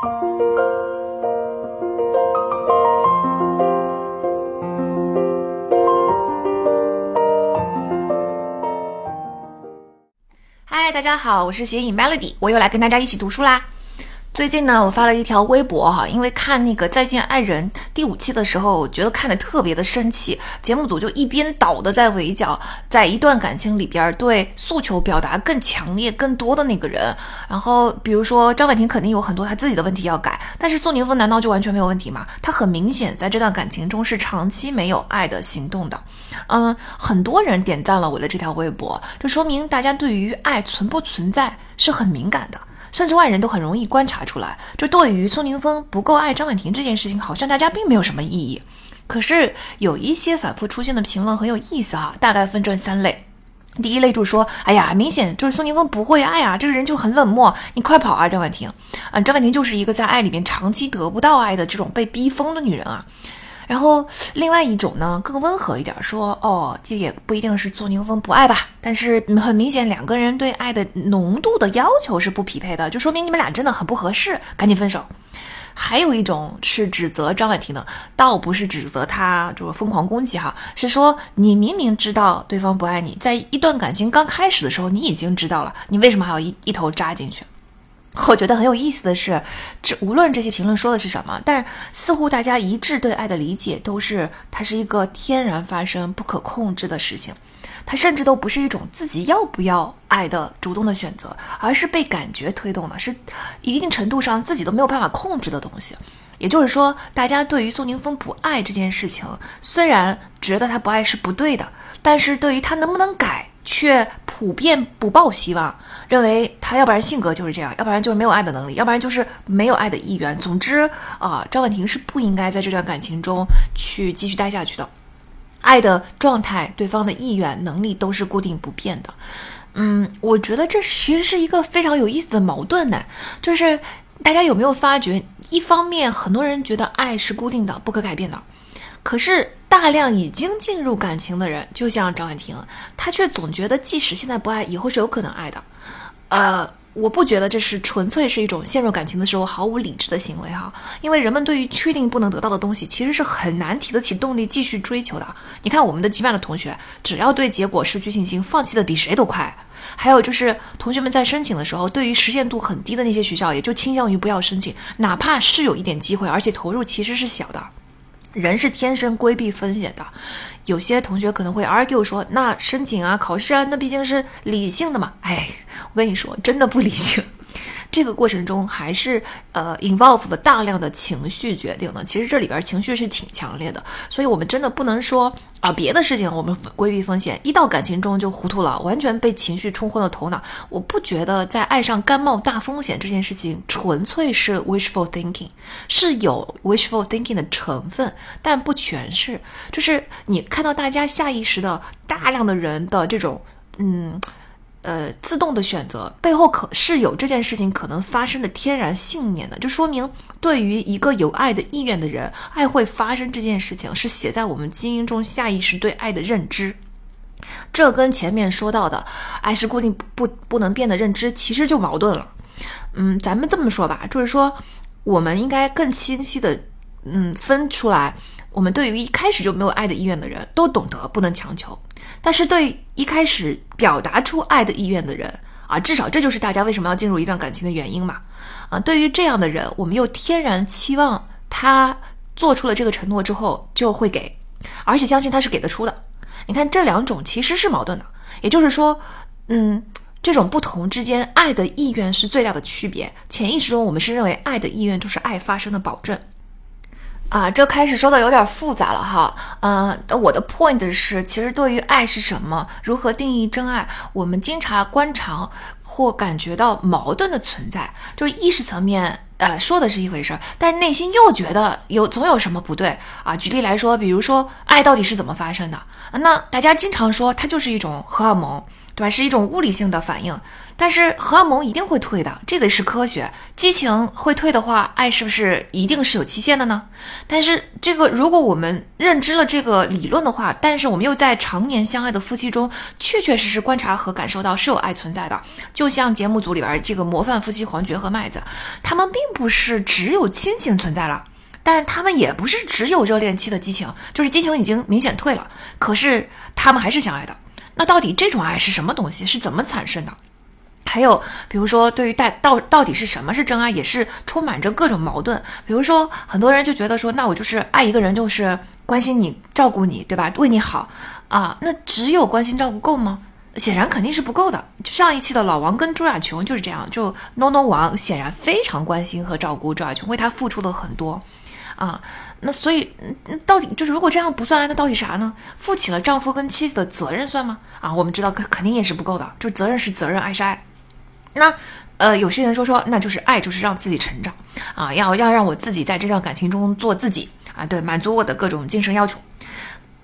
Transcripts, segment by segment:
嗨，大家好，我是斜影 Melody，我又来跟大家一起读书啦。最近呢，我发了一条微博哈，因为看那个《再见爱人》第五期的时候，我觉得看的特别的生气。节目组就一边倒的在围剿，在一段感情里边对诉求表达更强烈、更多的那个人。然后，比如说张婉婷肯定有很多她自己的问题要改，但是宋宁峰难道就完全没有问题吗？他很明显在这段感情中是长期没有爱的行动的。嗯，很多人点赞了我的这条微博，这说明大家对于爱存不存在是很敏感的。甚至外人都很容易观察出来，就对于宋宁峰不够爱张婉婷这件事情，好像大家并没有什么异议。可是有一些反复出现的评论很有意思哈，大概分这三类。第一类就是说：“哎呀，明显就是宋宁峰不会爱啊，这个人就很冷漠，你快跑啊，张婉婷！嗯，张婉婷就是一个在爱里面长期得不到爱的这种被逼疯的女人啊。”然后另外一种呢，更温和一点，说哦，这也不一定是做宁峰不爱吧，但是很明显两个人对爱的浓度的要求是不匹配的，就说明你们俩真的很不合适，赶紧分手。还有一种是指责张婉婷的，倒不是指责她就是疯狂攻击哈，是说你明明知道对方不爱你，在一段感情刚开始的时候你已经知道了，你为什么还要一一头扎进去？我觉得很有意思的是，这无论这些评论说的是什么，但似乎大家一致对爱的理解都是它是一个天然发生、不可控制的事情，它甚至都不是一种自己要不要爱的主动的选择，而是被感觉推动的，是一定程度上自己都没有办法控制的东西。也就是说，大家对于宋宁峰不爱这件事情，虽然觉得他不爱是不对的，但是对于他能不能改。却普遍不抱希望，认为他要不然性格就是这样，要不然就是没有爱的能力，要不然就是没有爱的意愿。总之啊，张婉婷是不应该在这段感情中去继续待下去的。爱的状态、对方的意愿、能力都是固定不变的。嗯，我觉得这其实是一个非常有意思的矛盾呢。就是大家有没有发觉，一方面很多人觉得爱是固定的、不可改变的，可是。大量已经进入感情的人，就像张婉婷，她却总觉得即使现在不爱，以后是有可能爱的。呃，我不觉得这是纯粹是一种陷入感情的时候毫无理智的行为哈，因为人们对于确定不能得到的东西，其实是很难提得起动力继续追求的。你看我们的几万的同学，只要对结果失去信心，放弃的比谁都快。还有就是同学们在申请的时候，对于实现度很低的那些学校，也就倾向于不要申请，哪怕是有一点机会，而且投入其实是小的。人是天生规避风险的，有些同学可能会 argue 说，那申请啊、考试啊，那毕竟是理性的嘛。哎，我跟你说，真的不理性。这个过程中还是呃 involve 了大量的情绪决定的，其实这里边情绪是挺强烈的，所以我们真的不能说啊别的事情我们规避风险，一到感情中就糊涂了，完全被情绪冲昏了头脑。我不觉得在爱上甘冒大风险这件事情纯粹是 wishful thinking，是有 wishful thinking 的成分，但不全是。就是你看到大家下意识的大量的人的这种嗯。呃，自动的选择背后可是有这件事情可能发生的天然信念的，就说明对于一个有爱的意愿的人，爱会发生这件事情是写在我们基因中下意识对爱的认知。这跟前面说到的爱是固定不不能变的认知其实就矛盾了。嗯，咱们这么说吧，就是说我们应该更清晰的嗯分出来，我们对于一开始就没有爱的意愿的人都懂得不能强求。但是对一开始表达出爱的意愿的人啊，至少这就是大家为什么要进入一段感情的原因嘛。啊，对于这样的人，我们又天然期望他做出了这个承诺之后就会给，而且相信他是给得出的。你看这两种其实是矛盾的，也就是说，嗯，这种不同之间，爱的意愿是最大的区别。潜意识中，我们是认为爱的意愿就是爱发生的保证。啊，这开始说的有点复杂了哈。嗯，我的 point 是，其实对于爱是什么，如何定义真爱，我们经常观察或感觉到矛盾的存在。就是意识层面，呃，说的是一回事儿，但是内心又觉得有总有什么不对啊。举例来说，比如说爱到底是怎么发生的？那大家经常说它就是一种荷尔蒙。对吧？是一种物理性的反应。但是荷尔蒙一定会退的，这个是科学。激情会退的话，爱是不是一定是有期限的呢？但是这个，如果我们认知了这个理论的话，但是我们又在常年相爱的夫妻中，确确实实观察和感受到是有爱存在的。就像节目组里边这个模范夫妻黄觉和麦子，他们并不是只有亲情存在了，但他们也不是只有热恋期的激情，就是激情已经明显退了，可是他们还是相爱的。那到底这种爱是什么东西？是怎么产生的？还有，比如说，对于带到到底是什么是真爱，也是充满着各种矛盾。比如说，很多人就觉得说，那我就是爱一个人，就是关心你、照顾你，对吧？为你好啊，那只有关心照顾够吗？显然肯定是不够的。上一期的老王跟朱亚琼就是这样，就 NONO 王显然非常关心和照顾朱亚琼，为他付出了很多啊。那所以，到底就是如果这样不算，那到底啥呢？负起了丈夫跟妻子的责任算吗？啊，我们知道肯肯定也是不够的，就责任是责任，爱是爱。那，呃，有些人说说，那就是爱，就是让自己成长啊，要要让我自己在这段感情中做自己啊，对，满足我的各种精神要求。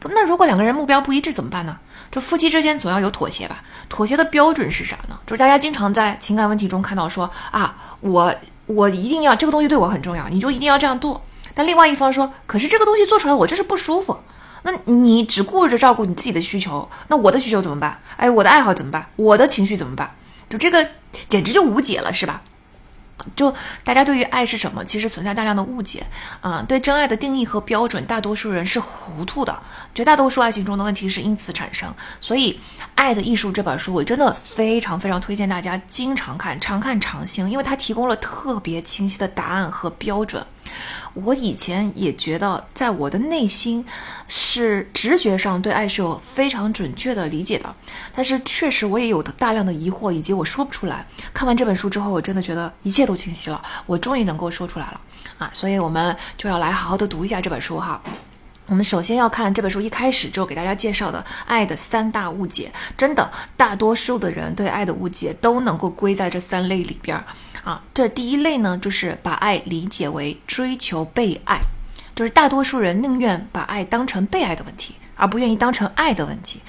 那如果两个人目标不一致怎么办呢？就夫妻之间总要有妥协吧？妥协的标准是啥呢？就是大家经常在情感问题中看到说啊，我我一定要这个东西对我很重要，你就一定要这样做。但另外一方说，可是这个东西做出来我就是不舒服。那你只顾着照顾你自己的需求，那我的需求怎么办？哎，我的爱好怎么办？我的情绪怎么办？就这个简直就无解了，是吧？就大家对于爱是什么，其实存在大量的误解啊。对真爱的定义和标准，大多数人是糊涂的。绝大多数爱情中的问题是因此产生。所以，《爱的艺术》这本书，我真的非常非常推荐大家经常看，常看常新，因为它提供了特别清晰的答案和标准。我以前也觉得，在我的内心是直觉上对爱是有非常准确的理解的，但是确实我也有大量的疑惑，以及我说不出来。看完这本书之后，我真的觉得一切都清晰了，我终于能够说出来了啊！所以我们就要来好好的读一下这本书哈。我们首先要看这本书一开始就给大家介绍的爱的三大误解，真的大多数的人对爱的误解都能够归在这三类里边儿。啊，这第一类呢，就是把爱理解为追求被爱，就是大多数人宁愿把爱当成被爱的问题，而不愿意当成爱的问题，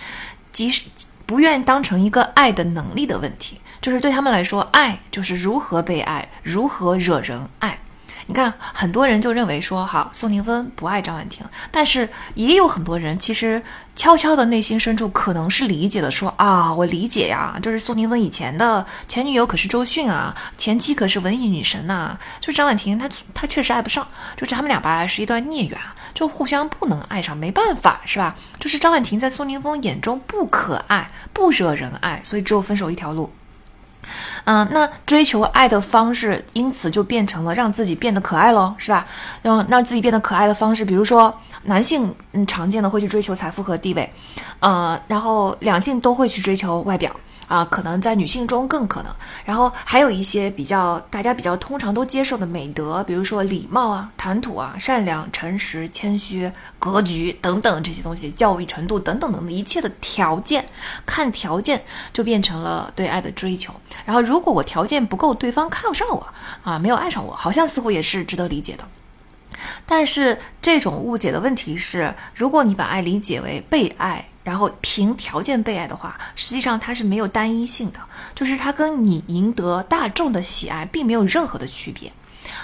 即使不愿意当成一个爱的能力的问题，就是对他们来说，爱就是如何被爱，如何惹人爱。你看，很多人就认为说，好，宋宁峰不爱张婉婷，但是也有很多人其实悄悄的内心深处可能是理解的，说啊，我理解呀，就是宋宁峰以前的前女友可是周迅啊，前妻可是文艺女神呐，就张婉婷她她确实爱不上，就他们俩吧是一段孽缘，就互相不能爱上，没办法是吧？就是张婉婷在宋宁峰眼中不可爱，不惹人爱，所以只有分手一条路。嗯，那追求爱的方式，因此就变成了让自己变得可爱喽，是吧？让让自己变得可爱的方式，比如说男性，嗯，常见的会去追求财富和地位，呃，然后两性都会去追求外表。啊，可能在女性中更可能。然后还有一些比较大家比较通常都接受的美德，比如说礼貌啊、谈吐啊、善良、诚实、谦虚、格局等等这些东西，教育程度等等等的一切的条件，看条件就变成了对爱的追求。然后如果我条件不够，对方看不上我啊，没有爱上我，好像似乎也是值得理解的。但是这种误解的问题是，如果你把爱理解为被爱。然后凭条件被爱的话，实际上它是没有单一性的，就是它跟你赢得大众的喜爱并没有任何的区别。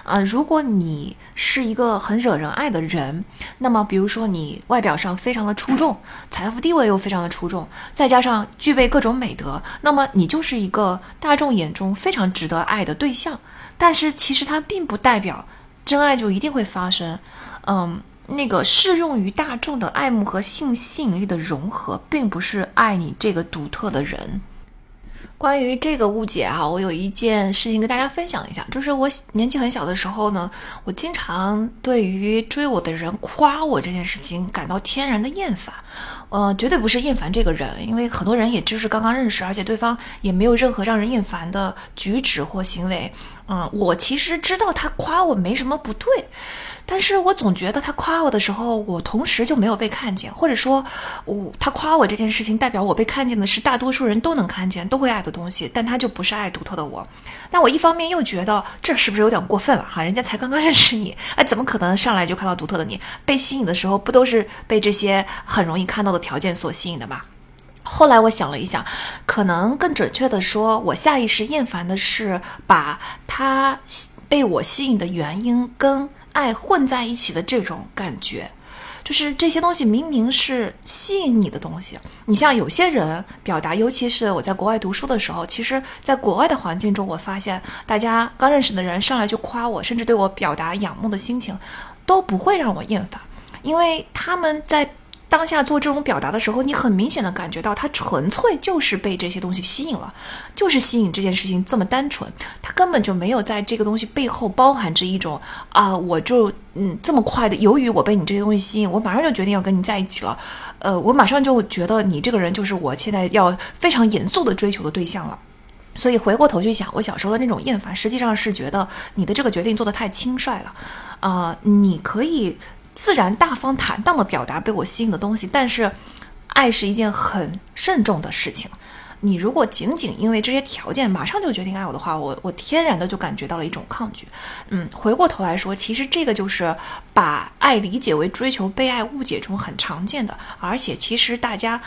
呃，如果你是一个很惹人爱的人，那么比如说你外表上非常的出众，财富地位又非常的出众，再加上具备各种美德，那么你就是一个大众眼中非常值得爱的对象。但是其实它并不代表真爱就一定会发生。嗯。那个适用于大众的爱慕和性吸引力的融合，并不是爱你这个独特的人。关于这个误解啊，我有一件事情跟大家分享一下，就是我年纪很小的时候呢，我经常对于追我的人夸我这件事情感到天然的厌烦。呃，绝对不是厌烦这个人，因为很多人也就是刚刚认识，而且对方也没有任何让人厌烦的举止或行为。嗯，我其实知道他夸我没什么不对。但是我总觉得他夸我的时候，我同时就没有被看见，或者说，我他夸我这件事情代表我被看见的是大多数人都能看见、都会爱的东西，但他就不是爱独特的我。但我一方面又觉得这是不是有点过分了哈？人家才刚刚 认识你，哎，怎么可能上来就看到独特的你？被吸引的时候不都是被这些很容易看到的条件所吸引的吗？后来我想了一想，可能更准确的说，我下意识厌烦的是把他被我吸引的原因跟爱混在一起的这种感觉。就是这些东西明明是吸引你的东西，你像有些人表达，尤其是我在国外读书的时候，其实在国外的环境中，我发现大家刚认识的人上来就夸我，甚至对我表达仰慕的心情，都不会让我厌烦，因为他们在。当下做这种表达的时候，你很明显的感觉到他纯粹就是被这些东西吸引了，就是吸引这件事情这么单纯，他根本就没有在这个东西背后包含着一种啊，我就嗯这么快的，由于我被你这些东西吸引，我马上就决定要跟你在一起了，呃，我马上就觉得你这个人就是我现在要非常严肃的追求的对象了。所以回过头去想，我小时候的那种厌烦，实际上是觉得你的这个决定做得太轻率了，啊，你可以。自然、大方、坦荡的表达被我吸引的东西，但是，爱是一件很慎重的事情。你如果仅仅因为这些条件马上就决定爱我的话，我我天然的就感觉到了一种抗拒。嗯，回过头来说，其实这个就是把爱理解为追求被爱误解中很常见的，而且其实大家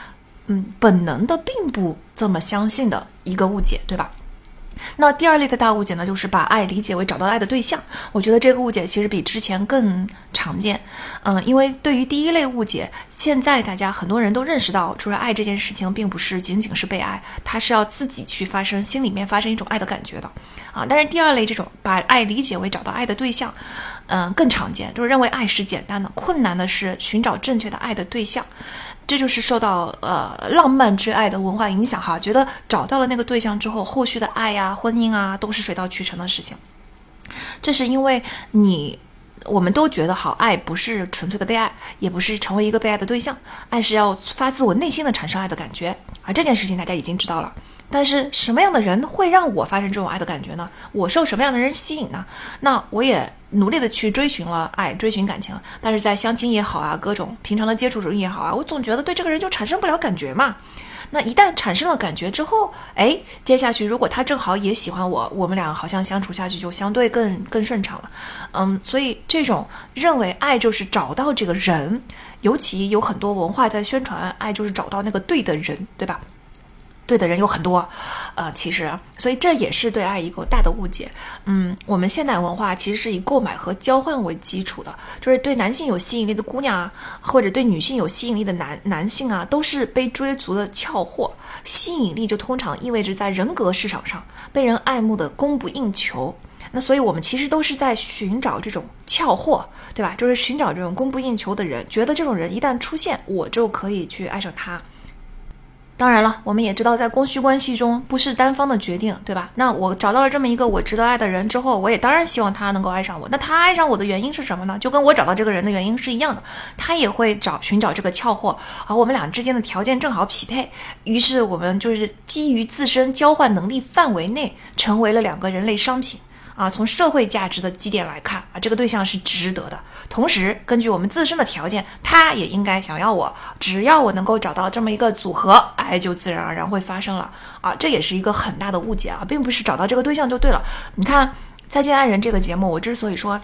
嗯本能的并不这么相信的一个误解，对吧？那第二类的大误解呢，就是把爱理解为找到爱的对象。我觉得这个误解其实比之前更常见。嗯，因为对于第一类误解，现在大家很多人都认识到，除了爱这件事情，并不是仅仅是被爱，它是要自己去发生，心里面发生一种爱的感觉的。啊，但是第二类这种把爱理解为找到爱的对象，嗯，更常见，就是认为爱是简单的，困难的是寻找正确的爱的对象。这就是受到呃浪漫之爱的文化影响哈，觉得找到了那个对象之后，后续的爱呀、婚姻啊都是水到渠成的事情。这是因为你，我们都觉得好爱不是纯粹的被爱，也不是成为一个被爱的对象，爱是要发自我内心的产生爱的感觉啊。这件事情大家已经知道了。但是什么样的人会让我发生这种爱的感觉呢？我受什么样的人吸引呢？那我也努力的去追寻了爱，追寻感情。但是在相亲也好啊，各种平常的接触中也好啊，我总觉得对这个人就产生不了感觉嘛。那一旦产生了感觉之后，哎，接下去如果他正好也喜欢我，我们俩好像相处下去就相对更更顺畅了。嗯，所以这种认为爱就是找到这个人，尤其有很多文化在宣传爱就是找到那个对的人，对吧？对的人有很多，呃，其实，所以这也是对爱一个大的误解。嗯，我们现代文化其实是以购买和交换为基础的，就是对男性有吸引力的姑娘啊，或者对女性有吸引力的男男性啊，都是被追逐的俏货。吸引力就通常意味着在人格市场上被人爱慕的供不应求。那所以我们其实都是在寻找这种俏货，对吧？就是寻找这种供不应求的人，觉得这种人一旦出现，我就可以去爱上他。当然了，我们也知道，在供需关系中不是单方的决定，对吧？那我找到了这么一个我值得爱的人之后，我也当然希望他能够爱上我。那他爱上我的原因是什么呢？就跟我找到这个人的原因是一样的，他也会找寻找这个俏货，而我们俩之间的条件正好匹配，于是我们就是基于自身交换能力范围内，成为了两个人类商品。啊，从社会价值的基点来看啊，这个对象是值得的。同时，根据我们自身的条件，他也应该想要我。只要我能够找到这么一个组合，爱就自然而然会发生了。啊，这也是一个很大的误解啊，并不是找到这个对象就对了。你看《再见爱人》这个节目，我之所以说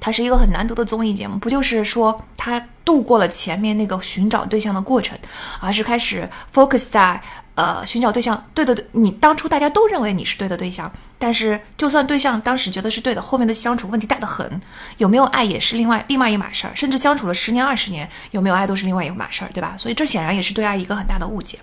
它是一个很难得的综艺节目，不就是说它度过了前面那个寻找对象的过程，而是开始 focus 在。呃，寻找对象对的，对你当初大家都认为你是对的对象，但是就算对象当时觉得是对的，后面的相处问题大得很，有没有爱也是另外另外一码事儿，甚至相处了十年二十年，有没有爱都是另外一码事儿，对吧？所以这显然也是对爱一个很大的误解。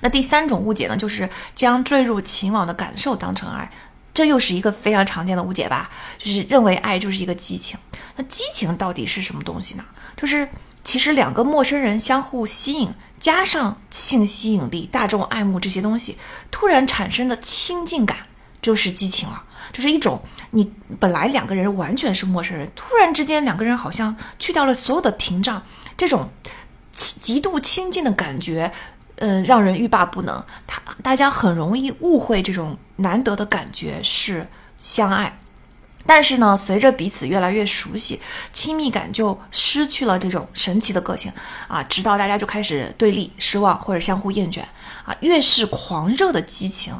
那第三种误解呢，就是将坠入情网的感受当成爱，这又是一个非常常见的误解吧？就是认为爱就是一个激情，那激情到底是什么东西呢？就是其实两个陌生人相互吸引。加上性吸引力、大众爱慕这些东西，突然产生的亲近感就是激情了。就是一种你本来两个人完全是陌生人，突然之间两个人好像去掉了所有的屏障，这种极度亲近的感觉，嗯，让人欲罢不能。他大家很容易误会这种难得的感觉是相爱。但是呢，随着彼此越来越熟悉，亲密感就失去了这种神奇的个性啊，直到大家就开始对立、失望或者相互厌倦啊。越是狂热的激情，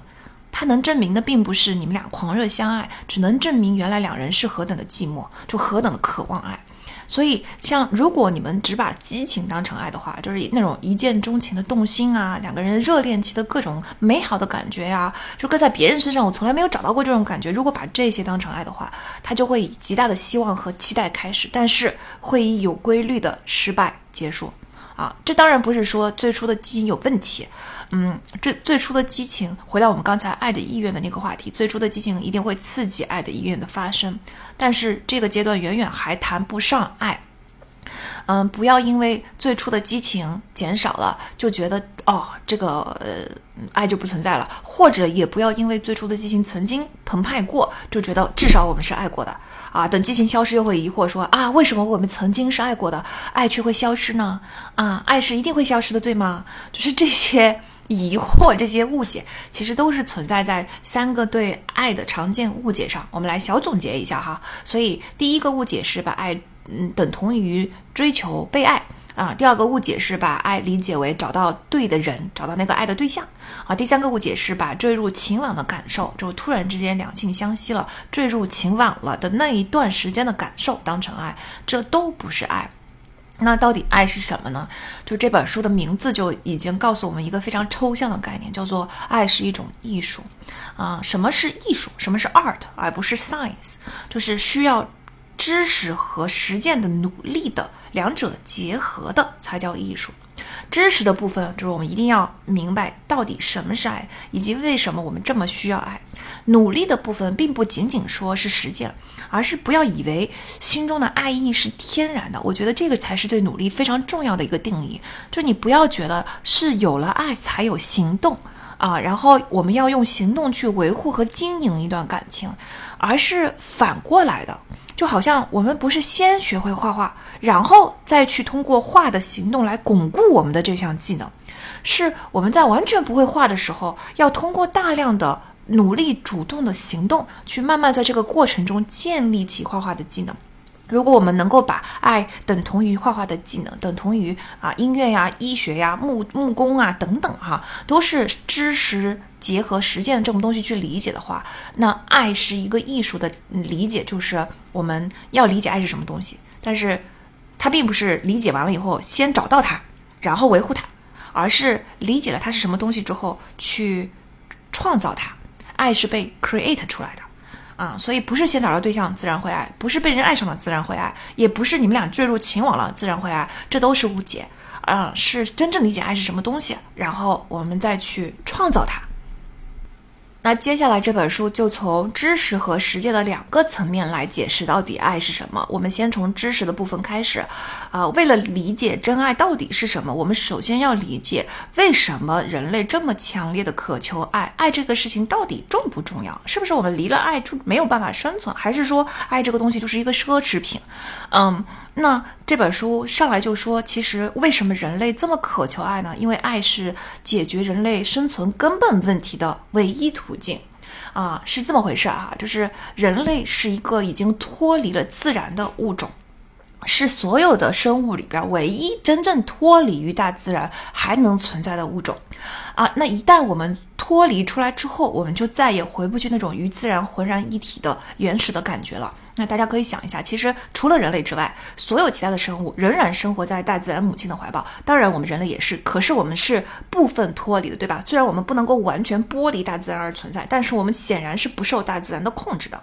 它能证明的并不是你们俩狂热相爱，只能证明原来两人是何等的寂寞，就何等的渴望爱。所以，像如果你们只把激情当成爱的话，就是那种一见钟情的动心啊，两个人热恋期的各种美好的感觉呀，就搁在别人身上，我从来没有找到过这种感觉。如果把这些当成爱的话，他就会以极大的希望和期待开始，但是会以有规律的失败结束。啊，这当然不是说最初的激情有问题，嗯，这最初的激情，回到我们刚才爱的意愿的那个话题，最初的激情一定会刺激爱的意愿的发生，但是这个阶段远远还谈不上爱。嗯，不要因为最初的激情减少了，就觉得哦，这个呃爱就不存在了，或者也不要因为最初的激情曾经澎湃过，就觉得至少我们是爱过的啊。等激情消失，又会疑惑说啊，为什么我们曾经是爱过的，爱却会消失呢？啊，爱是一定会消失的，对吗？就是这些疑惑、这些误解，其实都是存在在三个对爱的常见误解上。我们来小总结一下哈。所以第一个误解是把爱。嗯，等同于追求被爱啊。第二个误解是把爱理解为找到对的人，找到那个爱的对象啊。第三个误解是把坠入情网的感受，就突然之间两性相吸了，坠入情网了的那一段时间的感受当成爱，这都不是爱。那到底爱是什么呢？就这本书的名字就已经告诉我们一个非常抽象的概念，叫做爱是一种艺术啊。什么是艺术？什么是 art，而不是 science？就是需要。知识和实践的努力的两者结合的才叫艺术。知识的部分就是我们一定要明白到底什么是爱，以及为什么我们这么需要爱。努力的部分并不仅仅说是实践，而是不要以为心中的爱意是天然的。我觉得这个才是对努力非常重要的一个定义。就是你不要觉得是有了爱才有行动啊，然后我们要用行动去维护和经营一段感情，而是反过来的。就好像我们不是先学会画画，然后再去通过画的行动来巩固我们的这项技能，是我们在完全不会画的时候，要通过大量的努力、主动的行动，去慢慢在这个过程中建立起画画的技能。如果我们能够把爱等同于画画的技能，等同于啊音乐呀、医学呀、木木工啊等等哈，都是知识结合实践这种东西去理解的话，那爱是一个艺术的理解，就是我们要理解爱是什么东西。但是它并不是理解完了以后先找到它，然后维护它，而是理解了它是什么东西之后去创造它。爱是被 create 出来的。啊，所以不是先找到对象自然会爱，不是被人爱上了自然会爱，也不是你们俩坠入情网了自然会爱，这都是误解。啊，是真正理解爱是什么东西，然后我们再去创造它。那接下来这本书就从知识和实践的两个层面来解释到底爱是什么。我们先从知识的部分开始，啊，为了理解真爱到底是什么，我们首先要理解为什么人类这么强烈的渴求爱，爱这个事情到底重不重要？是不是我们离了爱就没有办法生存？还是说爱这个东西就是一个奢侈品？嗯。那这本书上来就说，其实为什么人类这么渴求爱呢？因为爱是解决人类生存根本问题的唯一途径，啊，是这么回事啊，就是人类是一个已经脱离了自然的物种。是所有的生物里边唯一真正脱离于大自然还能存在的物种，啊，那一旦我们脱离出来之后，我们就再也回不去那种与自然浑然一体的原始的感觉了。那大家可以想一下，其实除了人类之外，所有其他的生物仍然生活在大自然母亲的怀抱。当然，我们人类也是，可是我们是部分脱离的，对吧？虽然我们不能够完全剥离大自然而存在，但是我们显然是不受大自然的控制的。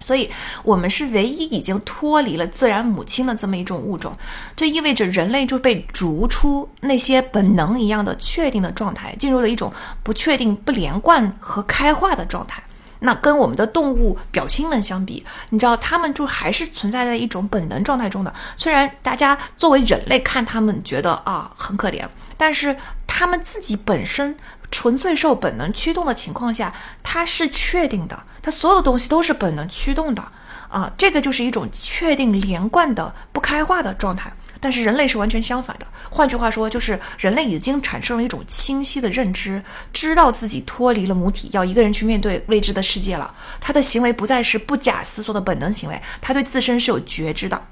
所以，我们是唯一已经脱离了自然母亲的这么一种物种，这意味着人类就被逐出那些本能一样的确定的状态，进入了一种不确定、不连贯和开化的状态。那跟我们的动物表亲们相比，你知道，他们就还是存在在一种本能状态中的。虽然大家作为人类看他们觉得啊很可怜，但是他们自己本身。纯粹受本能驱动的情况下，它是确定的，它所有的东西都是本能驱动的。啊，这个就是一种确定连贯的不开化的状态。但是人类是完全相反的，换句话说，就是人类已经产生了一种清晰的认知，知道自己脱离了母体，要一个人去面对未知的世界了。他的行为不再是不假思索的本能行为，他对自身是有觉知的，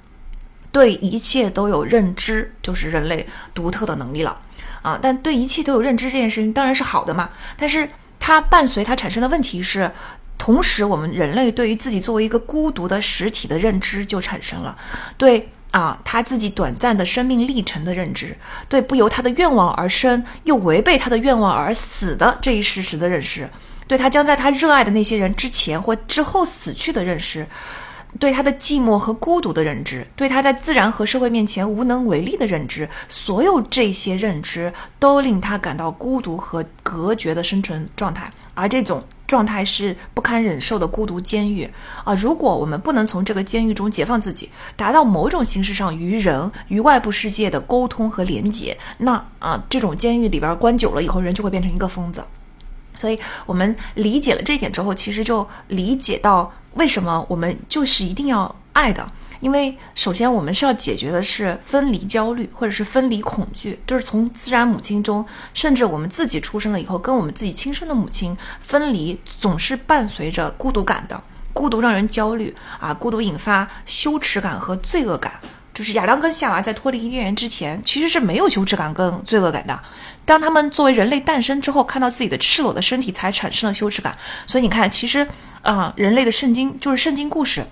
对一切都有认知，就是人类独特的能力了。啊，但对一切都有认知这件事情当然是好的嘛。但是它伴随它产生的问题是，同时我们人类对于自己作为一个孤独的实体的认知就产生了，对啊他自己短暂的生命历程的认知，对不由他的愿望而生又违背他的愿望而死的这一事实的认识，对他将在他热爱的那些人之前或之后死去的认识。对他的寂寞和孤独的认知，对他在自然和社会面前无能为力的认知，所有这些认知都令他感到孤独和隔绝的生存状态，而这种状态是不堪忍受的孤独监狱啊！如果我们不能从这个监狱中解放自己，达到某种形式上与人与外部世界的沟通和连接，那啊，这种监狱里边关久了以后，人就会变成一个疯子。所以，我们理解了这一点之后，其实就理解到为什么我们就是一定要爱的。因为首先，我们是要解决的是分离焦虑，或者是分离恐惧，就是从自然母亲中，甚至我们自己出生了以后，跟我们自己亲生的母亲分离，总是伴随着孤独感的。孤独让人焦虑啊，孤独引发羞耻感和罪恶感。就是亚当跟夏娃在脱离伊甸园之前，其实是没有羞耻感跟罪恶感的。当他们作为人类诞生之后，看到自己的赤裸的身体，才产生了羞耻感。所以你看，其实啊，人类的圣经就是圣经故事，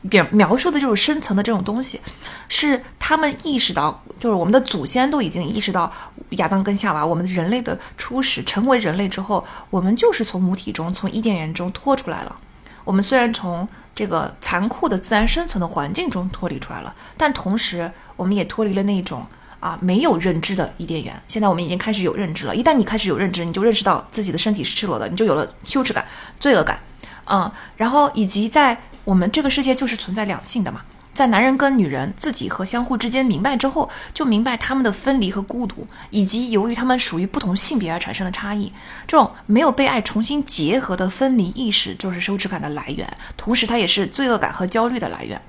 描描述的就是深层的这种东西，是他们意识到，就是我们的祖先都已经意识到，亚当跟夏娃，我们人类的初始成为人类之后，我们就是从母体中，从伊甸园中脱出来了。我们虽然从这个残酷的自然生存的环境中脱离出来了，但同时我们也脱离了那种啊没有认知的伊甸园。现在我们已经开始有认知了。一旦你开始有认知，你就认识到自己的身体是赤裸的，你就有了羞耻感、罪恶感，嗯，然后以及在我们这个世界就是存在两性的嘛。在男人跟女人自己和相互之间明白之后，就明白他们的分离和孤独，以及由于他们属于不同性别而产生的差异。这种没有被爱重新结合的分离意识，就是羞耻感的来源，同时它也是罪恶感和焦虑的来源。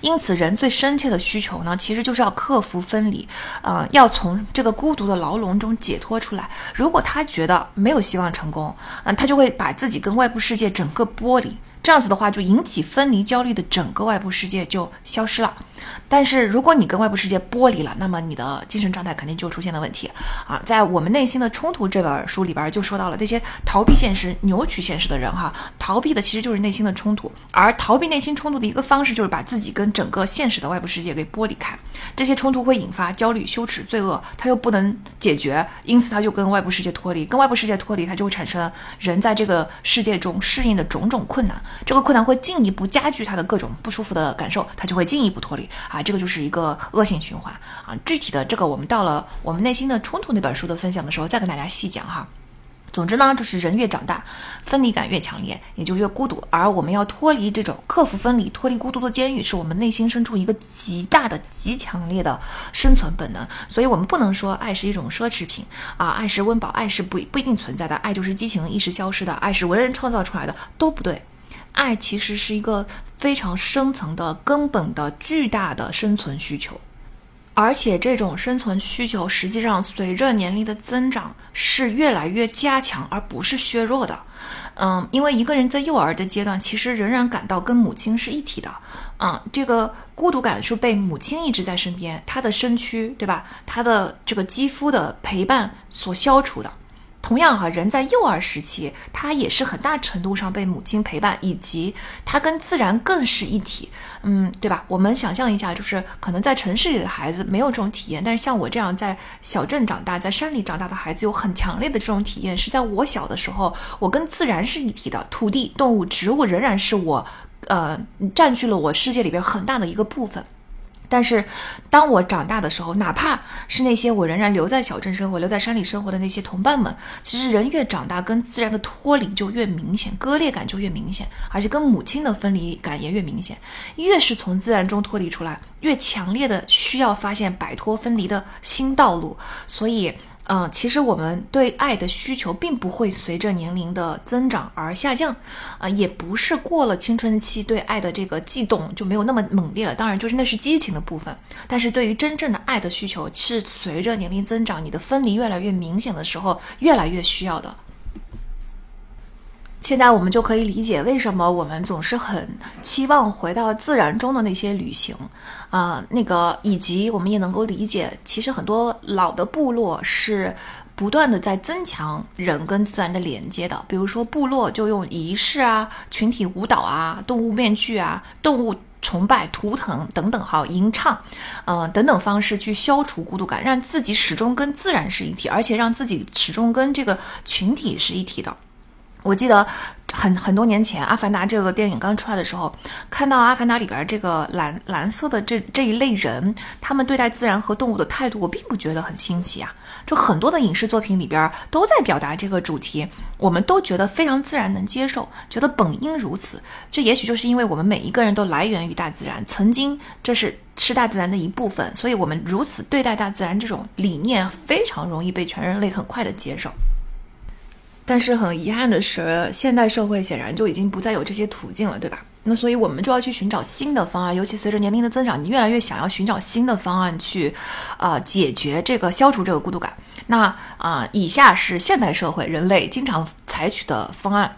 因此，人最深切的需求呢，其实就是要克服分离，呃，要从这个孤独的牢笼中解脱出来。如果他觉得没有希望成功，嗯，他就会把自己跟外部世界整个剥离。这样子的话，就引起分离焦虑的整个外部世界就消失了。但是，如果你跟外部世界剥离了，那么你的精神状态肯定就出现了问题啊！在我们内心的冲突这本书里边就说到了，这些逃避现实、扭曲现实的人哈，逃避的其实就是内心的冲突。而逃避内心冲突的一个方式，就是把自己跟整个现实的外部世界给剥离开。这些冲突会引发焦虑、羞耻、罪恶，他又不能解决，因此他就跟外部世界脱离。跟外部世界脱离，他就会产生人在这个世界中适应的种种困难。这个困难会进一步加剧他的各种不舒服的感受，他就会进一步脱离啊，这个就是一个恶性循环啊。具体的这个，我们到了我们内心的冲突那本书的分享的时候，再跟大家细讲哈。总之呢，就是人越长大，分离感越强烈，也就越孤独。而我们要脱离这种克服分离、脱离孤独的监狱，是我们内心深处一个极大的、极强烈的生存本能。所以，我们不能说爱是一种奢侈品啊，爱是温饱，爱是不不一定存在的，爱就是激情一时消失的，爱是为人创造出来的，都不对。爱其实是一个非常深层的、根本的、巨大的生存需求。而且这种生存需求，实际上随着年龄的增长是越来越加强，而不是削弱的。嗯，因为一个人在幼儿的阶段，其实仍然感到跟母亲是一体的。嗯，这个孤独感是被母亲一直在身边，她的身躯，对吧？她的这个肌肤的陪伴所消除的。同样哈，人在幼儿时期，他也是很大程度上被母亲陪伴，以及他跟自然更是一体，嗯，对吧？我们想象一下，就是可能在城市里的孩子没有这种体验，但是像我这样在小镇长大、在山里长大的孩子，有很强烈的这种体验。是在我小的时候，我跟自然是一体的，土地、动物、植物仍然是我，呃，占据了我世界里边很大的一个部分。但是，当我长大的时候，哪怕是那些我仍然留在小镇生活、留在山里生活的那些同伴们，其实人越长大，跟自然的脱离就越明显，割裂感就越明显，而且跟母亲的分离感也越明显。越是从自然中脱离出来，越强烈的需要发现摆脱分离的新道路。所以。嗯，其实我们对爱的需求并不会随着年龄的增长而下降，啊，也不是过了青春期对爱的这个悸动就没有那么猛烈了。当然，就是那是激情的部分。但是对于真正的爱的需求，是随着年龄增长，你的分离越来越明显的时候，越来越需要的。现在我们就可以理解为什么我们总是很期望回到自然中的那些旅行，啊，那个以及我们也能够理解，其实很多老的部落是不断的在增强人跟自然的连接的。比如说部落就用仪式啊、群体舞蹈啊、动物面具啊、动物崇拜、图腾等等哈，吟唱，呃等等方式去消除孤独感，让自己始终跟自然是一体，而且让自己始终跟这个群体是一体的。我记得很很多年前，《阿凡达》这个电影刚出来的时候，看到《阿凡达》里边这个蓝蓝色的这这一类人，他们对待自然和动物的态度，我并不觉得很新奇啊。就很多的影视作品里边都在表达这个主题，我们都觉得非常自然，能接受，觉得本应如此。这也许就是因为我们每一个人都来源于大自然，曾经这是是大自然的一部分，所以我们如此对待大自然这种理念，非常容易被全人类很快的接受。但是很遗憾的是，现代社会显然就已经不再有这些途径了，对吧？那所以我们就要去寻找新的方案，尤其随着年龄的增长，你越来越想要寻找新的方案去，呃，解决这个消除这个孤独感。那啊，以下是现代社会人类经常采取的方案。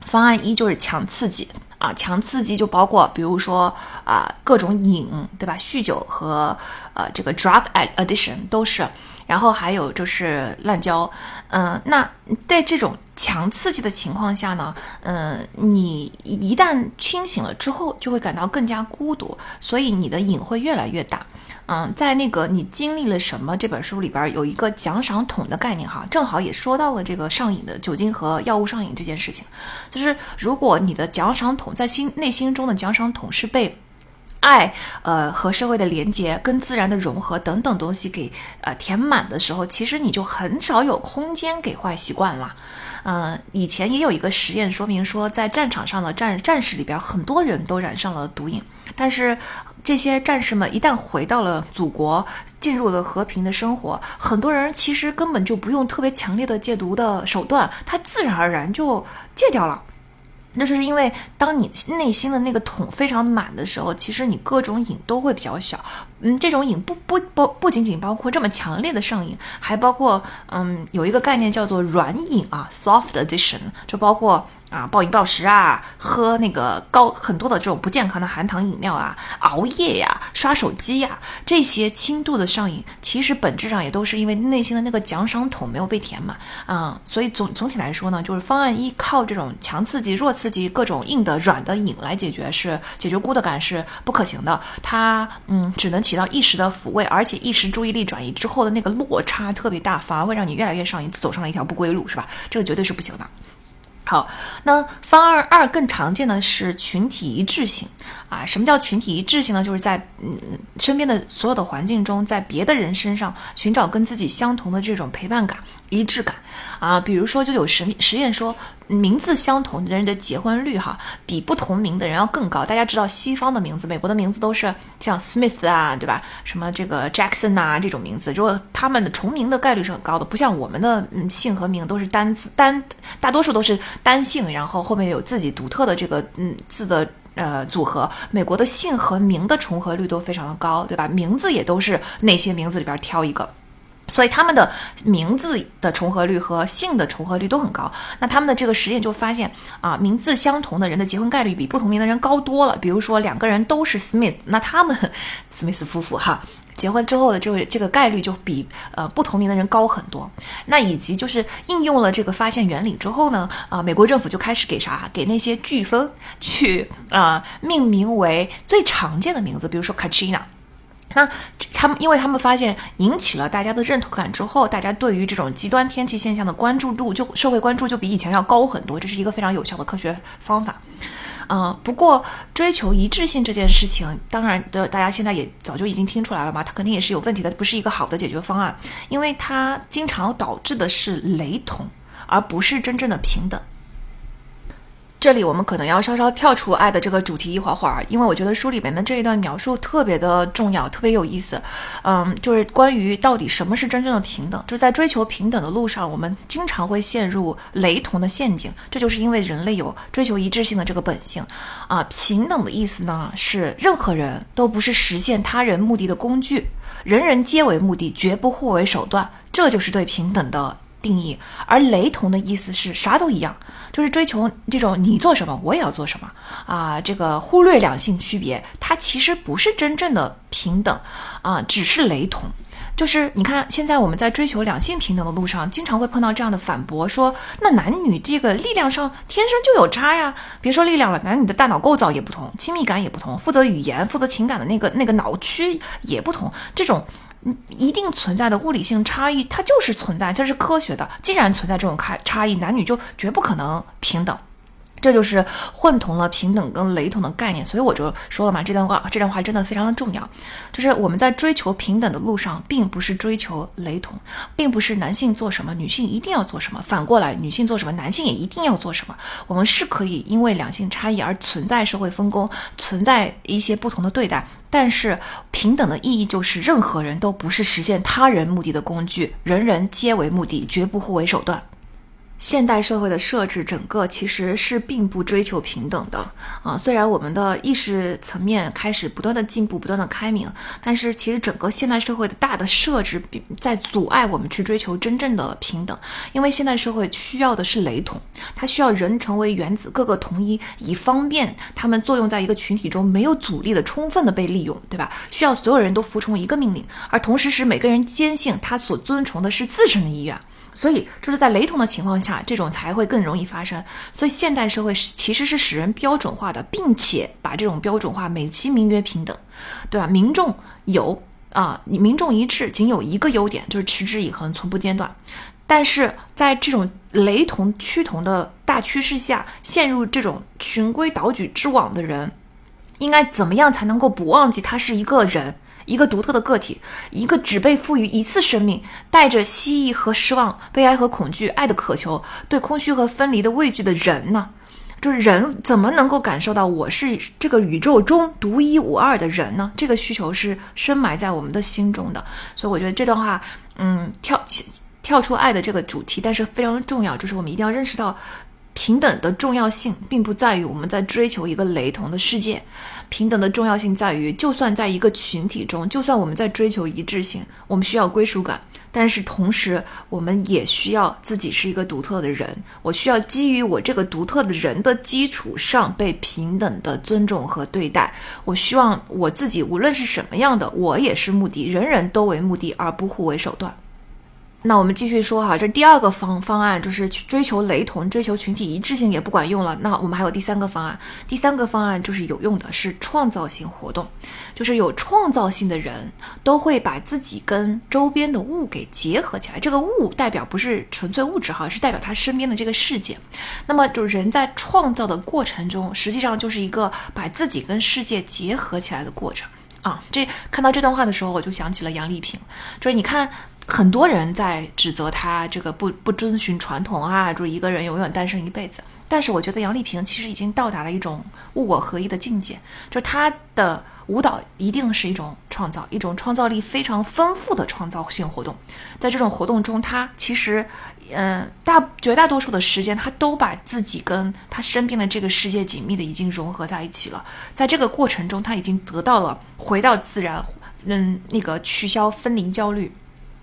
方案一就是强刺激啊，强刺激就包括比如说啊各种瘾，对吧？酗酒和呃这个 drug addiction 都是。然后还有就是滥交，嗯，那在这种强刺激的情况下呢，嗯，你一旦清醒了之后，就会感到更加孤独，所以你的瘾会越来越大。嗯，在那个你经历了什么这本书里边有一个奖赏桶的概念哈，正好也说到了这个上瘾的酒精和药物上瘾这件事情，就是如果你的奖赏桶在心内心中的奖赏桶是被。爱，呃，和社会的连接、跟自然的融合等等东西给呃填满的时候，其实你就很少有空间给坏习惯了。嗯，以前也有一个实验说明说，在战场上的战战士里边，很多人都染上了毒瘾，但是这些战士们一旦回到了祖国，进入了和平的生活，很多人其实根本就不用特别强烈的戒毒的手段，他自然而然就戒掉了。那就是因为，当你内心的那个桶非常满的时候，其实你各种瘾都会比较小。嗯，这种瘾不不不不仅仅包括这么强烈的上瘾，还包括嗯有一个概念叫做软瘾啊，soft addiction，就包括。啊，暴饮暴食啊，喝那个高很多的这种不健康的含糖饮料啊，熬夜呀，刷手机呀，这些轻度的上瘾，其实本质上也都是因为内心的那个奖赏桶没有被填满啊。所以总总体来说呢，就是方案一靠这种强刺激、弱刺激、各种硬的、软的瘾来解决，是解决孤独感是不可行的。它嗯，只能起到一时的抚慰，而且一时注意力转移之后的那个落差特别大，反而会让你越来越上瘾，走上了一条不归路，是吧？这个绝对是不行的。好，那方案二更常见的是群体一致性啊。什么叫群体一致性呢？就是在嗯身边的所有的环境中，在别的人身上寻找跟自己相同的这种陪伴感。一致感啊，比如说就有实实验说，名字相同的人的结婚率哈，比不同名的人要更高。大家知道西方的名字，美国的名字都是像 Smith 啊，对吧？什么这个 Jackson 啊这种名字，如果他们的重名的概率是很高的，不像我们的嗯姓和名都是单字单，大多数都是单姓，然后后面有自己独特的这个嗯字的呃组合。美国的姓和名的重合率都非常的高，对吧？名字也都是那些名字里边挑一个。所以他们的名字的重合率和姓的重合率都很高。那他们的这个实验就发现啊，名字相同的人的结婚概率比不同名的人高多了。比如说两个人都是 Smith，那他们 Smith 夫妇哈结婚之后的这个这个概率就比呃不同名的人高很多。那以及就是应用了这个发现原理之后呢，啊，美国政府就开始给啥给那些飓风去啊命名为最常见的名字，比如说 Katrina。那他们，因为他们发现引起了大家的认同感之后，大家对于这种极端天气现象的关注度，就社会关注就比以前要高很多。这是一个非常有效的科学方法。嗯，不过追求一致性这件事情，当然的，大家现在也早就已经听出来了嘛，它肯定也是有问题的，不是一个好的解决方案，因为它经常导致的是雷同，而不是真正的平等。这里我们可能要稍稍跳出爱的这个主题一会儿会儿，因为我觉得书里面的这一段描述特别的重要，特别有意思。嗯，就是关于到底什么是真正的平等，就是在追求平等的路上，我们经常会陷入雷同的陷阱。这就是因为人类有追求一致性的这个本性啊。平等的意思呢，是任何人都不是实现他人目的的工具，人人皆为目的，绝不互为手段。这就是对平等的。定义，而雷同的意思是啥都一样，就是追求这种你做什么我也要做什么啊，这个忽略两性区别，它其实不是真正的平等啊，只是雷同。就是你看，现在我们在追求两性平等的路上，经常会碰到这样的反驳，说那男女这个力量上天生就有差呀。别说力量了，男女的大脑构造也不同，亲密感也不同，负责语言、负责情感的那个那个脑区也不同，这种一定存在的物理性差异，它就是存在，这是科学的。既然存在这种差差异，男女就绝不可能平等。这就是混同了平等跟雷同的概念，所以我就说了嘛，这段话这段话真的非常的重要。就是我们在追求平等的路上，并不是追求雷同，并不是男性做什么，女性一定要做什么；反过来，女性做什么，男性也一定要做什么。我们是可以因为两性差异而存在社会分工，存在一些不同的对待。但是平等的意义就是，任何人都不是实现他人目的的工具，人人皆为目的，绝不互为手段。现代社会的设置，整个其实是并不追求平等的啊。虽然我们的意识层面开始不断的进步、不断的开明，但是其实整个现代社会的大的设置在阻碍我们去追求真正的平等。因为现代社会需要的是雷同，它需要人成为原子，各个统一，以方便他们作用在一个群体中没有阻力的充分的被利用，对吧？需要所有人都服从一个命令，而同时使每个人坚信他所遵从的是自身的意愿。所以，就是在雷同的情况下，这种才会更容易发生。所以，现代社会是其实是使人标准化的，并且把这种标准化美其名曰平等，对吧？民众有啊，民众一致仅有一个优点，就是持之以恒，从不间断。但是在这种雷同趋同的大趋势下，陷入这种循规蹈矩之网的人，应该怎么样才能够不忘记他是一个人？一个独特的个体，一个只被赋予一次生命，带着希冀和失望、悲哀和恐惧、爱的渴求、对空虚和分离的畏惧的人呢？就是人怎么能够感受到我是这个宇宙中独一无二的人呢？这个需求是深埋在我们的心中的。所以我觉得这段话，嗯，跳起跳出爱的这个主题，但是非常重要，就是我们一定要认识到。平等的重要性，并不在于我们在追求一个雷同的世界。平等的重要性在于，就算在一个群体中，就算我们在追求一致性，我们需要归属感，但是同时，我们也需要自己是一个独特的人。我需要基于我这个独特的人的基础上，被平等的尊重和对待。我希望我自己无论是什么样的，我也是目的，人人都为目的，而不互为手段。那我们继续说哈，这第二个方方案就是去追求雷同，追求群体一致性也不管用了。那我们还有第三个方案，第三个方案就是有用的，是创造性活动，就是有创造性的人都会把自己跟周边的物给结合起来。这个物代表不是纯粹物质哈，是代表他身边的这个世界。那么就是人在创造的过程中，实际上就是一个把自己跟世界结合起来的过程啊。这看到这段话的时候，我就想起了杨丽萍，就是你看。很多人在指责他这个不不遵循传统啊，就是一个人永远单身一辈子。但是我觉得杨丽萍其实已经到达了一种物我合一的境界，就是她的舞蹈一定是一种创造，一种创造力非常丰富的创造性活动。在这种活动中，她其实，嗯，大绝大多数的时间，她都把自己跟她身边的这个世界紧密的已经融合在一起了。在这个过程中，她已经得到了回到自然，嗯，那个取消分离焦虑。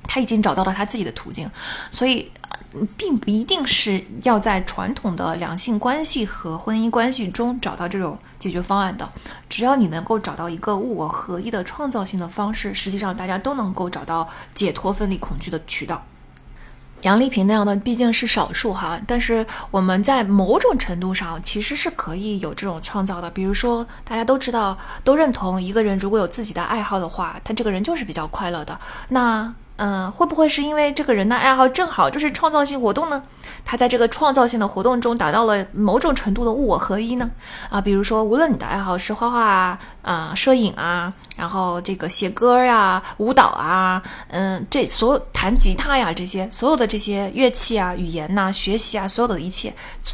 他已经找到了他自己的途径，所以并不一定是要在传统的两性关系和婚姻关系中找到这种解决方案的。只要你能够找到一个物我合一的创造性的方式，实际上大家都能够找到解脱分离恐惧的渠道。杨丽萍那样的毕竟是少数哈，但是我们在某种程度上其实是可以有这种创造的。比如说，大家都知道，都认同一个人如果有自己的爱好的话，他这个人就是比较快乐的。那嗯，会不会是因为这个人的爱好正好就是创造性活动呢？他在这个创造性的活动中达到了某种程度的物我合一呢？啊，比如说，无论你的爱好是画画啊、啊摄影啊，然后这个写歌呀、舞蹈啊，嗯，这所弹吉他呀这些所有的这些乐器啊、语言呐、学习啊，所有的一切，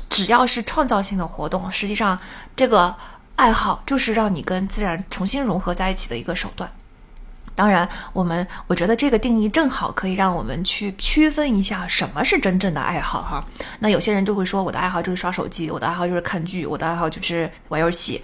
只要是创造性的活动，实际上这个爱好就是让你跟自然重新融合在一起的一个手段。当然，我们我觉得这个定义正好可以让我们去区分一下什么是真正的爱好哈。那有些人就会说，我的爱好就是刷手机，我的爱好就是看剧，我的爱好就是玩游戏。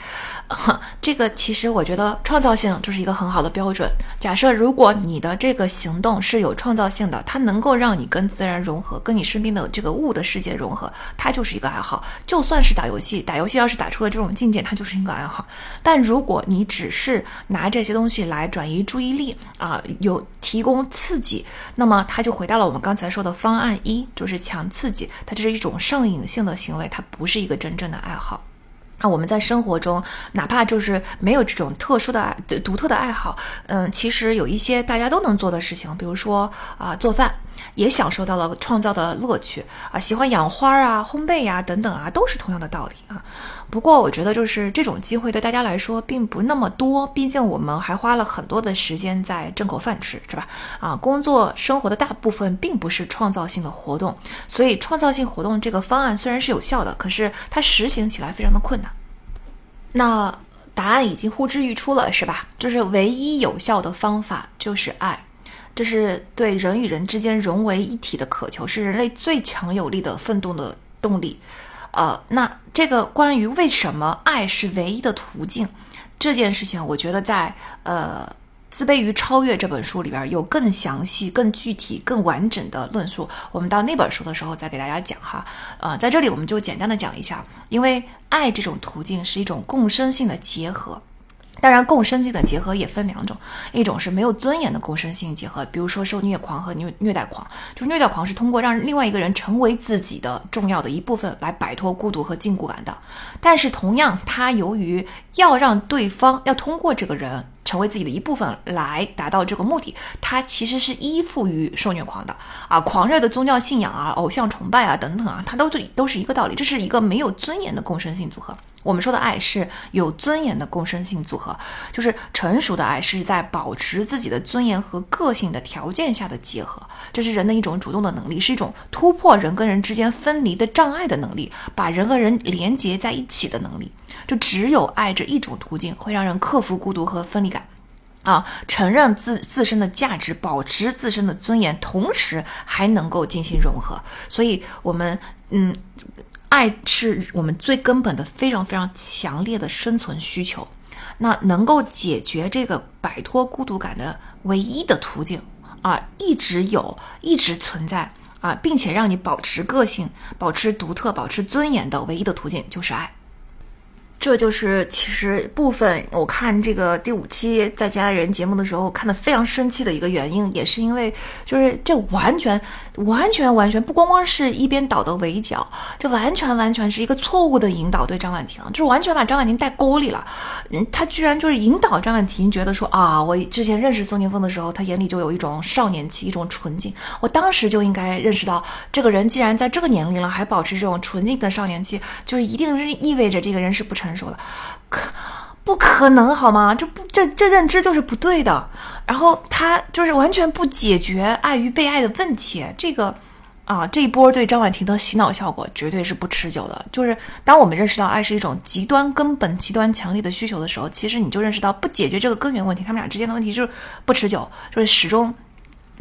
这个其实我觉得创造性就是一个很好的标准。假设如果你的这个行动是有创造性的，它能够让你跟自然融合，跟你身边的这个物的世界融合，它就是一个爱好。就算是打游戏，打游戏要是打出了这种境界，它就是一个爱好。但如果你只是拿这些东西来转移注意力，啊，有提供刺激，那么它就回到了我们刚才说的方案一，就是强刺激，它这是一种上瘾性的行为，它不是一个真正的爱好。那我们在生活中，哪怕就是没有这种特殊的爱、独特的爱好，嗯，其实有一些大家都能做的事情，比如说啊，做饭。也享受到了创造的乐趣啊，喜欢养花啊、烘焙呀等等啊，都是同样的道理啊。不过我觉得就是这种机会对大家来说并不那么多，毕竟我们还花了很多的时间在挣口饭吃，是吧？啊，工作生活的大部分并不是创造性的活动，所以创造性活动这个方案虽然是有效的，可是它实行起来非常的困难。那答案已经呼之欲出了，是吧？就是唯一有效的方法就是爱。这是对人与人之间融为一体的渴求，是人类最强有力的奋斗的动力。呃，那这个关于为什么爱是唯一的途径这件事情，我觉得在呃《自卑与超越》这本书里边有更详细、更具体、更完整的论述。我们到那本书的时候再给大家讲哈。呃，在这里我们就简单的讲一下，因为爱这种途径是一种共生性的结合。当然，共生性的结合也分两种，一种是没有尊严的共生性结合，比如说受虐狂和虐虐待狂。就是虐待狂是通过让另外一个人成为自己的重要的一部分来摆脱孤独和禁锢感的。但是同样，他由于要让对方要通过这个人。成为自己的一部分来达到这个目的，他其实是依附于受虐狂的啊，狂热的宗教信仰啊，偶像崇拜啊等等啊，它都是都是一个道理。这是一个没有尊严的共生性组合。我们说的爱是有尊严的共生性组合，就是成熟的爱是在保持自己的尊严和个性的条件下的结合。这是人的一种主动的能力，是一种突破人跟人之间分离的障碍的能力，把人和人连接在一起的能力。就只有爱这一种途径，会让人克服孤独和分离感，啊，承认自自身的价值，保持自身的尊严，同时还能够进行融合。所以，我们，嗯，爱是我们最根本的、非常非常强烈的生存需求。那能够解决这个摆脱孤独感的唯一的途径，啊，一直有，一直存在，啊，并且让你保持个性、保持独特、保持尊严的唯一的途径，就是爱。这就是其实部分我看这个第五期在家人节目的时候看的非常生气的一个原因，也是因为就是这完全完全完全不光光是一边倒的围剿，这完全完全是一个错误的引导对张婉婷，就是完全把张婉婷带沟里了。嗯，他居然就是引导张婉婷觉得说啊，我之前认识宋宁峰的时候，他眼里就有一种少年气，一种纯净，我当时就应该认识到，这个人既然在这个年龄了还保持这种纯净的少年气，就是一定是意味着这个人是不成。成熟的，可不可能好吗？这不，这这认知就是不对的。然后他就是完全不解决爱与被爱的问题。这个啊，这一波对张婉婷的洗脑效果绝对是不持久的。就是当我们认识到爱是一种极端根本、极端强烈的需求的时候，其实你就认识到不解决这个根源问题，他们俩之间的问题就是不持久，就是始终。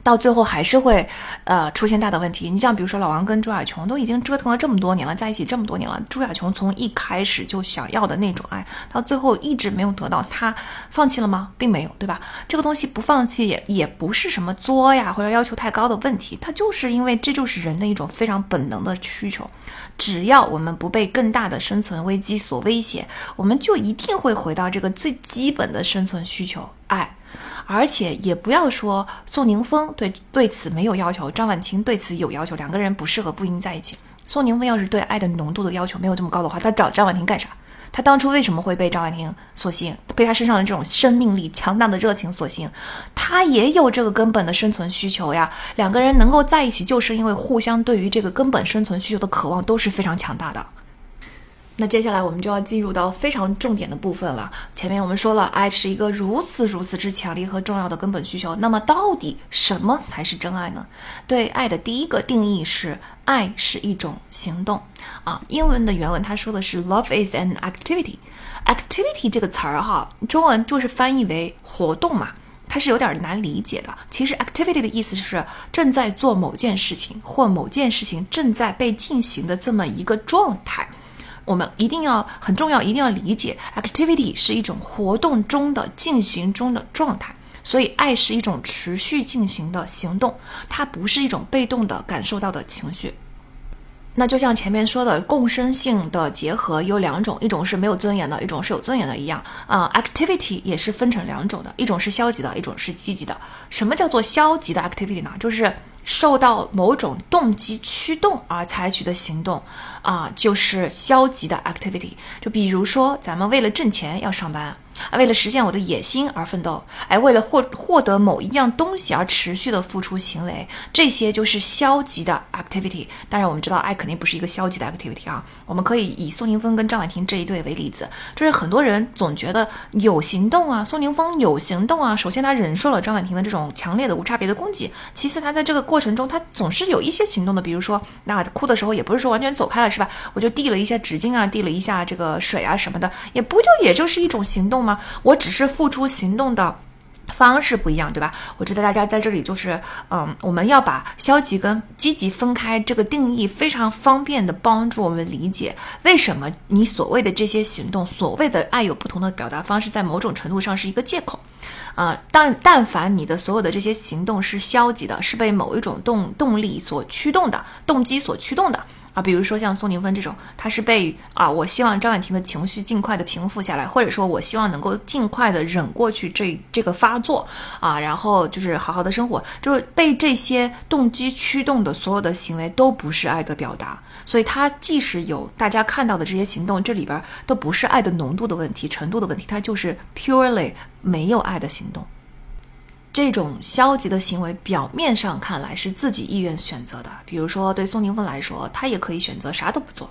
到最后还是会，呃，出现大的问题。你像比如说老王跟朱亚琼都已经折腾了这么多年了，在一起这么多年了，朱亚琼从一开始就想要的那种爱，到最后一直没有得到，他放弃了吗？并没有，对吧？这个东西不放弃也也不是什么作呀或者要求太高的问题，它就是因为这就是人的一种非常本能的需求。只要我们不被更大的生存危机所威胁，我们就一定会回到这个最基本的生存需求——爱。而且也不要说宋宁峰对对此没有要求，张婉婷对此有要求，两个人不适合不应在一起。宋宁峰要是对爱的浓度的要求没有这么高的话，他找张婉婷干啥？他当初为什么会被张婉婷所吸引？被他身上的这种生命力、强大的热情所吸引？他也有这个根本的生存需求呀。两个人能够在一起，就是因为互相对于这个根本生存需求的渴望都是非常强大的。那接下来我们就要进入到非常重点的部分了。前面我们说了，爱是一个如此如此之强烈和重要的根本需求。那么，到底什么才是真爱呢？对爱的第一个定义是，爱是一种行动啊。英文的原文他说的是，Love is an activity。activity 这个词儿哈，中文就是翻译为活动嘛，它是有点难理解的。其实 activity 的意思是正在做某件事情，或某件事情正在被进行的这么一个状态。我们一定要很重要，一定要理解，activity 是一种活动中的进行中的状态，所以爱是一种持续进行的行动，它不是一种被动的感受到的情绪。那就像前面说的，共生性的结合有两种，一种是没有尊严的，一种是有尊严的一样啊。activity 也是分成两种的，一种是消极的，一种是积极的。什么叫做消极的 activity 呢？就是受到某种动机驱动而采取的行动啊，就是消极的 activity。就比如说，咱们为了挣钱要上班。啊，为了实现我的野心而奋斗，哎，为了获获得某一样东西而持续的付出行为，这些就是消极的 activity。当然，我们知道爱肯定不是一个消极的 activity 啊。我们可以以宋宁峰跟张婉婷这一对为例子，就是很多人总觉得有行动啊，宋宁峰有行动啊。首先，他忍受了张婉婷的这种强烈的无差别的攻击；其次，他在这个过程中，他总是有一些行动的，比如说，那哭的时候也不是说完全走开了，是吧？我就递了一下纸巾啊，递了一下这个水啊什么的，也不就也就是一种行动。吗？我只是付出行动的方式不一样，对吧？我觉得大家在这里就是，嗯，我们要把消极跟积极分开，这个定义非常方便的帮助我们理解为什么你所谓的这些行动，所谓的爱有不同的表达方式，在某种程度上是一个借口。啊，但但凡你的所有的这些行动是消极的，是被某一种动动力所驱动的，动机所驱动的。啊，比如说像宋宁峰这种，他是被啊，我希望张婉婷的情绪尽快的平复下来，或者说我希望能够尽快的忍过去这这个发作啊，然后就是好好的生活，就是被这些动机驱动的所有的行为都不是爱的表达，所以他即使有大家看到的这些行动，这里边都不是爱的浓度的问题、程度的问题，它就是 purely 没有爱的行动。这种消极的行为，表面上看来是自己意愿选择的。比如说，对宋宁峰来说，他也可以选择啥都不做，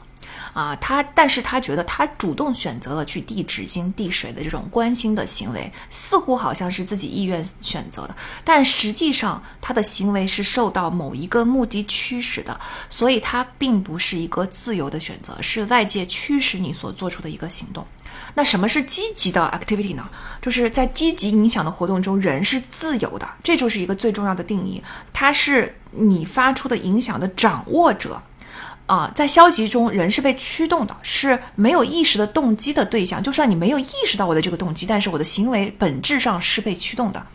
啊，他，但是他觉得他主动选择了去递纸巾、递水的这种关心的行为，似乎好像是自己意愿选择的，但实际上他的行为是受到某一个目的驱使的，所以他并不是一个自由的选择，是外界驱使你所做出的一个行动。那什么是积极的 activity 呢？就是在积极影响的活动中，人是自由的，这就是一个最重要的定义。它是你发出的影响的掌握者啊。在消极中，人是被驱动的，是没有意识的动机的对象。就算你没有意识到我的这个动机，但是我的行为本质上是被驱动的。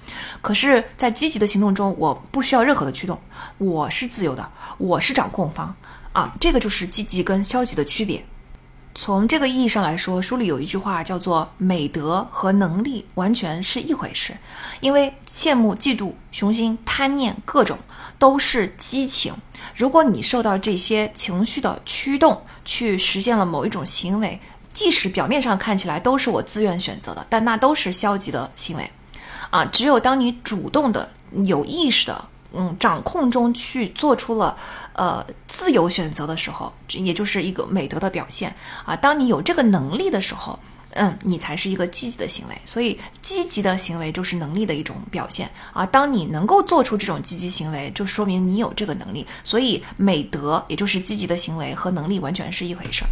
可是，在积极的行动中，我不需要任何的驱动，我是自由的，我是掌控方啊。这个就是积极跟消极的区别。从这个意义上来说，书里有一句话叫做“美德和能力完全是一回事”，因为羡慕、嫉妒、雄心、贪念各种都是激情。如果你受到这些情绪的驱动，去实现了某一种行为，即使表面上看起来都是我自愿选择的，但那都是消极的行为。啊，只有当你主动的、有意识的。嗯，掌控中去做出了，呃，自由选择的时候，也就是一个美德的表现啊。当你有这个能力的时候，嗯，你才是一个积极的行为。所以，积极的行为就是能力的一种表现啊。当你能够做出这种积极行为，就说明你有这个能力。所以，美德也就是积极的行为和能力完全是一回事儿。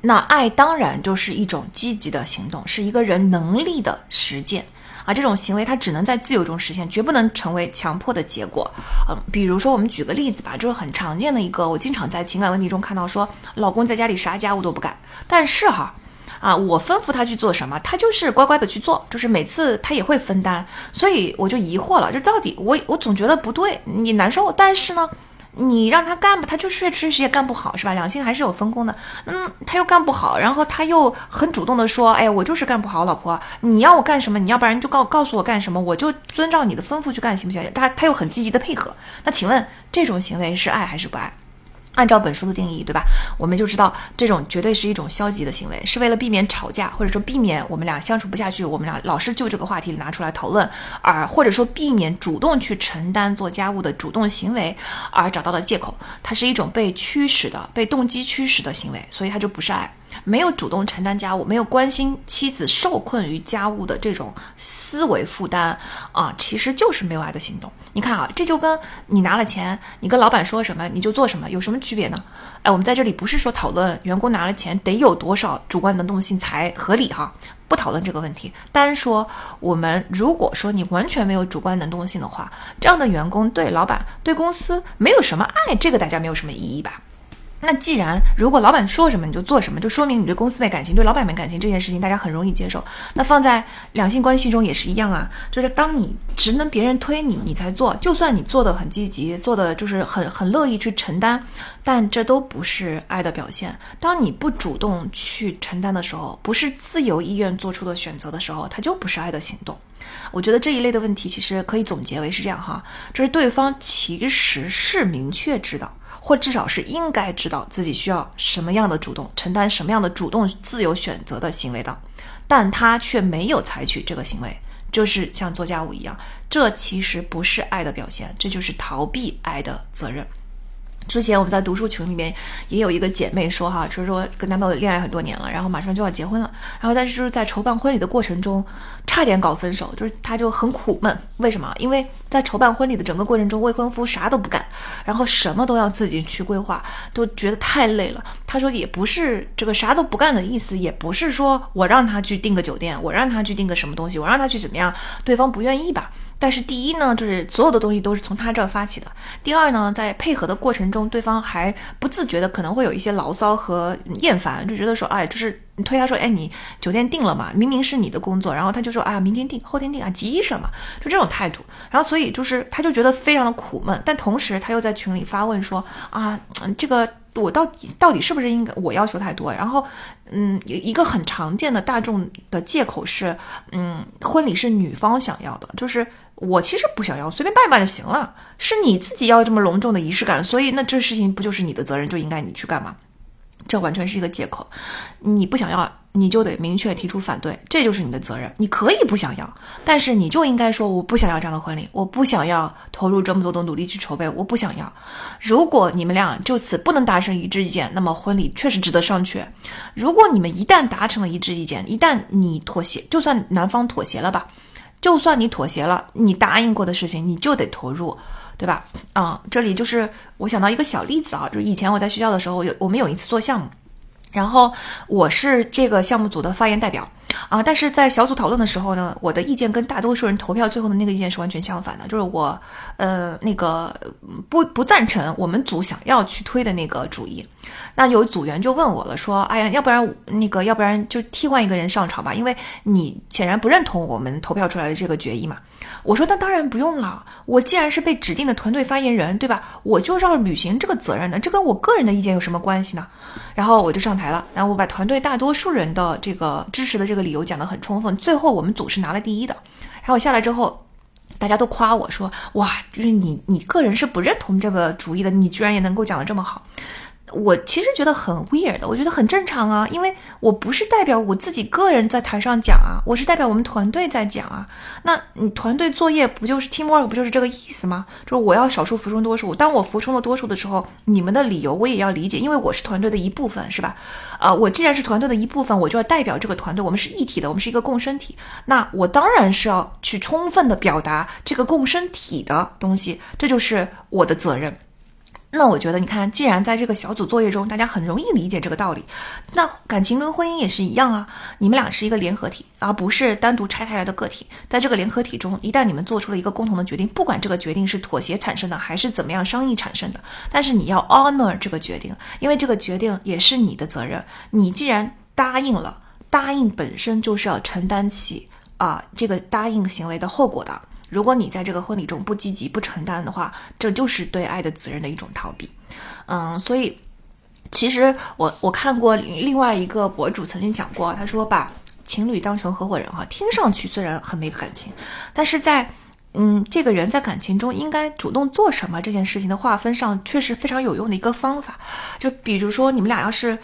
那爱当然就是一种积极的行动，是一个人能力的实践。啊，这种行为它只能在自由中实现，绝不能成为强迫的结果。嗯，比如说我们举个例子吧，就是很常见的一个，我经常在情感问题中看到，说老公在家里啥家务都不干，但是哈，啊，我吩咐他去做什么，他就是乖乖的去做，就是每次他也会分担，所以我就疑惑了，就到底我我总觉得不对，你难受，但是呢？你让他干吧，他就确实也干不好，是吧？两性还是有分工的。嗯，他又干不好，然后他又很主动的说：“哎，我就是干不好，老婆，你要我干什么？你要不然就告告诉我干什么，我就遵照你的吩咐去干，行不行？”他他又很积极的配合。那请问这种行为是爱还是不爱？按照本书的定义，对吧？我们就知道这种绝对是一种消极的行为，是为了避免吵架，或者说避免我们俩相处不下去，我们俩老是就这个话题拿出来讨论，而或者说避免主动去承担做家务的主动行为而找到了借口。它是一种被驱使的、被动机驱使的行为，所以它就不是爱。没有主动承担家务，没有关心妻子受困于家务的这种思维负担啊，其实就是没有爱的行动。你看啊，这就跟你拿了钱，你跟老板说什么你就做什么，有什么区别呢？哎，我们在这里不是说讨论员工拿了钱得有多少主观能动性才合理哈，不讨论这个问题，单说我们如果说你完全没有主观能动性的话，这样的员工对老板、对公司没有什么爱，这个大家没有什么异议吧？那既然如果老板说什么你就做什么，就说明你对公司没感情，对老板没感情这件事情，大家很容易接受。那放在两性关系中也是一样啊，就是当你只能别人推你，你才做，就算你做的很积极，做的就是很很乐意去承担，但这都不是爱的表现。当你不主动去承担的时候，不是自由意愿做出的选择的时候，它就不是爱的行动。我觉得这一类的问题其实可以总结为是这样哈，就是对方其实是明确知道。或至少是应该知道自己需要什么样的主动承担什么样的主动自由选择的行为的，但他却没有采取这个行为，就是像做家务一样，这其实不是爱的表现，这就是逃避爱的责任。之前我们在读书群里面也有一个姐妹说哈，就是说跟男朋友恋爱很多年了，然后马上就要结婚了，然后但是就是在筹办婚礼的过程中差点搞分手，就是她就很苦闷。为什么？因为在筹办婚礼的整个过程中，未婚夫啥都不干，然后什么都要自己去规划，都觉得太累了。她说也不是这个啥都不干的意思，也不是说我让他去订个酒店，我让他去订个什么东西，我让他去怎么样，对方不愿意吧。但是第一呢，就是所有的东西都是从他这儿发起的。第二呢，在配合的过程中，对方还不自觉的可能会有一些牢骚和厌烦，就觉得说，哎，就是你推他说，哎，你酒店定了嘛？明明是你的工作，然后他就说，啊，明天定，后天定啊，急什么？就这种态度。然后所以就是他就觉得非常的苦闷。但同时他又在群里发问说，啊，这个我到底到底是不是应该我要求太多？然后，嗯，一个很常见的大众的借口是，嗯，婚礼是女方想要的，就是。我其实不想要，随便办办就行了。是你自己要这么隆重的仪式感，所以那这事情不就是你的责任，就应该你去干吗？这完全是一个借口。你不想要，你就得明确提出反对，这就是你的责任。你可以不想要，但是你就应该说我不想要这样的婚礼，我不想要投入这么多的努力去筹备，我不想要。如果你们俩就此不能达成一致意见，那么婚礼确实值得商榷。如果你们一旦达成了一致意见，一旦你妥协，就算男方妥协了吧。就算你妥协了，你答应过的事情，你就得投入，对吧？啊，这里就是我想到一个小例子啊，就是以前我在学校的时候，有我们有一次做项目，然后我是这个项目组的发言代表。啊！但是在小组讨论的时候呢，我的意见跟大多数人投票最后的那个意见是完全相反的，就是我，呃，那个不不赞成我们组想要去推的那个主意。那有组员就问我了，说：“哎呀，要不然那个，要不然就替换一个人上场吧，因为你显然不认同我们投票出来的这个决议嘛。”我说：“那当然不用了，我既然是被指定的团队发言人，对吧？我就要履行这个责任的，这跟我个人的意见有什么关系呢？”然后我就上台了，然后我把团队大多数人的这个支持的这个理由讲得很充分，最后我们组是拿了第一的。然后我下来之后，大家都夸我说：“哇，就是你，你个人是不认同这个主意的，你居然也能够讲得这么好。”我其实觉得很 weird 的，我觉得很正常啊，因为我不是代表我自己个人在台上讲啊，我是代表我们团队在讲啊。那你团队作业不就是 teamwork 不就是这个意思吗？就是我要少数服从多数，当我服从了多数的时候，你们的理由我也要理解，因为我是团队的一部分，是吧？呃，我既然是团队的一部分，我就要代表这个团队，我们是一体的，我们是一个共生体，那我当然是要去充分的表达这个共生体的东西，这就是我的责任。那我觉得，你看，既然在这个小组作业中，大家很容易理解这个道理，那感情跟婚姻也是一样啊。你们俩是一个联合体，而不是单独拆开来的个体。在这个联合体中，一旦你们做出了一个共同的决定，不管这个决定是妥协产生的，还是怎么样商议产生的，但是你要 honor 这个决定，因为这个决定也是你的责任。你既然答应了，答应本身就是要承担起啊这个答应行为的后果的。如果你在这个婚礼中不积极、不承担的话，这就是对爱的责任的一种逃避。嗯，所以其实我我看过另外一个博主曾经讲过，他说把情侣当成合伙人哈，听上去虽然很没感情，但是在嗯这个人在感情中应该主动做什么这件事情的划分上，确实非常有用的一个方法。就比如说你们俩要是。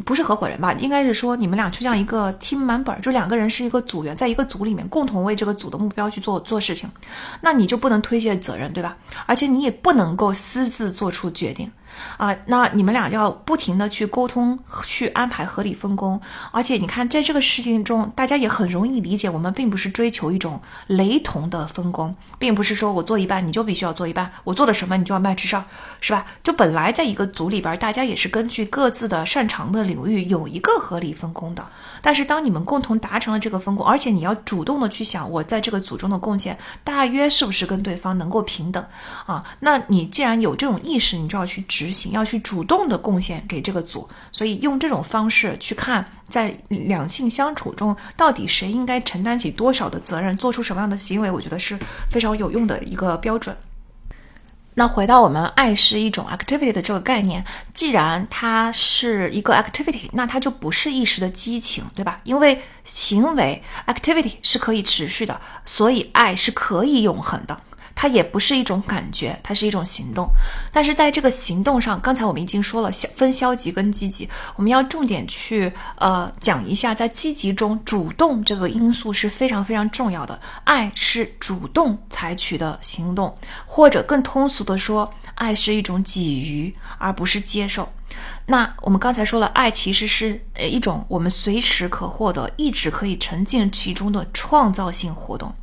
不是合伙人吧？应该是说你们俩就像一个 team member，就两个人是一个组员，在一个组里面共同为这个组的目标去做做事情，那你就不能推卸责任，对吧？而且你也不能够私自做出决定。啊，那你们俩要不停的去沟通，去安排合理分工。而且你看，在这个事情中，大家也很容易理解，我们并不是追求一种雷同的分工，并不是说我做一半你就必须要做一半，我做的什么你就要卖至上，是吧？就本来在一个组里边，大家也是根据各自的擅长的领域有一个合理分工的。但是当你们共同达成了这个分工，而且你要主动的去想，我在这个组中的贡献大约是不是跟对方能够平等啊？那你既然有这种意识，你就要去执。行，要去主动的贡献给这个组。所以用这种方式去看，在两性相处中，到底谁应该承担起多少的责任，做出什么样的行为，我觉得是非常有用的一个标准。那回到我们爱是一种 activity 的这个概念，既然它是一个 activity，那它就不是一时的激情，对吧？因为行为 activity 是可以持续的，所以爱是可以永恒的。它也不是一种感觉，它是一种行动。但是在这个行动上，刚才我们已经说了，消分消极跟积极，我们要重点去呃讲一下，在积极中，主动这个因素是非常非常重要的。爱是主动采取的行动，或者更通俗的说，爱是一种给予，而不是接受。那我们刚才说了，爱其实是呃一种我们随时可获得、一直可以沉浸其中的创造性活动。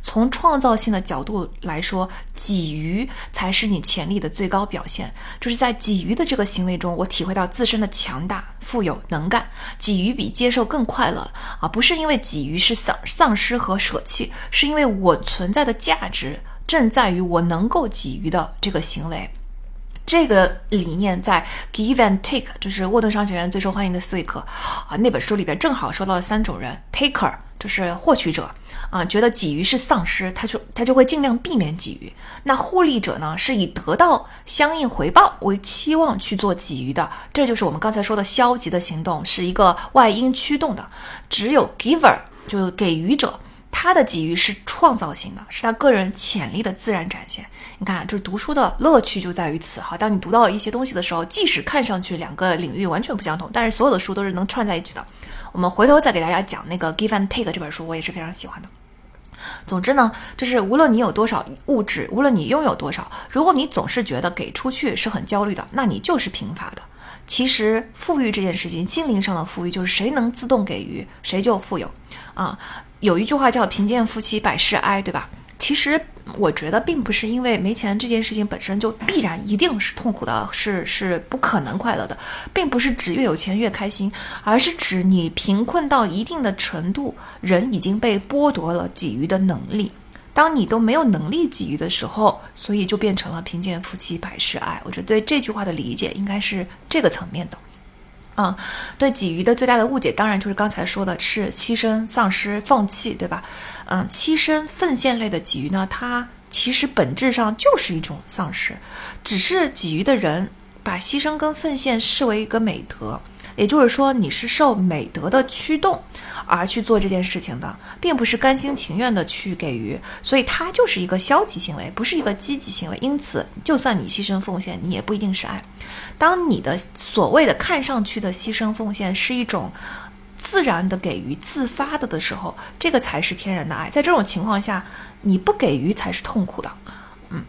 从创造性的角度来说，给予才是你潜力的最高表现。就是在给予的这个行为中，我体会到自身的强大、富有、能干。给予比接受更快乐啊！不是因为给予是丧丧失和舍弃，是因为我存在的价值正在于我能够给予的这个行为。这个理念在 Give and Take，就是沃顿商学院最受欢迎的思维课啊，那本书里边正好说到了三种人：Taker，就是获取者。啊，觉得给予是丧失，他就他就会尽量避免给予。那互利者呢，是以得到相应回报为期望去做给予的，这就是我们刚才说的消极的行动，是一个外因驱动的。只有 giver 就给予者，他的给予是创造性的，是他个人潜力的自然展现。你看，就是读书的乐趣就在于此。哈，当你读到一些东西的时候，即使看上去两个领域完全不相同，但是所有的书都是能串在一起的。我们回头再给大家讲那个《Give and Take》这本书，我也是非常喜欢的。总之呢，就是无论你有多少物质，无论你拥有多少，如果你总是觉得给出去是很焦虑的，那你就是贫乏的。其实富裕这件事情，心灵上的富裕，就是谁能自动给予，谁就富有。啊，有一句话叫“贫贱夫妻百事哀”，对吧？其实。我觉得并不是因为没钱这件事情本身就必然一定是痛苦的，是是不可能快乐的，并不是指越有钱越开心，而是指你贫困到一定的程度，人已经被剥夺了给予的能力。当你都没有能力给予的时候，所以就变成了贫贱夫妻百事哀。我觉得对这句话的理解应该是这个层面的。啊，对鲫鱼的最大的误解，当然就是刚才说的是牺牲、丧失、放弃，对吧？嗯，牺牲、奉献类的鲫鱼呢，它其实本质上就是一种丧失，只是鲫鱼的人把牺牲跟奉献视为一个美德。也就是说，你是受美德的驱动而去做这件事情的，并不是甘心情愿的去给予，所以它就是一个消极行为，不是一个积极行为。因此，就算你牺牲奉献，你也不一定是爱。当你的所谓的看上去的牺牲奉献是一种自然的给予、自发的的时候，这个才是天然的爱。在这种情况下，你不给予才是痛苦的。嗯，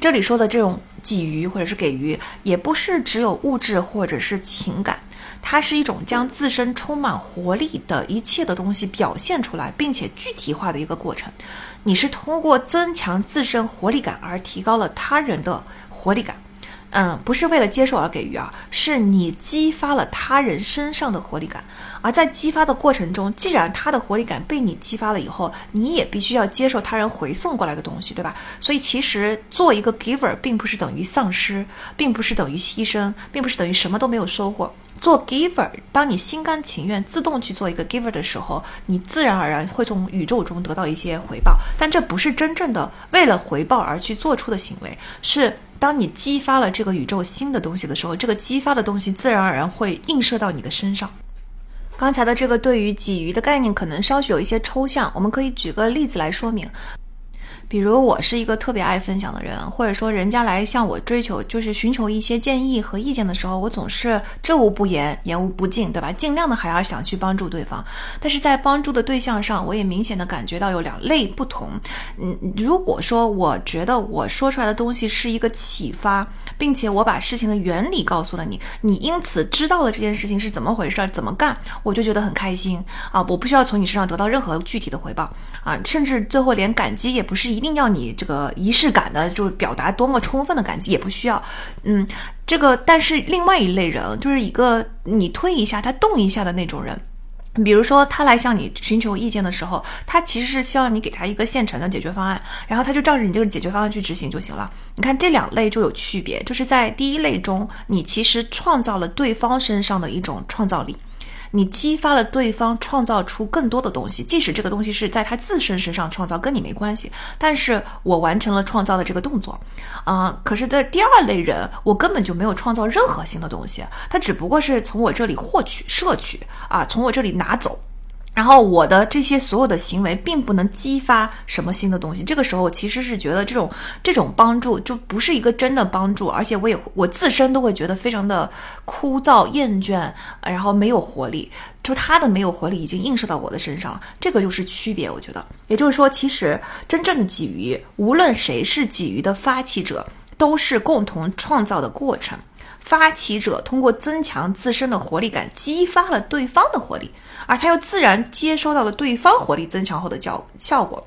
这里说的这种给予或者是给予，也不是只有物质或者是情感。它是一种将自身充满活力的一切的东西表现出来，并且具体化的一个过程。你是通过增强自身活力感而提高了他人的活力感。嗯，不是为了接受而给予啊，是你激发了他人身上的活力感，而在激发的过程中，既然他的活力感被你激发了以后，你也必须要接受他人回送过来的东西，对吧？所以其实做一个 giver 并不是等于丧失，并不是等于牺牲，并不是等于什么都没有收获。做 giver，当你心甘情愿自动去做一个 giver 的时候，你自然而然会从宇宙中得到一些回报，但这不是真正的为了回报而去做出的行为，是。当你激发了这个宇宙新的东西的时候，这个激发的东西自然而然会映射到你的身上。刚才的这个对于给予的概念可能稍许有一些抽象，我们可以举个例子来说明。比如我是一个特别爱分享的人，或者说人家来向我追求，就是寻求一些建议和意见的时候，我总是知无不言，言无不尽，对吧？尽量的还要想去帮助对方。但是在帮助的对象上，我也明显的感觉到有两类不同。嗯，如果说我觉得我说出来的东西是一个启发，并且我把事情的原理告诉了你，你因此知道了这件事情是怎么回事，怎么干，我就觉得很开心啊！我不需要从你身上得到任何具体的回报啊，甚至最后连感激也不是一。一定要你这个仪式感的，就是表达多么充分的感激也不需要，嗯，这个但是另外一类人就是一个你推一下他动一下的那种人，比如说，他来向你寻求意见的时候，他其实是希望你给他一个现成的解决方案，然后他就照着你这个解决方案去执行就行了。你看这两类就有区别，就是在第一类中，你其实创造了对方身上的一种创造力。你激发了对方创造出更多的东西，即使这个东西是在他自身身上创造，跟你没关系。但是我完成了创造的这个动作，啊，可是的第二类人，我根本就没有创造任何新的东西，他只不过是从我这里获取、摄取啊，从我这里拿走。然后我的这些所有的行为并不能激发什么新的东西，这个时候其实是觉得这种这种帮助就不是一个真的帮助，而且我也我自身都会觉得非常的枯燥厌倦，然后没有活力，就他的没有活力已经映射到我的身上了，这个就是区别，我觉得，也就是说，其实真正的鲫鱼，无论谁是鲫鱼的发起者，都是共同创造的过程。发起者通过增强自身的活力感，激发了对方的活力，而他又自然接收到了对方活力增强后的效效果。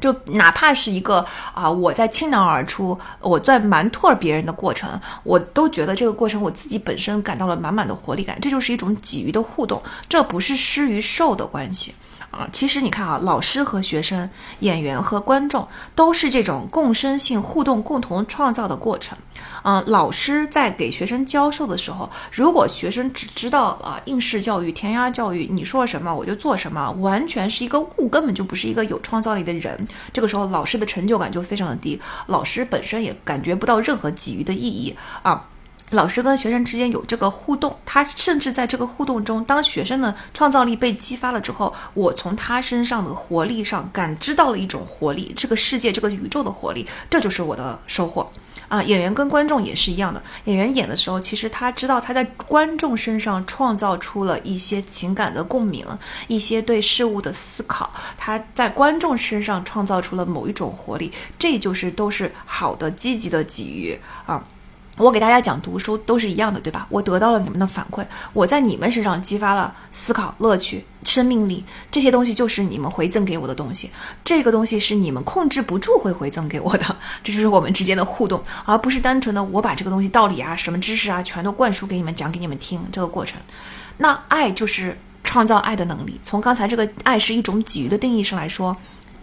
就哪怕是一个啊，我在倾囊而出，我在瞒托别人的过程，我都觉得这个过程我自己本身感到了满满的活力感。这就是一种给予的互动，这不是施与受的关系。啊，其实你看啊，老师和学生、演员和观众都是这种共生性互动、共同创造的过程。嗯，老师在给学生教授的时候，如果学生只知道啊应试教育、填鸭教育，你说什么我就做什么，完全是一个物，根本就不是一个有创造力的人。这个时候，老师的成就感就非常的低，老师本身也感觉不到任何给予的意义啊。老师跟学生之间有这个互动，他甚至在这个互动中，当学生的创造力被激发了之后，我从他身上的活力上感知到了一种活力，这个世界、这个宇宙的活力，这就是我的收获啊！演员跟观众也是一样的，演员演的时候，其实他知道他在观众身上创造出了一些情感的共鸣，一些对事物的思考，他在观众身上创造出了某一种活力，这就是都是好的、积极的给予啊！我给大家讲读书都是一样的，对吧？我得到了你们的反馈，我在你们身上激发了思考、乐趣、生命力，这些东西就是你们回赠给我的东西。这个东西是你们控制不住会回赠给我的，这就是我们之间的互动，而不是单纯的我把这个东西道理啊、什么知识啊全都灌输给你们，讲给你们听这个过程。那爱就是创造爱的能力。从刚才这个爱是一种给予的定义上来说，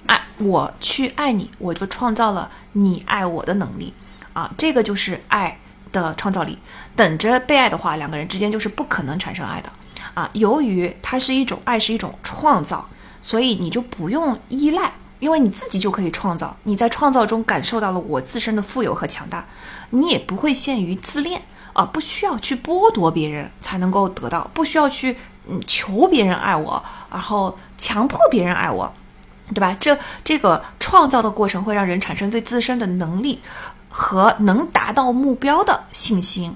爱我去爱你，我就创造了你爱我的能力啊，这个就是爱。的创造力，等着被爱的话，两个人之间就是不可能产生爱的啊。由于它是一种爱，是一种创造，所以你就不用依赖，因为你自己就可以创造。你在创造中感受到了我自身的富有和强大，你也不会陷于自恋啊，不需要去剥夺别人才能够得到，不需要去嗯求别人爱我，然后强迫别人爱我，对吧？这这个创造的过程会让人产生对自身的能力。和能达到目标的信心。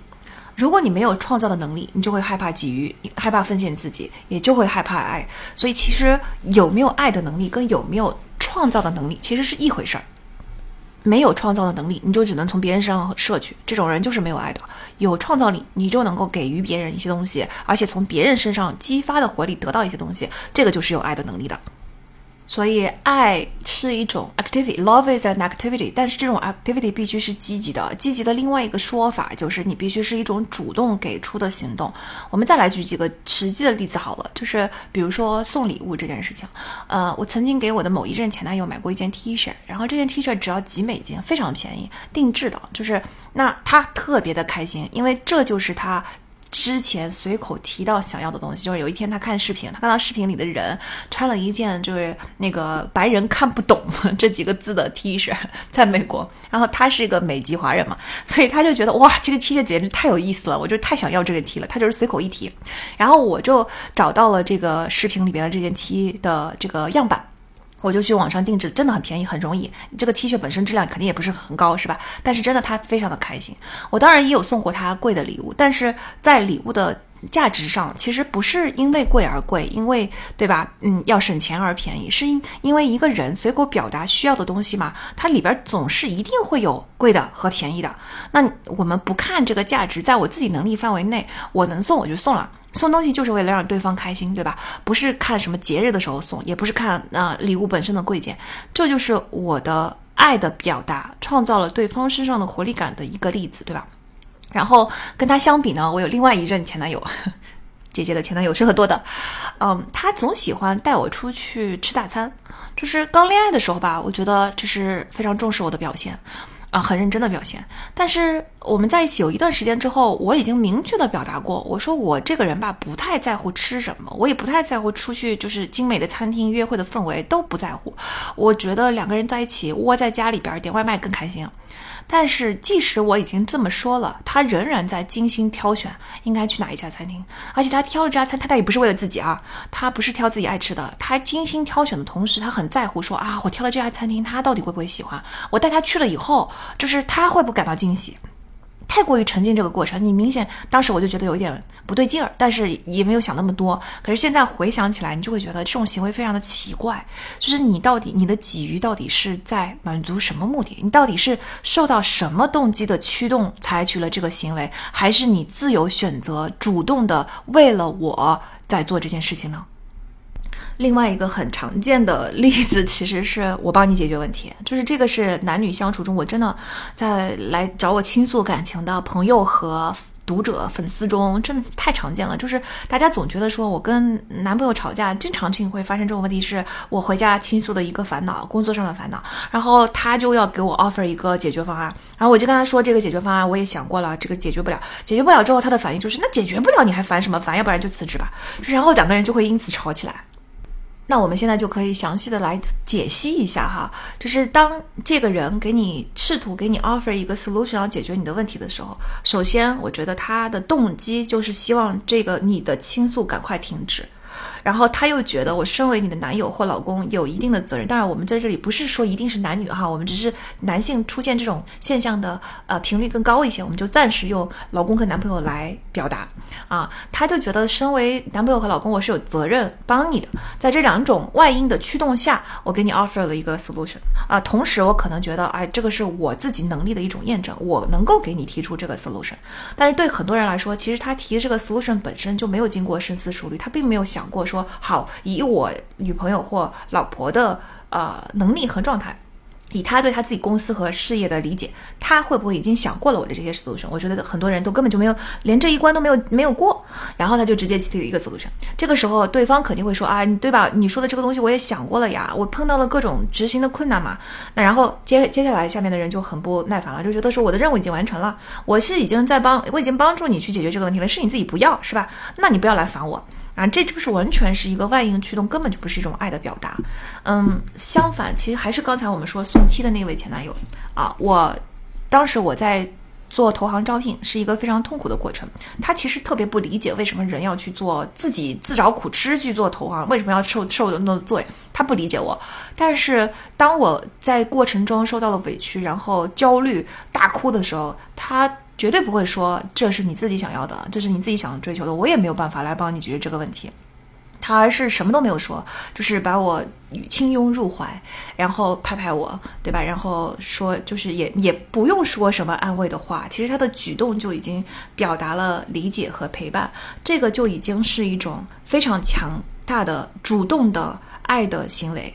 如果你没有创造的能力，你就会害怕给予，害怕奉献自己，也就会害怕爱。所以，其实有没有爱的能力跟有没有创造的能力其实是一回事儿。没有创造的能力，你就只能从别人身上摄取，这种人就是没有爱的。有创造力，你就能够给予别人一些东西，而且从别人身上激发的活力得到一些东西，这个就是有爱的能力的。所以，爱是一种 activity，love is an activity。但是，这种 activity 必须是积极的。积极的另外一个说法就是，你必须是一种主动给出的行动。我们再来举几个实际的例子好了，就是比如说送礼物这件事情。呃，我曾经给我的某一任前男友买过一件 T 恤，然后这件 T 恤只要几美金，非常便宜，定制的。就是那他特别的开心，因为这就是他。之前随口提到想要的东西，就是有一天他看视频，他看到视频里的人穿了一件就是那个白人看不懂这几个字的 T 恤，在美国，然后他是一个美籍华人嘛，所以他就觉得哇，这个 T 恤简直太有意思了，我就太想要这个 T 了，他就是随口一提，然后我就找到了这个视频里边的这件 T 的这个样板。我就去网上定制，真的很便宜，很容易。这个 T 恤本身质量肯定也不是很高，是吧？但是真的他非常的开心。我当然也有送过他贵的礼物，但是在礼物的价值上，其实不是因为贵而贵，因为对吧？嗯，要省钱而便宜，是因因为一个人随口表达需要的东西嘛，它里边总是一定会有贵的和便宜的。那我们不看这个价值，在我自己能力范围内，我能送我就送了。送东西就是为了让对方开心，对吧？不是看什么节日的时候送，也不是看啊礼物本身的贵贱，这就是我的爱的表达，创造了对方身上的活力感的一个例子，对吧？然后跟他相比呢，我有另外一任前男友，姐姐的前男友是很多的，嗯，他总喜欢带我出去吃大餐，就是刚恋爱的时候吧，我觉得这是非常重视我的表现。啊，很认真的表现。但是我们在一起有一段时间之后，我已经明确的表达过，我说我这个人吧，不太在乎吃什么，我也不太在乎出去就是精美的餐厅约会的氛围都不在乎。我觉得两个人在一起窝在家里边儿点外卖更开心。但是，即使我已经这么说了，他仍然在精心挑选应该去哪一家餐厅。而且他挑了这家餐，他倒也不是为了自己啊，他不是挑自己爱吃的，他精心挑选的同时，他很在乎说啊，我挑了这家餐厅，他到底会不会喜欢？我带他去了以后，就是他会不会感到惊喜？太过于沉浸这个过程，你明显当时我就觉得有一点不对劲儿，但是也没有想那么多。可是现在回想起来，你就会觉得这种行为非常的奇怪，就是你到底你的给予到底是在满足什么目的？你到底是受到什么动机的驱动采取了这个行为，还是你自由选择主动的为了我在做这件事情呢？另外一个很常见的例子，其实是我帮你解决问题，就是这个是男女相处中，我真的在来找我倾诉感情的朋友和读者、粉丝中，真的太常见了。就是大家总觉得说我跟男朋友吵架，经常性会发生这种问题，是我回家倾诉的一个烦恼，工作上的烦恼，然后他就要给我 offer 一个解决方案，然后我就跟他说这个解决方案我也想过了，这个解决不了，解决不了之后，他的反应就是那解决不了你还烦什么烦？要不然就辞职吧。然后两个人就会因此吵起来。那我们现在就可以详细的来解析一下哈，就是当这个人给你试图给你 offer 一个 solution 要解决你的问题的时候，首先我觉得他的动机就是希望这个你的倾诉赶快停止。然后他又觉得我身为你的男友或老公有一定的责任，当然我们在这里不是说一定是男女哈，我们只是男性出现这种现象的呃频率更高一些，我们就暂时用老公和男朋友来表达啊。他就觉得身为男朋友和老公，我是有责任帮你的，在这两种外因的驱动下，我给你 offer 了一个 solution 啊。同时我可能觉得哎，这个是我自己能力的一种验证，我能够给你提出这个 solution。但是对很多人来说，其实他提这个 solution 本身就没有经过深思熟虑，他并没有想过。说好，以我女朋友或老婆的呃能力和状态，以他对他自己公司和事业的理解，他会不会已经想过了我的这些 solution？我觉得很多人都根本就没有，连这一关都没有没有过，然后他就直接提了一个 solution。这个时候对方肯定会说啊，你对吧？你说的这个东西我也想过了呀，我碰到了各种执行的困难嘛。那然后接接下来下面的人就很不耐烦了，就觉得说我的任务已经完成了，我是已经在帮，我已经帮助你去解决这个问题了，是你自己不要是吧？那你不要来烦我。啊，这就是完全是一个外因驱动，根本就不是一种爱的表达。嗯，相反，其实还是刚才我们说送梯的那位前男友啊。我当时我在做投行招聘，是一个非常痛苦的过程。他其实特别不理解为什么人要去做自己自找苦吃去做投行，为什么要受受那么多罪？他不理解我。但是当我在过程中受到了委屈，然后焦虑大哭的时候，他。绝对不会说这是你自己想要的，这是你自己想追求的，我也没有办法来帮你解决这个问题。他是什么都没有说，就是把我轻拥入怀，然后拍拍我，对吧？然后说，就是也也不用说什么安慰的话，其实他的举动就已经表达了理解和陪伴，这个就已经是一种非常强大的主动的爱的行为。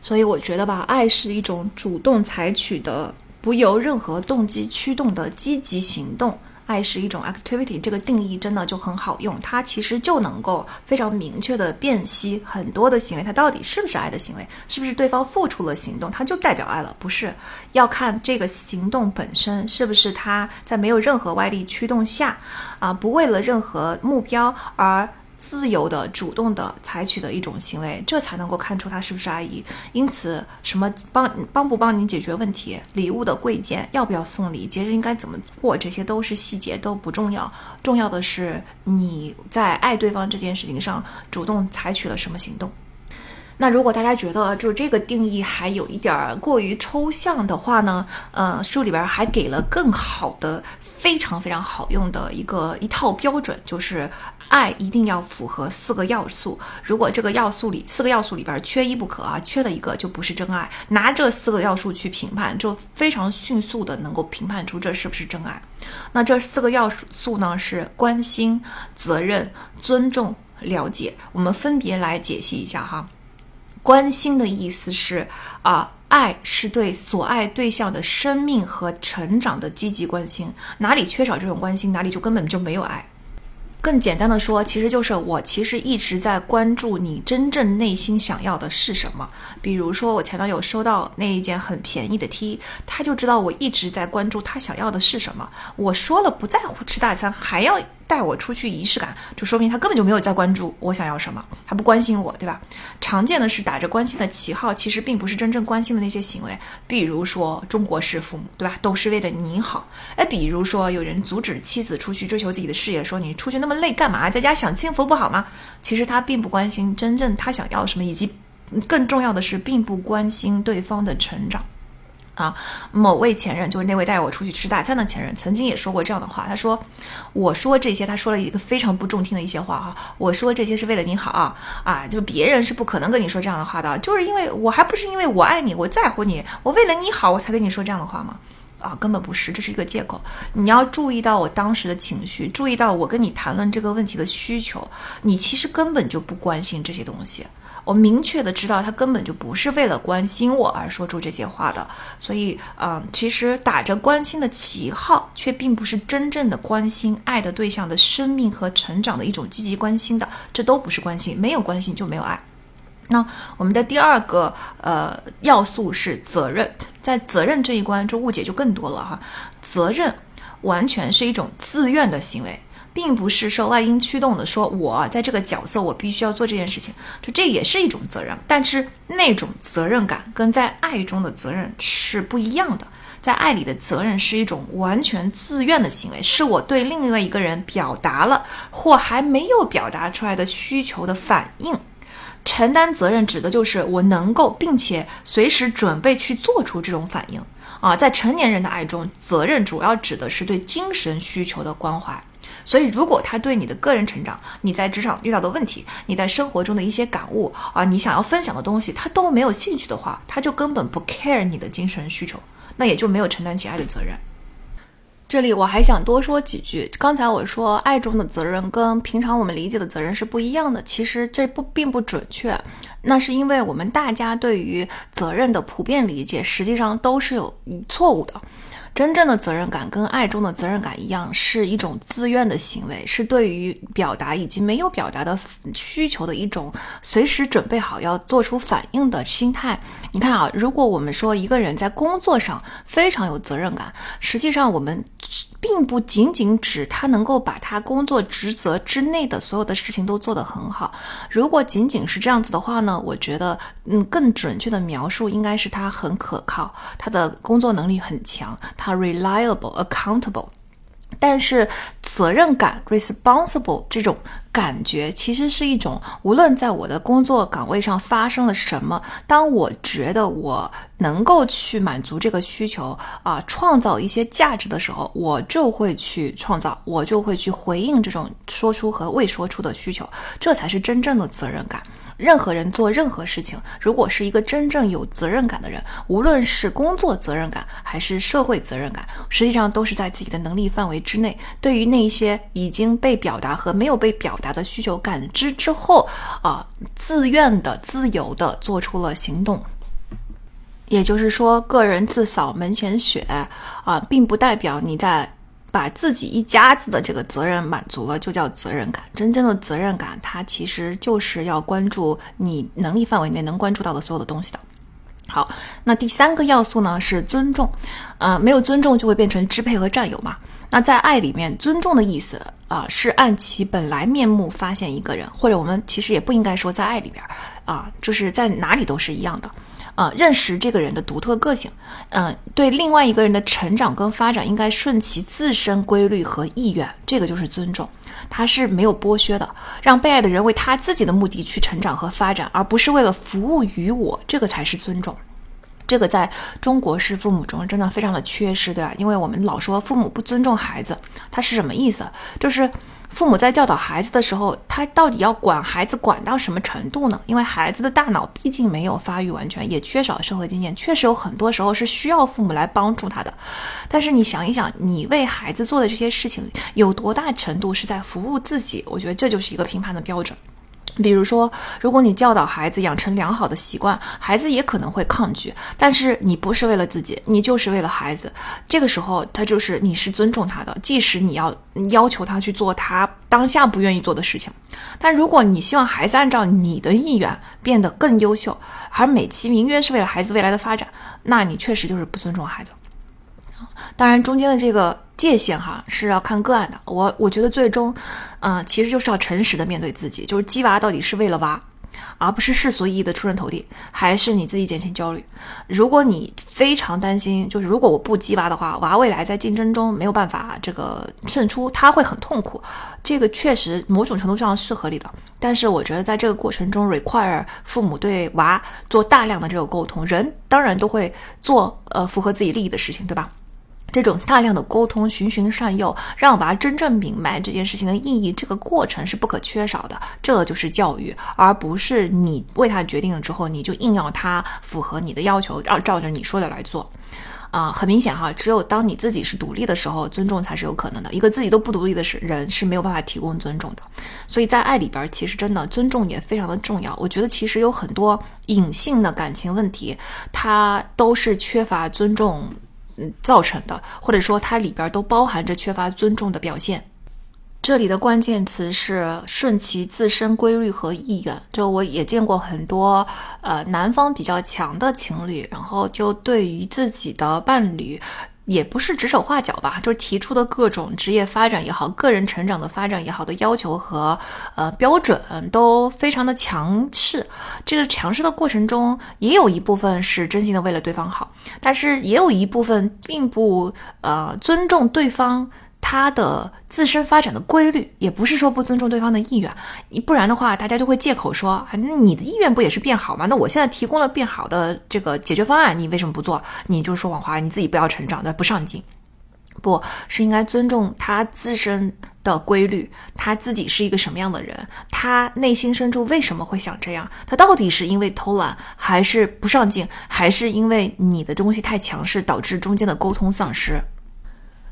所以我觉得吧，爱是一种主动采取的。不由任何动机驱动的积极行动，爱是一种 activity，这个定义真的就很好用，它其实就能够非常明确的辨析很多的行为，它到底是不是爱的行为，是不是对方付出了行动，它就代表爱了？不是，要看这个行动本身是不是他在没有任何外力驱动下，啊，不为了任何目标而。自由的、主动的采取的一种行为，这才能够看出他是不是爱意。因此，什么帮帮不帮你解决问题，礼物的贵贱，要不要送礼，节日应该怎么过，这些都是细节，都不重要。重要的是你在爱对方这件事情上主动采取了什么行动。那如果大家觉得就是这个定义还有一点过于抽象的话呢，呃，书里边还给了更好的、非常非常好用的一个一套标准，就是爱一定要符合四个要素。如果这个要素里四个要素里边缺一不可啊，缺了一个就不是真爱。拿这四个要素去评判，就非常迅速的能够评判出这是不是真爱。那这四个要素呢是关心、责任、尊重、了解。我们分别来解析一下哈。关心的意思是啊，爱是对所爱对象的生命和成长的积极关心，哪里缺少这种关心，哪里就根本就没有爱。更简单的说，其实就是我其实一直在关注你真正内心想要的是什么。比如说，我前男友收到那一件很便宜的 T，他就知道我一直在关注他想要的是什么。我说了不在乎吃大餐，还要。带我出去仪式感，就说明他根本就没有在关注我想要什么，他不关心我，对吧？常见的是打着关心的旗号，其实并不是真正关心的那些行为，比如说中国式父母，对吧？都是为了你好。哎，比如说有人阻止妻子出去追求自己的事业，说你出去那么累干嘛？在家享清福不好吗？其实他并不关心真正他想要什么，以及更重要的是，并不关心对方的成长。啊，某位前任就是那位带我出去吃大餐的前任，曾经也说过这样的话。他说：“我说这些，他说了一个非常不中听的一些话哈。我说这些是为了你好啊啊，就别人是不可能跟你说这样的话的，就是因为我还不是因为我爱你，我在乎你，我为了你好，我才跟你说这样的话吗？啊，根本不是，这是一个借口。你要注意到我当时的情绪，注意到我跟你谈论这个问题的需求，你其实根本就不关心这些东西。”我明确的知道他根本就不是为了关心我而说出这些话的，所以，嗯，其实打着关心的旗号，却并不是真正的关心爱的对象的生命和成长的一种积极关心的，这都不是关心，没有关心就没有爱。那我们的第二个呃要素是责任，在责任这一关，就误解就更多了哈，责任完全是一种自愿的行为。并不是受外因驱动的，说我在这个角色，我必须要做这件事情，就这也是一种责任。但是那种责任感跟在爱中的责任是不一样的。在爱里的责任是一种完全自愿的行为，是我对另外一个人表达了或还没有表达出来的需求的反应。承担责任指的就是我能够并且随时准备去做出这种反应啊。在成年人的爱中，责任主要指的是对精神需求的关怀。所以，如果他对你的个人成长、你在职场遇到的问题、你在生活中的一些感悟啊，你想要分享的东西，他都没有兴趣的话，他就根本不 care 你的精神需求，那也就没有承担起爱的责任。这里我还想多说几句。刚才我说爱中的责任跟平常我们理解的责任是不一样的，其实这不并不准确。那是因为我们大家对于责任的普遍理解，实际上都是有错误的。真正的责任感跟爱中的责任感一样，是一种自愿的行为，是对于表达以及没有表达的需求的一种随时准备好要做出反应的心态。你看啊，如果我们说一个人在工作上非常有责任感，实际上我们并不仅仅指他能够把他工作职责之内的所有的事情都做得很好。如果仅仅是这样子的话呢，我觉得，嗯，更准确的描述应该是他很可靠，他的工作能力很强。它 reliable, accountable，但是责任感 responsible 这种感觉其实是一种，无论在我的工作岗位上发生了什么，当我觉得我能够去满足这个需求啊，创造一些价值的时候，我就会去创造，我就会去回应这种说出和未说出的需求，这才是真正的责任感。任何人做任何事情，如果是一个真正有责任感的人，无论是工作责任感还是社会责任感，实际上都是在自己的能力范围之内。对于那一些已经被表达和没有被表达的需求感知之后，啊，自愿的、自由的做出了行动。也就是说，个人自扫门前雪啊，并不代表你在。把自己一家子的这个责任满足了，就叫责任感。真正的责任感，它其实就是要关注你能力范围内能关注到的所有的东西的。好，那第三个要素呢是尊重，呃，没有尊重就会变成支配和占有嘛。那在爱里面，尊重的意思啊是按其本来面目发现一个人，或者我们其实也不应该说在爱里边啊，就是在哪里都是一样的。啊，认识这个人的独特个性，嗯，对另外一个人的成长跟发展应该顺其自身规律和意愿，这个就是尊重，他是没有剥削的，让被爱的人为他自己的目的去成长和发展，而不是为了服务于我，这个才是尊重。这个在中国式父母中真的非常的缺失，对吧？因为我们老说父母不尊重孩子，他是什么意思？就是。父母在教导孩子的时候，他到底要管孩子管到什么程度呢？因为孩子的大脑毕竟没有发育完全，也缺少社会经验，确实有很多时候是需要父母来帮助他的。但是你想一想，你为孩子做的这些事情有多大程度是在服务自己？我觉得这就是一个评判的标准。比如说，如果你教导孩子养成良好的习惯，孩子也可能会抗拒。但是你不是为了自己，你就是为了孩子。这个时候，他就是你是尊重他的，即使你要要求他去做他当下不愿意做的事情。但如果你希望孩子按照你的意愿变得更优秀，而美其名曰是为了孩子未来的发展，那你确实就是不尊重孩子。当然，中间的这个界限哈是要看个案的。我我觉得最终，嗯，其实就是要诚实的面对自己，就是鸡娃到底是为了娃，而不是世俗意义的出人头地，还是你自己减轻焦虑。如果你非常担心，就是如果我不鸡娃的话，娃未来在竞争中没有办法这个胜出，他会很痛苦。这个确实某种程度上是合理的，但是我觉得在这个过程中，require 父母对娃做大量的这个沟通，人当然都会做呃符合自己利益的事情，对吧？这种大量的沟通，循循善诱，让娃真正明白这件事情的意义，这个过程是不可缺少的。这就是教育，而不是你为他决定了之后，你就硬要他符合你的要求，要照着你说的来做。啊，很明显哈，只有当你自己是独立的时候，尊重才是有可能的。一个自己都不独立的是人是没有办法提供尊重的。所以在爱里边，其实真的尊重也非常的重要。我觉得其实有很多隐性的感情问题，它都是缺乏尊重。嗯，造成的，或者说它里边都包含着缺乏尊重的表现。这里的关键词是顺其自身规律和意愿。就我也见过很多，呃，男方比较强的情侣，然后就对于自己的伴侣。也不是指手画脚吧，就是提出的各种职业发展也好，个人成长的发展也好的要求和呃标准都非常的强势。这个强势的过程中，也有一部分是真心的为了对方好，但是也有一部分并不呃尊重对方。他的自身发展的规律，也不是说不尊重对方的意愿，不然的话，大家就会借口说，那你的意愿不也是变好吗？那我现在提供了变好的这个解决方案，你为什么不做？你就说谎话，你自己不要成长，对不上进，不是应该尊重他自身的规律，他自己是一个什么样的人，他内心深处为什么会想这样？他到底是因为偷懒，还是不上进，还是因为你的东西太强势，导致中间的沟通丧失？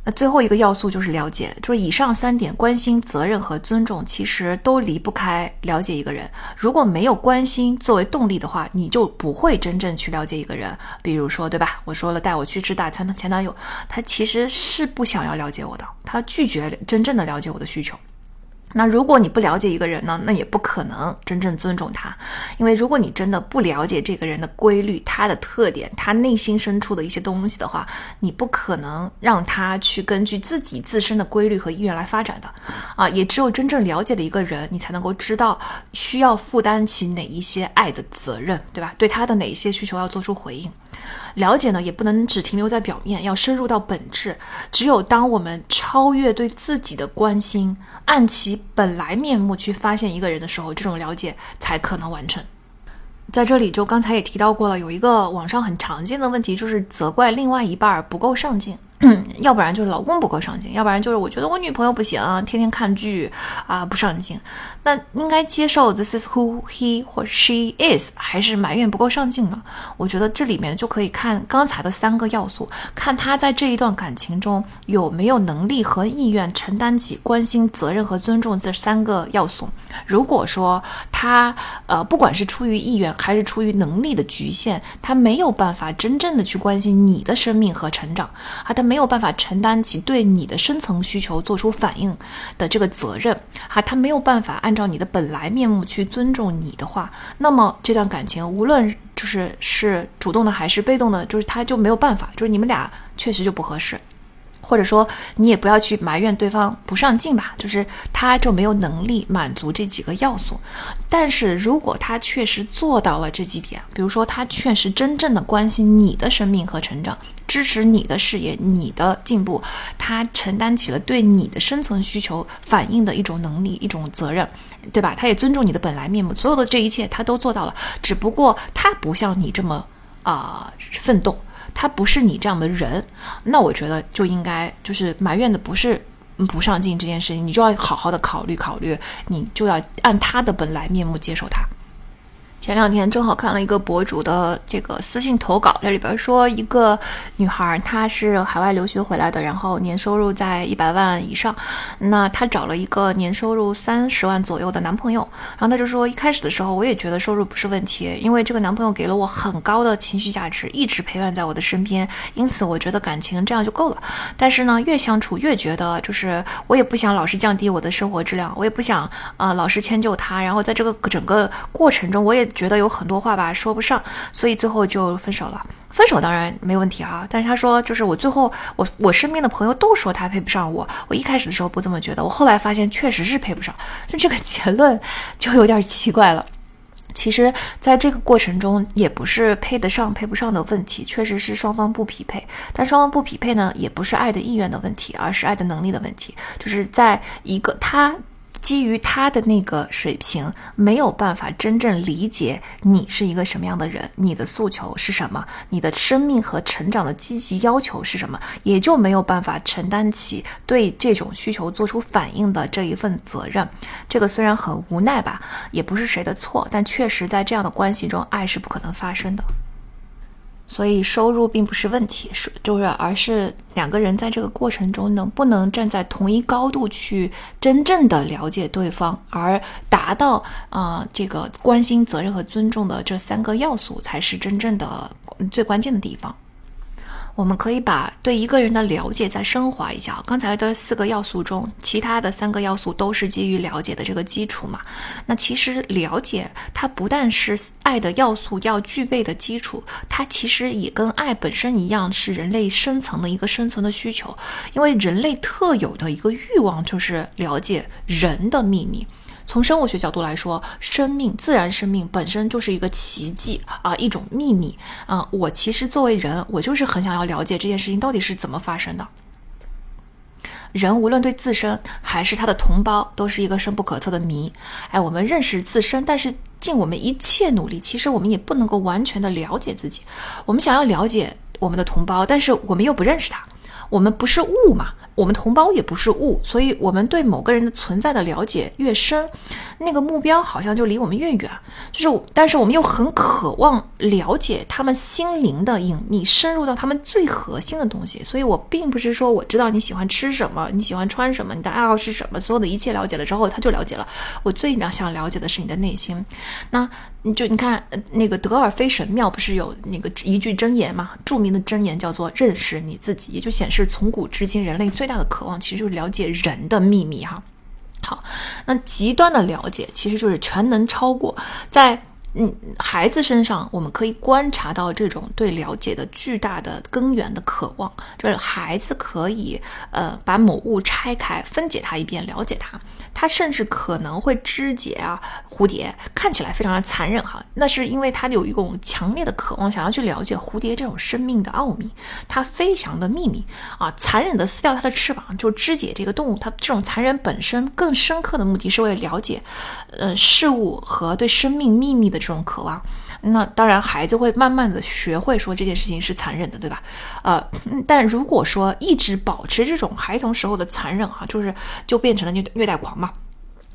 那最后一个要素就是了解，就是以上三点，关心、责任和尊重，其实都离不开了解一个人。如果没有关心作为动力的话，你就不会真正去了解一个人。比如说，对吧？我说了带我去吃大餐的前男友，他其实是不想要了解我的，他拒绝真正的了解我的需求。那如果你不了解一个人呢，那也不可能真正尊重他，因为如果你真的不了解这个人的规律、他的特点、他内心深处的一些东西的话，你不可能让他去根据自己自身的规律和意愿来发展的，啊，也只有真正了解的一个人，你才能够知道需要负担起哪一些爱的责任，对吧？对他的哪一些需求要做出回应。了解呢，也不能只停留在表面，要深入到本质。只有当我们超越对自己的关心，按其本来面目去发现一个人的时候，这种了解才可能完成。在这里，就刚才也提到过了，有一个网上很常见的问题，就是责怪另外一半不够上进。要不然就是老公不够上进，要不然就是我觉得我女朋友不行，天天看剧啊不上进。那应该接受 this is who he 或 she is，还是埋怨不够上进呢？我觉得这里面就可以看刚才的三个要素，看他在这一段感情中有没有能力和意愿承担起关心、责任和尊重这三个要素。如果说他呃不管是出于意愿还是出于能力的局限，他没有办法真正的去关心你的生命和成长，啊他。没有办法承担起对你的深层需求做出反应的这个责任，哈，他没有办法按照你的本来面目去尊重你的话，那么这段感情无论就是是主动的还是被动的，就是他就没有办法，就是你们俩确实就不合适。或者说，你也不要去埋怨对方不上进吧，就是他就没有能力满足这几个要素。但是如果他确实做到了这几点，比如说他确实真正的关心你的生命和成长，支持你的事业、你的进步，他承担起了对你的深层需求反应的一种能力、一种责任，对吧？他也尊重你的本来面目，所有的这一切他都做到了，只不过他不像你这么啊奋斗。他不是你这样的人，那我觉得就应该就是埋怨的不是不上进这件事情，你就要好好的考虑考虑，你就要按他的本来面目接受他。前两天正好看了一个博主的这个私信投稿，在里边说一个女孩，她是海外留学回来的，然后年收入在一百万以上，那她找了一个年收入三十万左右的男朋友，然后她就说一开始的时候我也觉得收入不是问题，因为这个男朋友给了我很高的情绪价值，一直陪伴在我的身边，因此我觉得感情这样就够了。但是呢，越相处越觉得就是我也不想老是降低我的生活质量，我也不想啊老是迁就他，然后在这个整个过程中我也。觉得有很多话吧说不上，所以最后就分手了。分手当然没问题啊，但是他说就是我最后我我身边的朋友都说他配不上我，我一开始的时候不这么觉得，我后来发现确实是配不上，就这个结论就有点奇怪了。其实在这个过程中也不是配得上配不上的问题，确实是双方不匹配。但双方不匹配呢，也不是爱的意愿的问题，而是爱的能力的问题，就是在一个他。基于他的那个水平，没有办法真正理解你是一个什么样的人，你的诉求是什么，你的生命和成长的积极要求是什么，也就没有办法承担起对这种需求做出反应的这一份责任。这个虽然很无奈吧，也不是谁的错，但确实在这样的关系中，爱是不可能发生的。所以收入并不是问题，是就是，而是两个人在这个过程中能不能站在同一高度去真正的了解对方，而达到啊这个关心、责任和尊重的这三个要素，才是真正的最关键的地方。我们可以把对一个人的了解再升华一下。刚才的四个要素中，其他的三个要素都是基于了解的这个基础嘛？那其实了解它不但是爱的要素要具备的基础，它其实也跟爱本身一样，是人类深层的一个生存的需求。因为人类特有的一个欲望就是了解人的秘密。从生物学角度来说，生命、自然生命本身就是一个奇迹啊，一种秘密啊。我其实作为人，我就是很想要了解这件事情到底是怎么发生的。人无论对自身还是他的同胞，都是一个深不可测的谜。哎，我们认识自身，但是尽我们一切努力，其实我们也不能够完全的了解自己。我们想要了解我们的同胞，但是我们又不认识他。我们不是物嘛？我们同胞也不是物，所以我们对某个人的存在的了解越深，那个目标好像就离我们越远。就是，但是我们又很渴望了解他们心灵的隐秘，深入到他们最核心的东西。所以我并不是说我知道你喜欢吃什么，你喜欢穿什么，你的爱好是什么，所有的一切了解了之后，他就了解了。我最想了解的是你的内心。那你就你看，那个德尔菲神庙不是有那个一句箴言嘛？著名的箴言叫做“认识你自己”，也就显示从古至今人类最最大的渴望其实就是了解人的秘密哈。好，那极端的了解其实就是全能超过在。嗯，孩子身上我们可以观察到这种对了解的巨大的根源的渴望，就是孩子可以呃把某物拆开分解它一遍，了解它。它甚至可能会肢解啊蝴蝶，看起来非常的残忍哈，那是因为它有一种强烈的渴望，想要去了解蝴蝶这种生命的奥秘，它飞翔的秘密啊，残忍的撕掉它的翅膀，就肢解这个动物。它这种残忍本身更深刻的目的是为了了解，呃事物和对生命秘密的。这种渴望，那当然孩子会慢慢的学会说这件事情是残忍的，对吧？呃，但如果说一直保持这种孩童时候的残忍哈，就是就变成了虐虐待狂嘛，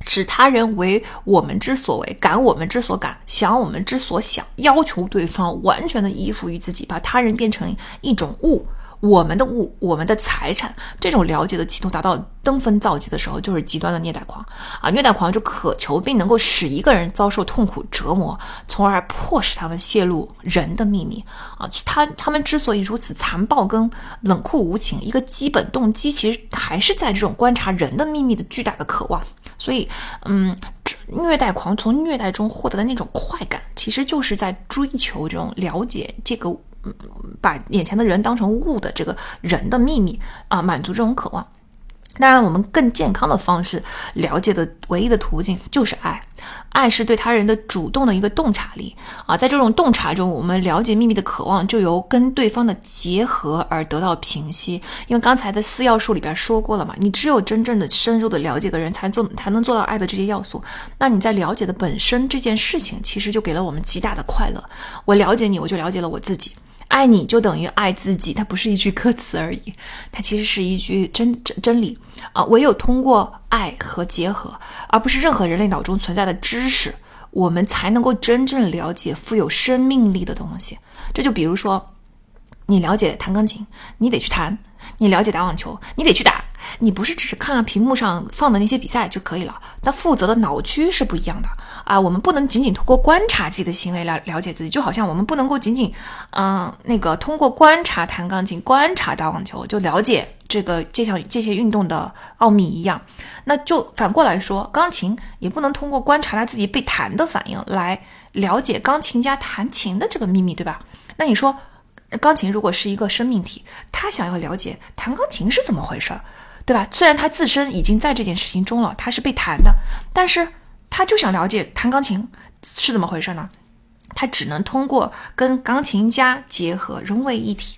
使他人为我们之所为，感我们之所感，想我们之所想，要求对方完全的依附于自己，把他人变成一种物。我们的物，我们的财产，这种了解的企图达到登峰造极的时候，就是极端的虐待狂啊！虐待狂就渴求并能够使一个人遭受痛苦折磨，从而迫使他们泄露人的秘密啊！他他们之所以如此残暴跟冷酷无情，一个基本动机其实还是在这种观察人的秘密的巨大的渴望。所以，嗯，虐待狂从虐待中获得的那种快感，其实就是在追求这种了解这个。把眼前的人当成物的这个人的秘密啊，满足这种渴望。当然，我们更健康的方式了解的唯一的途径就是爱。爱是对他人的主动的一个洞察力啊，在这种洞察中，我们了解秘密的渴望就由跟对方的结合而得到平息。因为刚才的四要素里边说过了嘛，你只有真正的深入的了解个人，才做才能做到爱的这些要素。那你在了解的本身这件事情，其实就给了我们极大的快乐。我了解你，我就了解了我自己。爱你就等于爱自己，它不是一句歌词而已，它其实是一句真真真理啊！唯有通过爱和结合，而不是任何人类脑中存在的知识，我们才能够真正了解富有生命力的东西。这就比如说，你了解弹钢琴，你得去弹；你了解打网球，你得去打。你不是只是看看屏幕上放的那些比赛就可以了，那负责的脑区是不一样的啊。我们不能仅仅通过观察自己的行为来了解自己，就好像我们不能够仅仅，嗯，那个通过观察弹钢琴、观察打网球就了解这个这项这些运动的奥秘一样。那就反过来说，钢琴也不能通过观察他自己被弹的反应来了解钢琴家弹琴的这个秘密，对吧？那你说，钢琴如果是一个生命体，他想要了解弹钢琴是怎么回事儿？对吧？虽然他自身已经在这件事情中了，他是被弹的，但是他就想了解弹钢琴是怎么回事呢？他只能通过跟钢琴家结合，融为一体，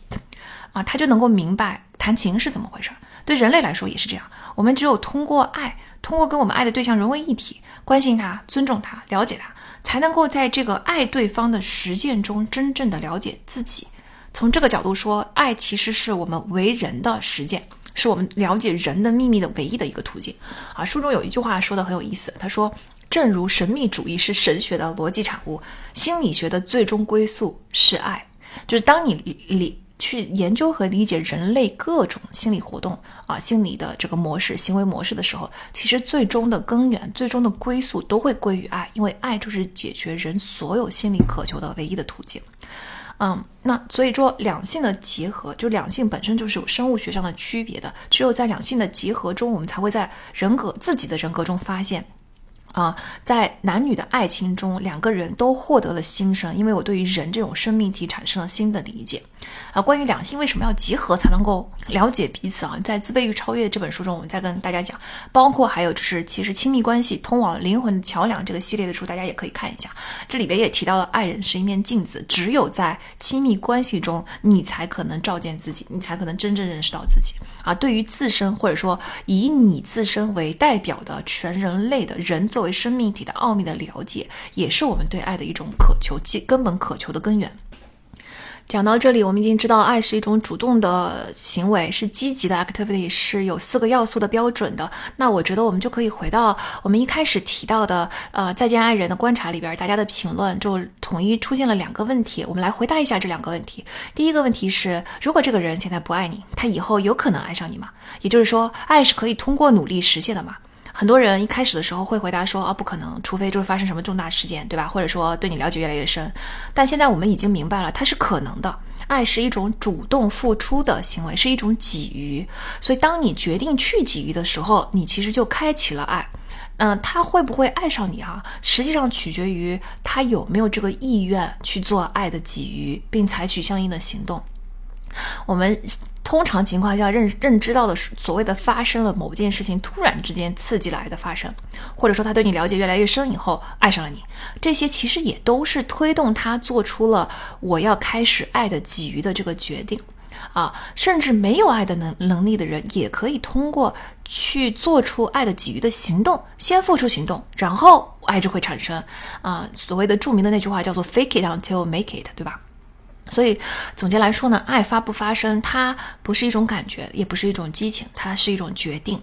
啊，他就能够明白弹琴是怎么回事。对人类来说也是这样，我们只有通过爱，通过跟我们爱的对象融为一体，关心他、尊重他、了解他，才能够在这个爱对方的实践中真正的了解自己。从这个角度说，爱其实是我们为人的实践。是我们了解人的秘密的唯一的一个途径啊！书中有一句话说的很有意思，他说：“正如神秘主义是神学的逻辑产物，心理学的最终归宿是爱。”就是当你理去研究和理解人类各种心理活动啊、心理的这个模式、行为模式的时候，其实最终的根源、最终的归宿都会归于爱，因为爱就是解决人所有心理渴求的唯一的途径。嗯，那所以说两性的结合，就两性本身就是有生物学上的区别的，只有在两性的结合中，我们才会在人格自己的人格中发现。啊，在男女的爱情中，两个人都获得了新生，因为我对于人这种生命体产生了新的理解。啊，关于两性为什么要结合才能够了解彼此啊，在《自卑与超越》这本书中，我们再跟大家讲。包括还有就是，其实亲密关系通往灵魂的桥梁这个系列的书，大家也可以看一下。这里边也提到了，爱人是一面镜子，只有在亲密关系中，你才可能照见自己，你才可能真正认识到自己。啊，对于自身或者说以你自身为代表的全人类的人作为生命体的奥秘的了解，也是我们对爱的一种渴求，其根本渴求的根源。讲到这里，我们已经知道爱是一种主动的行为，是积极的 activity，是有四个要素的标准的。那我觉得我们就可以回到我们一开始提到的，呃，再见爱人的观察里边，大家的评论就统一出现了两个问题，我们来回答一下这两个问题。第一个问题是，如果这个人现在不爱你，他以后有可能爱上你吗？也就是说，爱是可以通过努力实现的吗？很多人一开始的时候会回答说，啊，不可能，除非就是发生什么重大事件，对吧？或者说对你了解越来越深。但现在我们已经明白了，它是可能的。爱是一种主动付出的行为，是一种给予。所以，当你决定去给予的时候，你其实就开启了爱。嗯，他会不会爱上你啊？实际上取决于他有没有这个意愿去做爱的给予，并采取相应的行动。我们。通常情况下，认认知到的所谓的发生了某件事情，突然之间刺激来的发生，或者说他对你了解越来越深以后爱上了你，这些其实也都是推动他做出了我要开始爱的给予的这个决定啊。甚至没有爱的能能力的人，也可以通过去做出爱的给予的行动，先付出行动，然后爱就会产生啊。所谓的著名的那句话叫做 “fake it until make it”，对吧？所以总结来说呢，爱发不发生，它不是一种感觉，也不是一种激情，它是一种决定。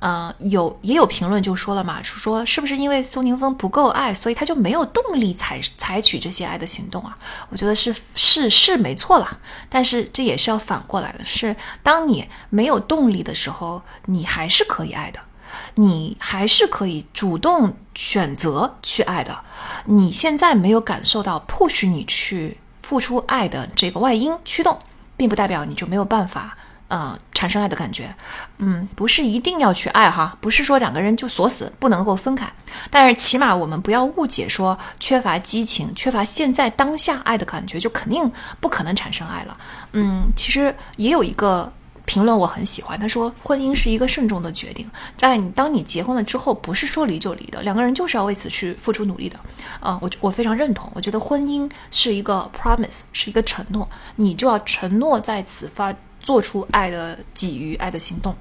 呃，有也有评论就说了嘛，说是不是因为宋宁峰不够爱，所以他就没有动力采采取这些爱的行动啊？我觉得是是是没错了，但是这也是要反过来的，是当你没有动力的时候，你还是可以爱的，你还是可以主动选择去爱的。你现在没有感受到 push 你去。付出爱的这个外因驱动，并不代表你就没有办法，呃，产生爱的感觉。嗯，不是一定要去爱哈，不是说两个人就锁死不能够分开。但是起码我们不要误解说缺乏激情、缺乏现在当下爱的感觉，就肯定不可能产生爱了。嗯，其实也有一个。评论我很喜欢，他说婚姻是一个慎重的决定，在你当你结婚了之后，不是说离就离的，两个人就是要为此去付出努力的，啊，我我非常认同，我觉得婚姻是一个 promise，是一个承诺，你就要承诺在此发做出爱的给予，爱的行动。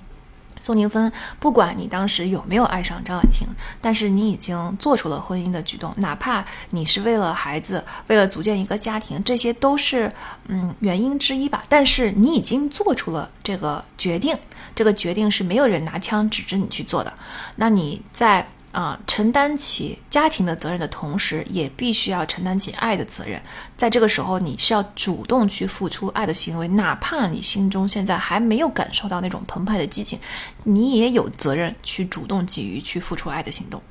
宋宁芬，不管你当时有没有爱上张婉婷，但是你已经做出了婚姻的举动，哪怕你是为了孩子，为了组建一个家庭，这些都是嗯原因之一吧。但是你已经做出了这个决定，这个决定是没有人拿枪指着你去做的。那你在啊，承担起家庭的责任的同时，也必须要承担起爱的责任。在这个时候，你是要主动去付出爱的行为，哪怕你心中现在还没有感受到那种澎湃的激情，你也有责任去主动给予、去付出爱的行动。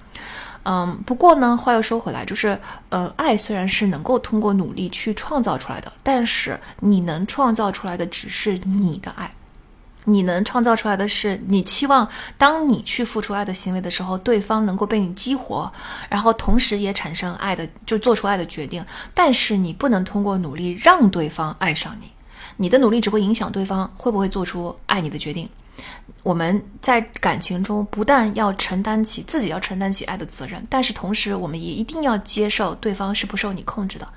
嗯，不过呢，话又说回来，就是，呃，爱虽然是能够通过努力去创造出来的，但是你能创造出来的只是你的爱。你能创造出来的是，你期望当你去付出爱的行为的时候，对方能够被你激活，然后同时也产生爱的，就做出爱的决定。但是你不能通过努力让对方爱上你，你的努力只会影响对方会不会做出爱你的决定。我们在感情中不但要承担起自己要承担起爱的责任，但是同时我们也一定要接受对方是不受你控制的。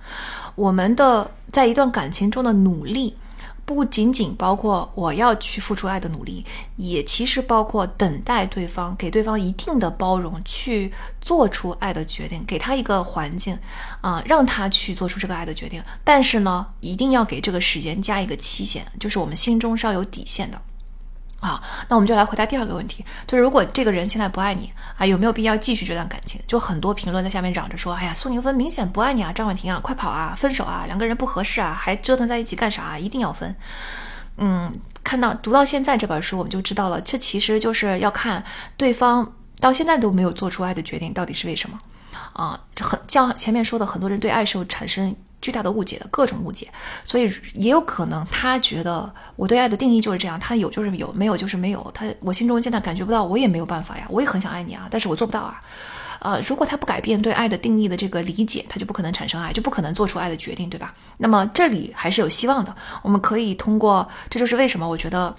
我们的在一段感情中的努力。不仅仅包括我要去付出爱的努力，也其实包括等待对方，给对方一定的包容，去做出爱的决定，给他一个环境，啊，让他去做出这个爱的决定。但是呢，一定要给这个时间加一个期限，就是我们心中是要有底线的。好，那我们就来回答第二个问题，就是如果这个人现在不爱你啊，有没有必要继续这段感情？就很多评论在下面嚷着说，哎呀，苏宁芬明显不爱你啊，张婉婷啊，快跑啊，分手啊，两个人不合适啊，还折腾在一起干啥？一定要分。嗯，看到读到现在这本书，我们就知道了，这其实就是要看对方到现在都没有做出爱的决定，到底是为什么啊？很像前面说的，很多人对爱是有产生。巨大的误解的各种误解，所以也有可能他觉得我对爱的定义就是这样，他有就是有，没有就是没有。他我心中现在感觉不到，我也没有办法呀，我也很想爱你啊，但是我做不到啊。呃，如果他不改变对爱的定义的这个理解，他就不可能产生爱，就不可能做出爱的决定，对吧？那么这里还是有希望的，我们可以通过，这就是为什么我觉得。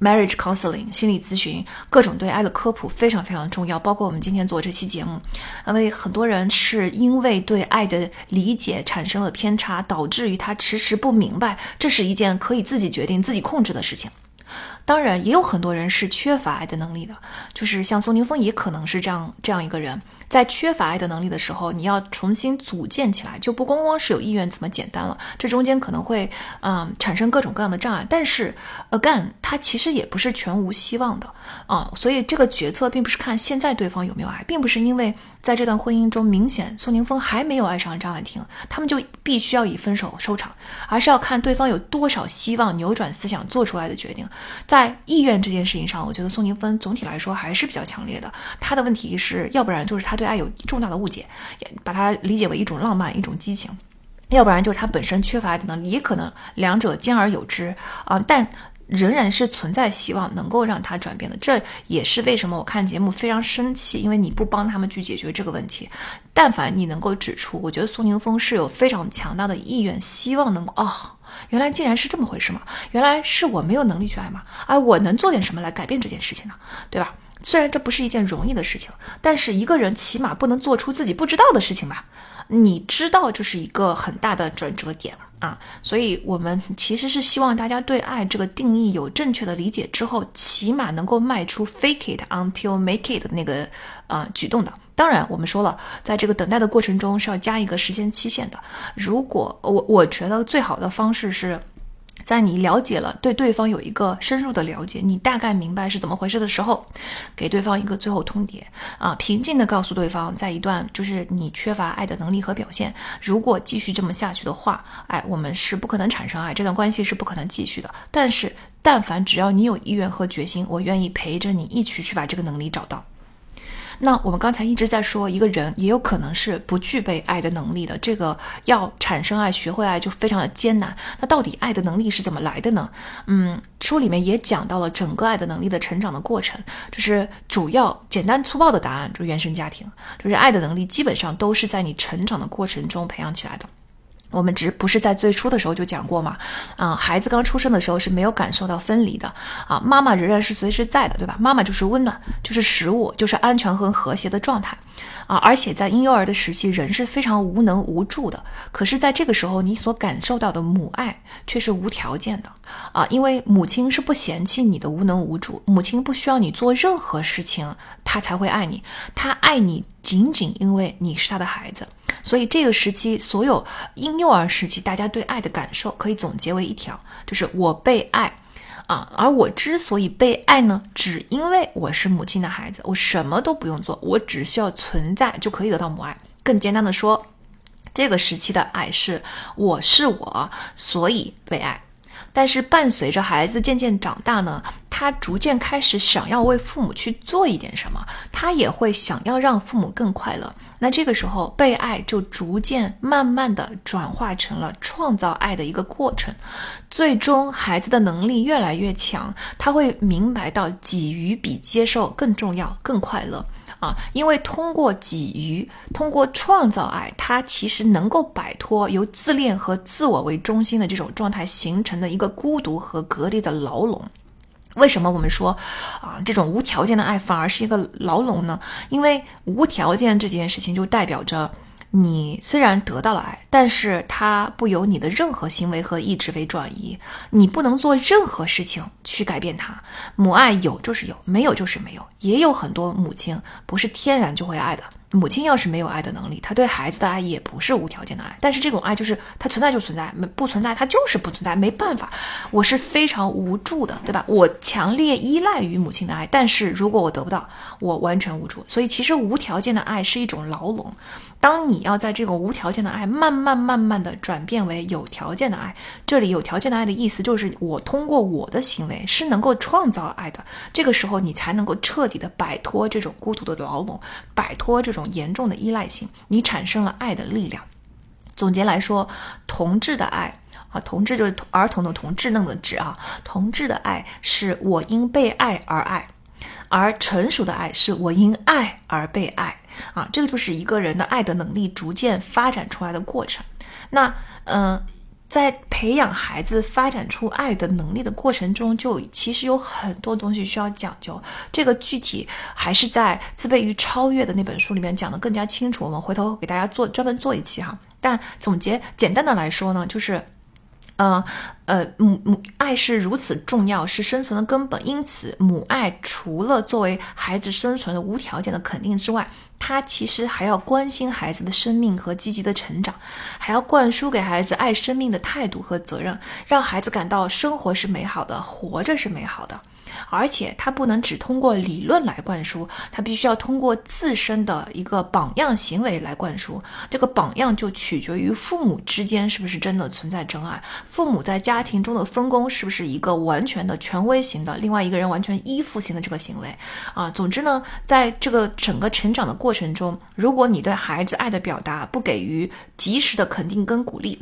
Marriage counseling 心理咨询，各种对爱的科普非常非常重要，包括我们今天做这期节目，因为很多人是因为对爱的理解产生了偏差，导致于他迟迟不明白，这是一件可以自己决定、自己控制的事情。当然，也有很多人是缺乏爱的能力的，就是像宋宁峰也可能是这样这样一个人。在缺乏爱的能力的时候，你要重新组建起来，就不光光是有意愿这么简单了。这中间可能会，嗯，产生各种各样的障碍。但是，again，它其实也不是全无希望的啊。所以这个决策并不是看现在对方有没有爱，并不是因为在这段婚姻中明显宋宁峰还没有爱上张婉婷，他们就必须要以分手收场，而是要看对方有多少希望扭转思想，做出来的决定。在在意愿这件事情上，我觉得宋宁峰总体来说还是比较强烈的。他的问题是要不然就是他。对爱有重大的误解，也把它理解为一种浪漫、一种激情，要不然就是他本身缺乏爱的能力，也可能两者兼而有之啊。但仍然是存在希望能够让他转变的，这也是为什么我看节目非常生气，因为你不帮他们去解决这个问题。但凡你能够指出，我觉得苏宁峰是有非常强大的意愿，希望能够哦，原来竟然是这么回事嘛，原来是我没有能力去爱吗？哎，我能做点什么来改变这件事情呢？对吧？虽然这不是一件容易的事情，但是一个人起码不能做出自己不知道的事情吧？你知道，就是一个很大的转折点啊！所以，我们其实是希望大家对爱这个定义有正确的理解之后，起码能够迈出 fake it until make it 的那个呃举动的。当然，我们说了，在这个等待的过程中是要加一个时间期限的。如果我我觉得最好的方式是。在你了解了对对方有一个深入的了解，你大概明白是怎么回事的时候，给对方一个最后通牒啊，平静的告诉对方，在一段就是你缺乏爱的能力和表现，如果继续这么下去的话，哎，我们是不可能产生爱，这段关系是不可能继续的。但是，但凡只要你有意愿和决心，我愿意陪着你一起去把这个能力找到。那我们刚才一直在说，一个人也有可能是不具备爱的能力的。这个要产生爱、学会爱就非常的艰难。那到底爱的能力是怎么来的呢？嗯，书里面也讲到了整个爱的能力的成长的过程，就是主要简单粗暴的答案，就是原生家庭，就是爱的能力基本上都是在你成长的过程中培养起来的。我们只不是在最初的时候就讲过嘛，啊，孩子刚出生的时候是没有感受到分离的，啊，妈妈仍然是随时在的，对吧？妈妈就是温暖，就是食物，就是安全和和谐的状态，啊，而且在婴幼儿的时期，人是非常无能无助的，可是在这个时候，你所感受到的母爱却是无条件的，啊，因为母亲是不嫌弃你的无能无助，母亲不需要你做任何事情，她才会爱你，她爱你仅仅因为你是她的孩子。所以这个时期，所有婴幼儿时期，大家对爱的感受可以总结为一条，就是我被爱，啊。而我之所以被爱呢，只因为我是母亲的孩子，我什么都不用做，我只需要存在就可以得到母爱。更简单的说，这个时期的爱是我是我，所以被爱。但是伴随着孩子渐渐长大呢，他逐渐开始想要为父母去做一点什么，他也会想要让父母更快乐。那这个时候，被爱就逐渐慢慢的转化成了创造爱的一个过程，最终孩子的能力越来越强，他会明白到给予比接受更重要、更快乐啊！因为通过给予，通过创造爱，它其实能够摆脱由自恋和自我为中心的这种状态形成的一个孤独和隔离的牢笼。为什么我们说啊，这种无条件的爱反而是一个牢笼呢？因为无条件这件事情就代表着你虽然得到了爱，但是它不由你的任何行为和意志为转移，你不能做任何事情去改变它。母爱有就是有，没有就是没有。也有很多母亲不是天然就会爱的。母亲要是没有爱的能力，她对孩子的爱也不是无条件的爱。但是这种爱就是它存在就存在，不存在它就是不存在，没办法，我是非常无助的，对吧？我强烈依赖于母亲的爱，但是如果我得不到，我完全无助。所以其实无条件的爱是一种牢笼。当你要在这个无条件的爱慢慢慢慢的转变为有条件的爱，这里有条件的爱的意思就是我通过我的行为是能够创造爱的。这个时候你才能够彻底的摆脱这种孤独的牢笼，摆脱这种严重的依赖性，你产生了爱的力量。总结来说，同志的爱啊，同志就是儿童的童，稚嫩的稚啊，同志的爱是我因被爱而爱。而成熟的爱是我因爱而被爱啊，这个就是一个人的爱的能力逐渐发展出来的过程。那嗯，在培养孩子发展出爱的能力的过程中，就其实有很多东西需要讲究。这个具体还是在《自卑与超越》的那本书里面讲的更加清楚。我们回头给大家做专门做一期哈。但总结简单的来说呢，就是。呃呃，母母爱是如此重要，是生存的根本。因此，母爱除了作为孩子生存的无条件的肯定之外，他其实还要关心孩子的生命和积极的成长，还要灌输给孩子爱生命的态度和责任，让孩子感到生活是美好的，活着是美好的。而且他不能只通过理论来灌输，他必须要通过自身的一个榜样行为来灌输。这个榜样就取决于父母之间是不是真的存在真爱，父母在家庭中的分工是不是一个完全的权威型的，另外一个人完全依附型的这个行为啊。总之呢，在这个整个成长的过程中，如果你对孩子爱的表达不给予及时的肯定跟鼓励。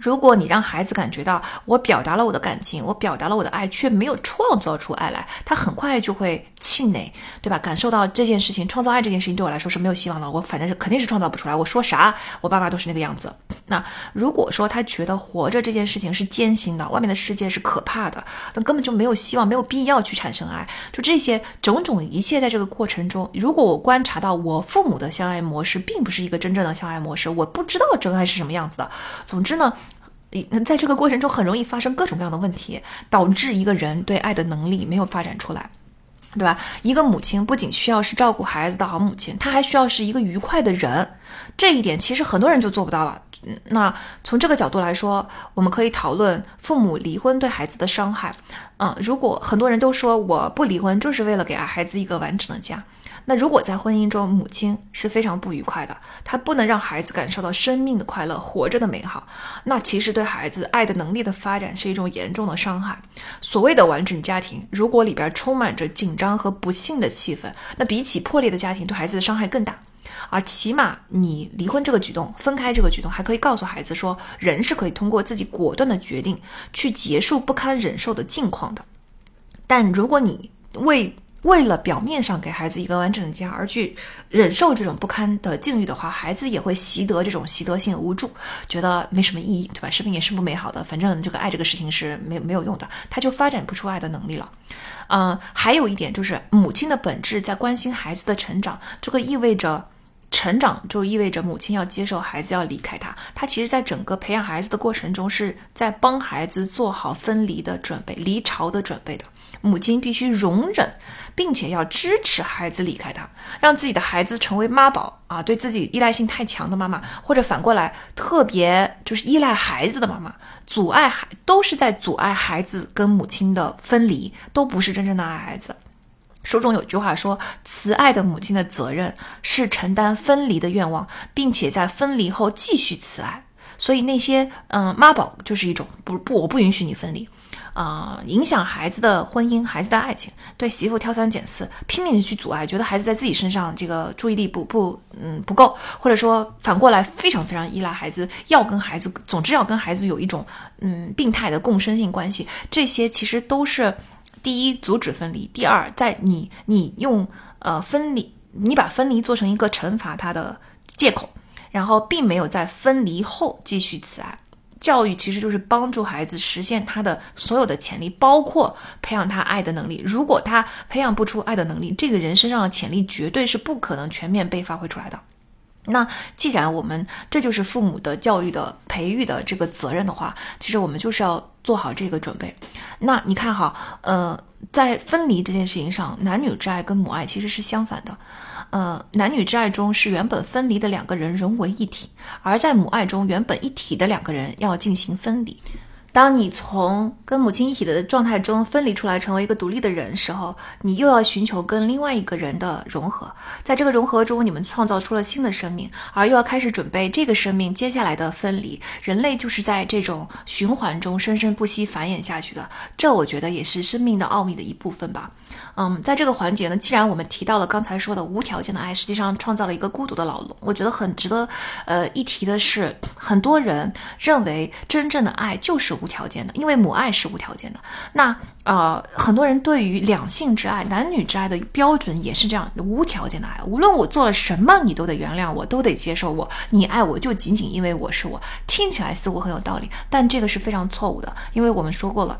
如果你让孩子感觉到我表达了我的感情，我表达了我的爱，却没有创造出爱来，他很快就会气馁，对吧？感受到这件事情，创造爱这件事情对我来说是没有希望的，我反正是肯定是创造不出来。我说啥，我爸妈都是那个样子。那如果说他觉得活着这件事情是艰辛的，外面的世界是可怕的，那根本就没有希望，没有必要去产生爱。就这些种种一切，在这个过程中，如果我观察到我父母的相爱模式并不是一个真正的相爱模式，我不知道真爱是什么样子的。总之呢。在这个过程中，很容易发生各种各样的问题，导致一个人对爱的能力没有发展出来，对吧？一个母亲不仅需要是照顾孩子的好母亲，她还需要是一个愉快的人。这一点其实很多人就做不到了。那从这个角度来说，我们可以讨论父母离婚对孩子的伤害。嗯，如果很多人都说我不离婚就是为了给孩子一个完整的家。那如果在婚姻中，母亲是非常不愉快的，她不能让孩子感受到生命的快乐、活着的美好，那其实对孩子爱的能力的发展是一种严重的伤害。所谓的完整家庭，如果里边充满着紧张和不幸的气氛，那比起破裂的家庭，对孩子的伤害更大。而起码你离婚这个举动、分开这个举动，还可以告诉孩子说，人是可以通过自己果断的决定去结束不堪忍受的境况的。但如果你为为了表面上给孩子一个完整的家而去忍受这种不堪的境遇的话，孩子也会习得这种习得性无助，觉得没什么意义，对吧？生命也是不美好的，反正这个爱这个事情是没没有用的，他就发展不出爱的能力了。嗯，还有一点就是母亲的本质在关心孩子的成长，这个意味着成长就意味着母亲要接受孩子要离开他，他其实在整个培养孩子的过程中是在帮孩子做好分离的准备、离巢的准备的。母亲必须容忍，并且要支持孩子离开他，让自己的孩子成为妈宝啊，对自己依赖性太强的妈妈，或者反过来特别就是依赖孩子的妈妈，阻碍孩都是在阻碍孩子跟母亲的分离，都不是真正的爱孩子。书中有句话说：“慈爱的母亲的责任是承担分离的愿望，并且在分离后继续慈爱。”所以那些嗯妈宝就是一种不不，我不允许你分离。啊，影响孩子的婚姻、孩子的爱情，对媳妇挑三拣四，拼命的去阻碍，觉得孩子在自己身上这个注意力不不嗯不够，或者说反过来非常非常依赖孩子，要跟孩子，总之要跟孩子有一种嗯病态的共生性关系，这些其实都是第一阻止分离，第二在你你用呃分离，你把分离做成一个惩罚他的借口，然后并没有在分离后继续慈爱。教育其实就是帮助孩子实现他的所有的潜力，包括培养他爱的能力。如果他培养不出爱的能力，这个人身上的潜力绝对是不可能全面被发挥出来的。那既然我们这就是父母的教育的培育的这个责任的话，其实我们就是要做好这个准备。那你看哈，呃，在分离这件事情上，男女之爱跟母爱其实是相反的。呃，男女之爱中是原本分离的两个人融为一体，而在母爱中，原本一体的两个人要进行分离。当你从跟母亲一体的状态中分离出来，成为一个独立的人时候，你又要寻求跟另外一个人的融合。在这个融合中，你们创造出了新的生命，而又要开始准备这个生命接下来的分离。人类就是在这种循环中生生不息繁衍下去的。这我觉得也是生命的奥秘的一部分吧。嗯，在这个环节呢，既然我们提到了刚才说的无条件的爱，实际上创造了一个孤独的老龙。我觉得很值得，呃，一提的是，很多人认为真正的爱就是无条件的，因为母爱是无条件的。那呃，很多人对于两性之爱、男女之爱的标准也是这样，无条件的爱，无论我做了什么，你都得原谅我，都得接受我，你爱我就仅仅因为我是我。听起来似乎很有道理，但这个是非常错误的，因为我们说过了。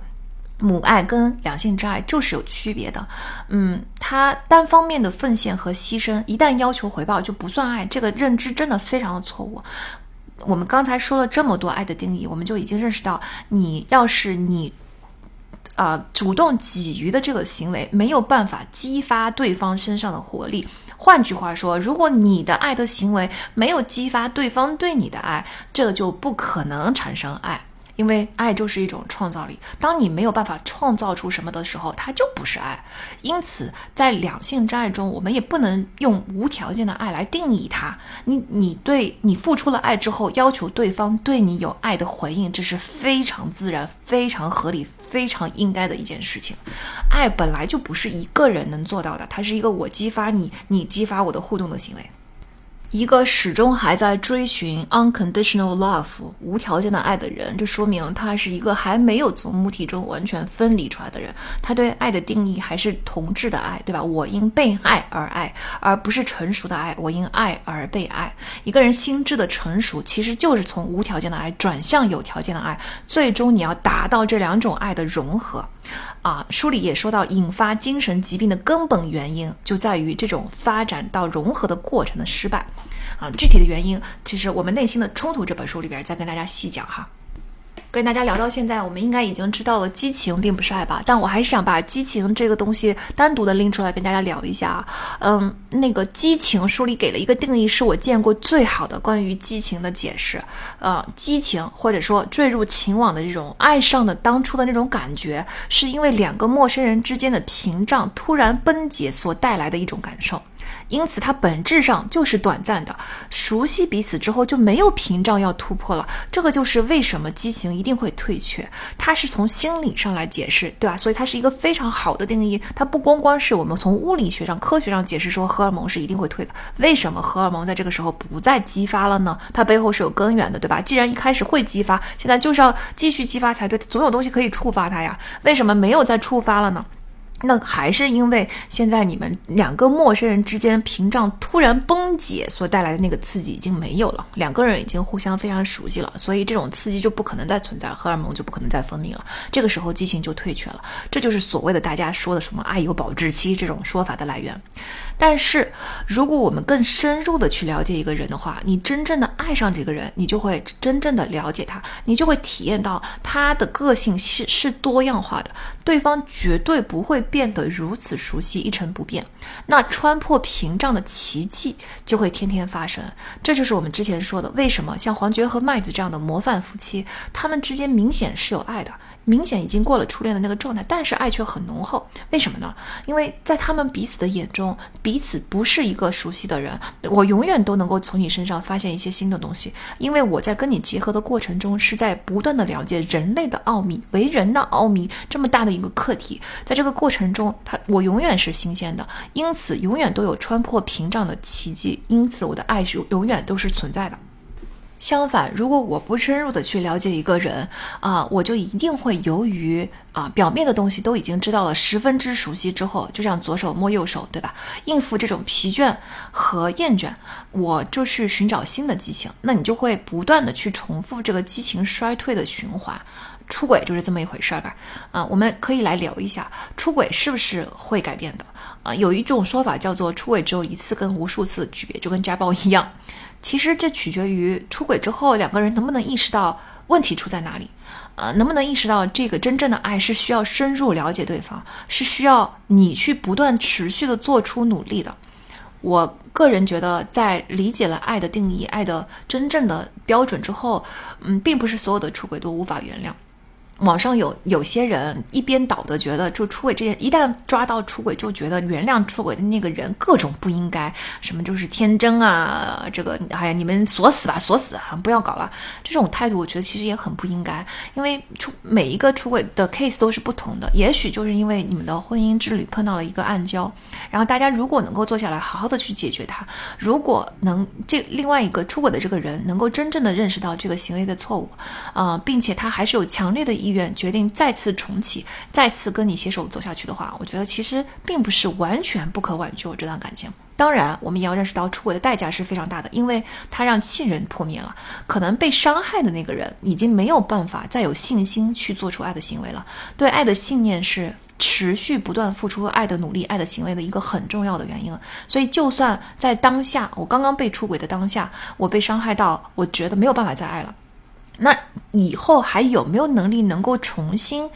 母爱跟两性之爱就是有区别的，嗯，他单方面的奉献和牺牲，一旦要求回报就不算爱，这个认知真的非常的错误。我们刚才说了这么多爱的定义，我们就已经认识到，你要是你，啊，主动给予的这个行为没有办法激发对方身上的活力，换句话说，如果你的爱的行为没有激发对方对你的爱，这个就不可能产生爱。因为爱就是一种创造力，当你没有办法创造出什么的时候，它就不是爱。因此，在两性之爱中，我们也不能用无条件的爱来定义它。你你对你付出了爱之后，要求对方对你有爱的回应，这是非常自然、非常合理、非常应该的一件事情。爱本来就不是一个人能做到的，它是一个我激发你，你激发我的互动的行为。一个始终还在追寻 unconditional love 无条件的爱的人，就说明他是一个还没有从母体中完全分离出来的人。他对爱的定义还是同质的爱，对吧？我因被爱而爱，而不是成熟的爱。我因爱而被爱。一个人心智的成熟，其实就是从无条件的爱转向有条件的爱。最终你要达到这两种爱的融合。啊，书里也说到，引发精神疾病的根本原因就在于这种发展到融合的过程的失败。啊，具体的原因，其实我们内心的冲突这本书里边再跟大家细讲哈。跟大家聊到现在，我们应该已经知道了激情并不是爱吧？但我还是想把激情这个东西单独的拎出来跟大家聊一下啊。嗯，那个激情书里给了一个定义，是我见过最好的关于激情的解释。呃，激情或者说坠入情网的这种爱上的当初的那种感觉，是因为两个陌生人之间的屏障突然崩解所带来的一种感受。因此，它本质上就是短暂的。熟悉彼此之后，就没有屏障要突破了。这个就是为什么激情一定会退却。它是从心理上来解释，对吧？所以它是一个非常好的定义。它不光光是我们从物理学上、科学上解释说荷尔蒙是一定会退的。为什么荷尔蒙在这个时候不再激发了呢？它背后是有根源的，对吧？既然一开始会激发，现在就是要继续激发才对。总有东西可以触发它呀。为什么没有再触发了呢？那还是因为现在你们两个陌生人之间屏障突然崩解所带来的那个刺激已经没有了，两个人已经互相非常熟悉了，所以这种刺激就不可能再存在，荷尔蒙就不可能再分泌了，这个时候激情就退却了，这就是所谓的大家说的什么爱有保质期这种说法的来源。但是如果我们更深入的去了解一个人的话，你真正的爱上这个人，你就会真正的了解他，你就会体验到他的个性是是多样化的，对方绝对不会。变得如此熟悉，一成不变，那穿破屏障的奇迹就会天天发生。这就是我们之前说的，为什么像黄觉和麦子这样的模范夫妻，他们之间明显是有爱的。明显已经过了初恋的那个状态，但是爱却很浓厚。为什么呢？因为在他们彼此的眼中，彼此不是一个熟悉的人。我永远都能够从你身上发现一些新的东西，因为我在跟你结合的过程中，是在不断的了解人类的奥秘，为人的奥秘这么大的一个课题。在这个过程中，他我永远是新鲜的，因此永远都有穿破屏障的奇迹。因此，我的爱是永远都是存在的。相反，如果我不深入的去了解一个人啊，我就一定会由于啊表面的东西都已经知道了十分之熟悉之后，就像左手摸右手，对吧？应付这种疲倦和厌倦，我就去寻找新的激情。那你就会不断的去重复这个激情衰退的循环。出轨就是这么一回事儿吧？啊，我们可以来聊一下，出轨是不是会改变的？啊，有一种说法叫做出轨只有一次跟无数次的区别，就跟家暴一样。其实这取决于出轨之后两个人能不能意识到问题出在哪里，呃，能不能意识到这个真正的爱是需要深入了解对方，是需要你去不断持续的做出努力的。我个人觉得，在理解了爱的定义、爱的真正的标准之后，嗯，并不是所有的出轨都无法原谅。网上有有些人一边倒的觉得，就出轨这件，一旦抓到出轨，就觉得原谅出轨的那个人各种不应该，什么就是天真啊，这个哎呀，你们锁死吧，锁死啊，不要搞了。这种态度，我觉得其实也很不应该，因为出每一个出轨的 case 都是不同的，也许就是因为你们的婚姻之旅碰到了一个暗礁，然后大家如果能够坐下来好好的去解决它，如果能这另外一个出轨的这个人能够真正的认识到这个行为的错误，啊，并且他还是有强烈的意。意愿决定再次重启，再次跟你携手走下去的话，我觉得其实并不是完全不可挽救这段感情。当然，我们也要认识到出轨的代价是非常大的，因为它让信任破灭了，可能被伤害的那个人已经没有办法再有信心去做出爱的行为了。对爱的信念是持续不断付出爱的努力、爱的行为的一个很重要的原因。所以，就算在当下，我刚刚被出轨的当下，我被伤害到，我觉得没有办法再爱了。那以后还有没有能力能够重新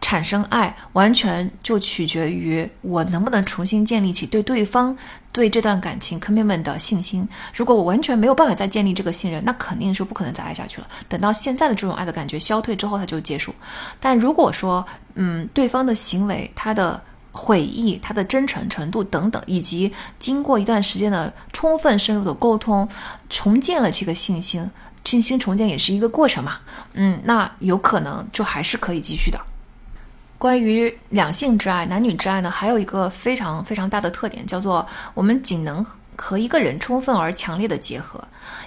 产生爱，完全就取决于我能不能重新建立起对对方、对这段感情 commitment 的信心。如果我完全没有办法再建立这个信任，那肯定是不可能再爱下去了。等到现在的这种爱的感觉消退之后，它就结束。但如果说，嗯，对方的行为、他的悔意、他的真诚程度等等，以及经过一段时间的充分深入的沟通，重建了这个信心。信心重建也是一个过程嘛，嗯，那有可能就还是可以继续的。关于两性之爱、男女之爱呢，还有一个非常非常大的特点，叫做我们仅能和一个人充分而强烈的结合。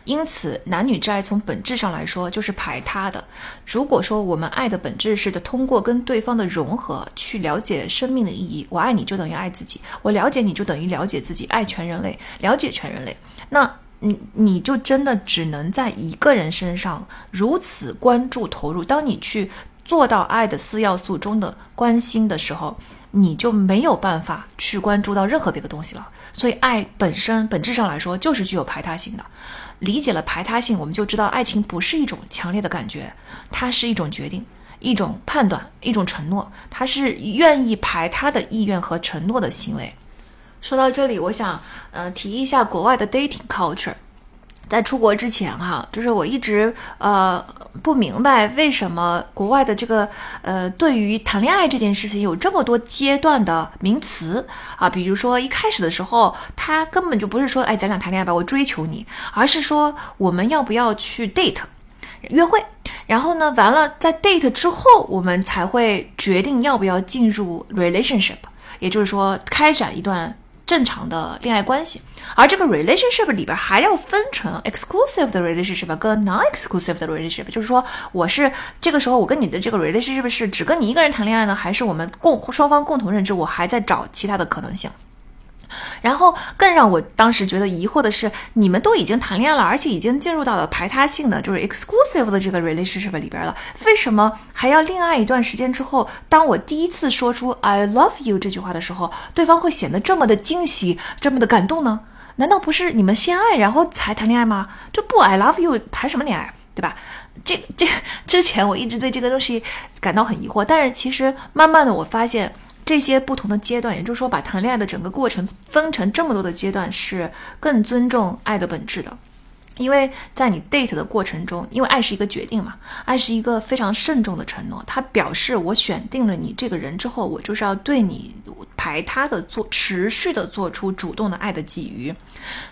因此，男女之爱从本质上来说就是排他的。如果说我们爱的本质是的通过跟对方的融合去了解生命的意义，我爱你就等于爱自己，我了解你就等于了解自己，爱全人类，了解全人类，那。你你就真的只能在一个人身上如此关注投入。当你去做到爱的四要素中的关心的时候，你就没有办法去关注到任何别的东西了。所以，爱本身本质上来说就是具有排他性的。理解了排他性，我们就知道爱情不是一种强烈的感觉，它是一种决定、一种判断、一种承诺，它是愿意排他的意愿和承诺的行为。说到这里，我想，呃，提一下国外的 dating culture。在出国之前，哈，就是我一直呃不明白为什么国外的这个呃对于谈恋爱这件事情有这么多阶段的名词啊。比如说一开始的时候，他根本就不是说，哎，咱俩谈恋爱吧，我追求你，而是说我们要不要去 date 约会。然后呢，完了在 date 之后，我们才会决定要不要进入 relationship，也就是说开展一段。正常的恋爱关系。而这个 relationship 里边还要分成 exclusive 的 relationship 跟 non-exclusive 的 relationship，就是说我是这个时候我跟你的这个 relationship 是只跟你一个人谈恋爱呢，还是我们共双方共同认知我还在找其他的可能性？然后更让我当时觉得疑惑的是，你们都已经谈恋爱了，而且已经进入到了排他性的，就是 exclusive 的这个 relationship 里边了，为什么还要恋爱一段时间之后，当我第一次说出 I love you 这句话的时候，对方会显得这么的惊喜，这么的感动呢？难道不是你们先爱然后才谈恋爱吗？这不 I love you 谈什么恋爱，对吧？这这之前我一直对这个东西感到很疑惑，但是其实慢慢的我发现。这些不同的阶段，也就是说，把谈恋爱的整个过程分成这么多的阶段，是更尊重爱的本质的。因为在你 date 的过程中，因为爱是一个决定嘛，爱是一个非常慎重的承诺。它表示我选定了你这个人之后，我就是要对你排他的做，持续的做出主动的爱的给予。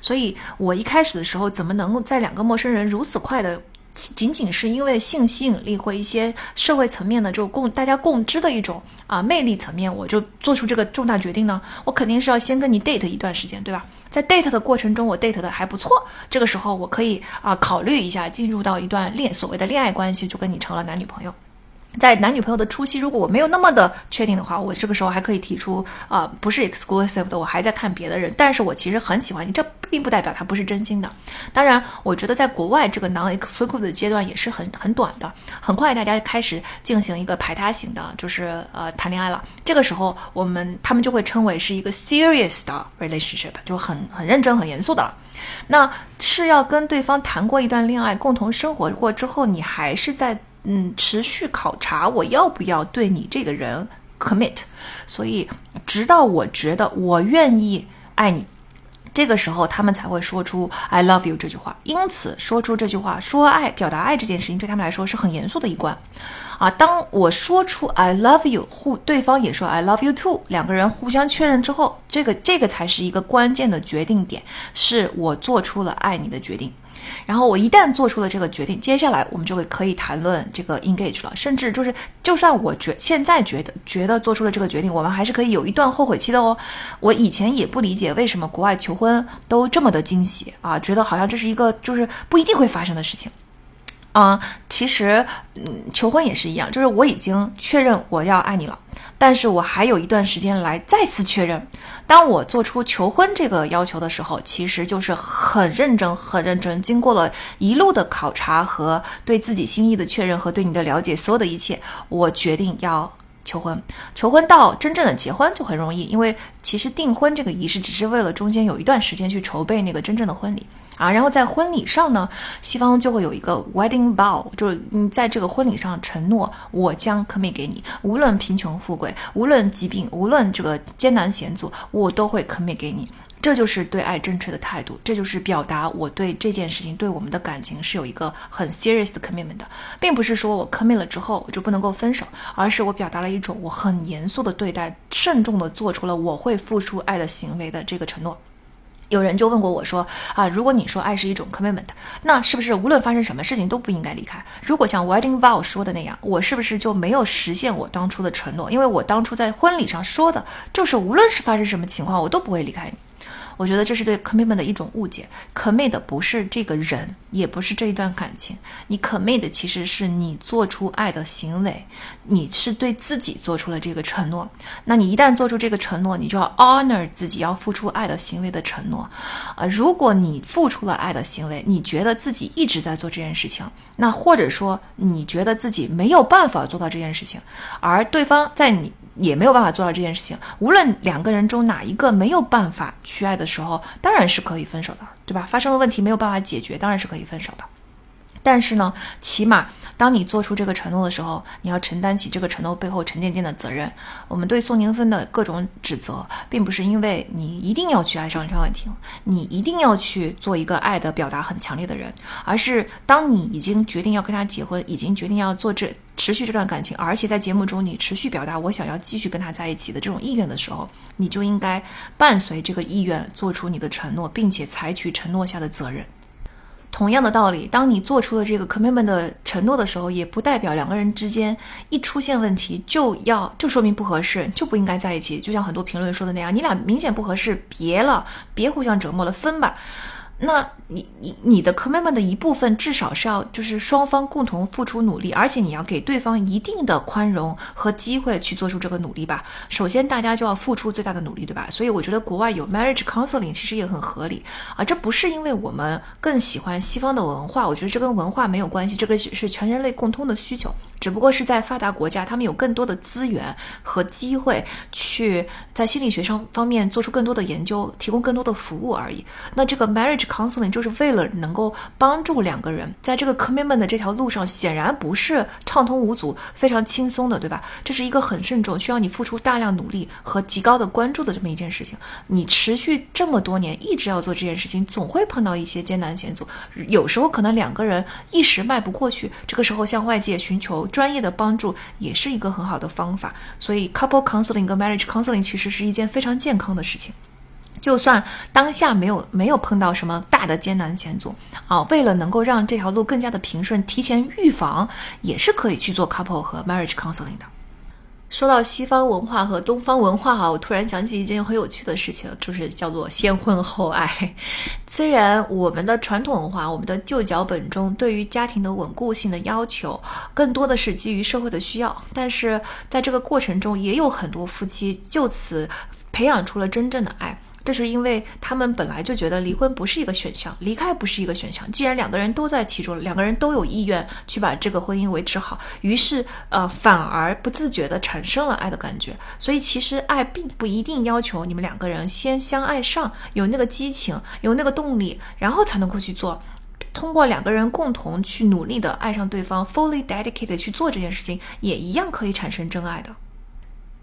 所以我一开始的时候，怎么能够在两个陌生人如此快的？仅仅是因为性吸引力或一些社会层面的，就共大家共知的一种啊魅力层面，我就做出这个重大决定呢？我肯定是要先跟你 date 一段时间，对吧？在 date 的过程中，我 date 的还不错，这个时候我可以啊考虑一下进入到一段恋所谓的恋爱关系，就跟你成了男女朋友。在男女朋友的初期，如果我没有那么的确定的话，我这个时候还可以提出啊，不是 exclusive 的，我还在看别的人，但是我其实很喜欢你，这并不代表他不是真心的。当然，我觉得在国外这个 non-exclusive 的阶段也是很很短的，很快大家开始进行一个排他型的，就是呃谈恋爱了。这个时候，我们他们就会称为是一个 serious 的 relationship，就很很认真、很严肃的了。那是要跟对方谈过一段恋爱，共同生活过之后，你还是在。嗯，持续考察我要不要对你这个人 commit，所以直到我觉得我愿意爱你，这个时候他们才会说出 I love you 这句话。因此，说出这句话，说爱、表达爱这件事情对他们来说是很严肃的一关啊。当我说出 I love you，互对方也说 I love you too，两个人互相确认之后，这个这个才是一个关键的决定点，是我做出了爱你的决定。然后我一旦做出了这个决定，接下来我们就会可以谈论这个 engage 了。甚至就是，就算我觉现在觉得觉得做出了这个决定，我们还是可以有一段后悔期的哦。我以前也不理解为什么国外求婚都这么的惊喜啊，觉得好像这是一个就是不一定会发生的事情。啊，其实，嗯，求婚也是一样，就是我已经确认我要爱你了，但是我还有一段时间来再次确认。当我做出求婚这个要求的时候，其实就是很认真、很认真，经过了一路的考察和对自己心意的确认和对你的了解，所有的一切，我决定要求婚。求婚到真正的结婚就很容易，因为其实订婚这个仪式只是为了中间有一段时间去筹备那个真正的婚礼。啊，然后在婚礼上呢，西方就会有一个 wedding vow，就是你在这个婚礼上承诺，我将 commit 给你，无论贫穷富贵，无论疾病，无论这个艰难险阻，我都会 commit 给你。这就是对爱正确的态度，这就是表达我对这件事情、对我们的感情是有一个很 serious 的 commitment 的，并不是说我 commit 了之后我就不能够分手，而是我表达了一种我很严肃的对待、慎重的做出了我会付出爱的行为的这个承诺。有人就问过我说啊，如果你说爱是一种 commitment，那是不是无论发生什么事情都不应该离开？如果像 wedding vow 说的那样，我是不是就没有实现我当初的承诺？因为我当初在婚礼上说的就是无论是发生什么情况，我都不会离开你。我觉得这是对 commitment 的一种误解。commit 不是这个人，也不是这一段感情。你 commit 其实是你做出爱的行为，你是对自己做出了这个承诺。那你一旦做出这个承诺，你就要 honor 自己要付出爱的行为的承诺。啊，如果你付出了爱的行为，你觉得自己一直在做这件事情，那或者说你觉得自己没有办法做到这件事情，而对方在你。也没有办法做到这件事情。无论两个人中哪一个没有办法去爱的时候，当然是可以分手的，对吧？发生了问题没有办法解决，当然是可以分手的。但是呢，起码当你做出这个承诺的时候，你要承担起这个承诺背后沉甸甸的责任。我们对宋宁芬的各种指责，并不是因为你一定要去爱上张婉婷，你一定要去做一个爱的表达很强烈的人，而是当你已经决定要跟他结婚，已经决定要做这持续这段感情，而且在节目中你持续表达我想要继续跟他在一起的这种意愿的时候，你就应该伴随这个意愿做出你的承诺，并且采取承诺下的责任。同样的道理，当你做出了这个 commitment 的承诺的时候，也不代表两个人之间一出现问题就要就说明不合适，就不应该在一起。就像很多评论说的那样，你俩明显不合适，别了，别互相折磨了，分吧。那你你你的 commitment 的一部分至少是要就是双方共同付出努力，而且你要给对方一定的宽容和机会去做出这个努力吧。首先大家就要付出最大的努力，对吧？所以我觉得国外有 marriage counseling 其实也很合理啊。这不是因为我们更喜欢西方的文化，我觉得这跟文化没有关系，这个是全人类共通的需求。只不过是在发达国家，他们有更多的资源和机会去在心理学上方面做出更多的研究，提供更多的服务而已。那这个 marriage counseling 就是为了能够帮助两个人在这个 commitment 的这条路上，显然不是畅通无阻、非常轻松的，对吧？这是一个很慎重，需要你付出大量努力和极高的关注的这么一件事情。你持续这么多年一直要做这件事情，总会碰到一些艰难险阻，有时候可能两个人一时迈不过去，这个时候向外界寻求。专业的帮助也是一个很好的方法，所以 couple counseling 跟 marriage counseling 其实是一件非常健康的事情。就算当下没有没有碰到什么大的艰难险阻啊，为了能够让这条路更加的平顺，提前预防也是可以去做 couple 和 marriage counseling 的。说到西方文化和东方文化哈，我突然想起一件很有趣的事情，就是叫做先婚后爱。虽然我们的传统文化、我们的旧脚本中对于家庭的稳固性的要求，更多的是基于社会的需要，但是在这个过程中，也有很多夫妻就此培养出了真正的爱。这是因为他们本来就觉得离婚不是一个选项，离开不是一个选项。既然两个人都在其中，两个人都有意愿去把这个婚姻维持好，于是呃，反而不自觉地产生了爱的感觉。所以其实爱并不一定要求你们两个人先相爱上，有那个激情，有那个动力，然后才能够去做。通过两个人共同去努力的爱上对方，fully dedicated 去做这件事情，也一样可以产生真爱的。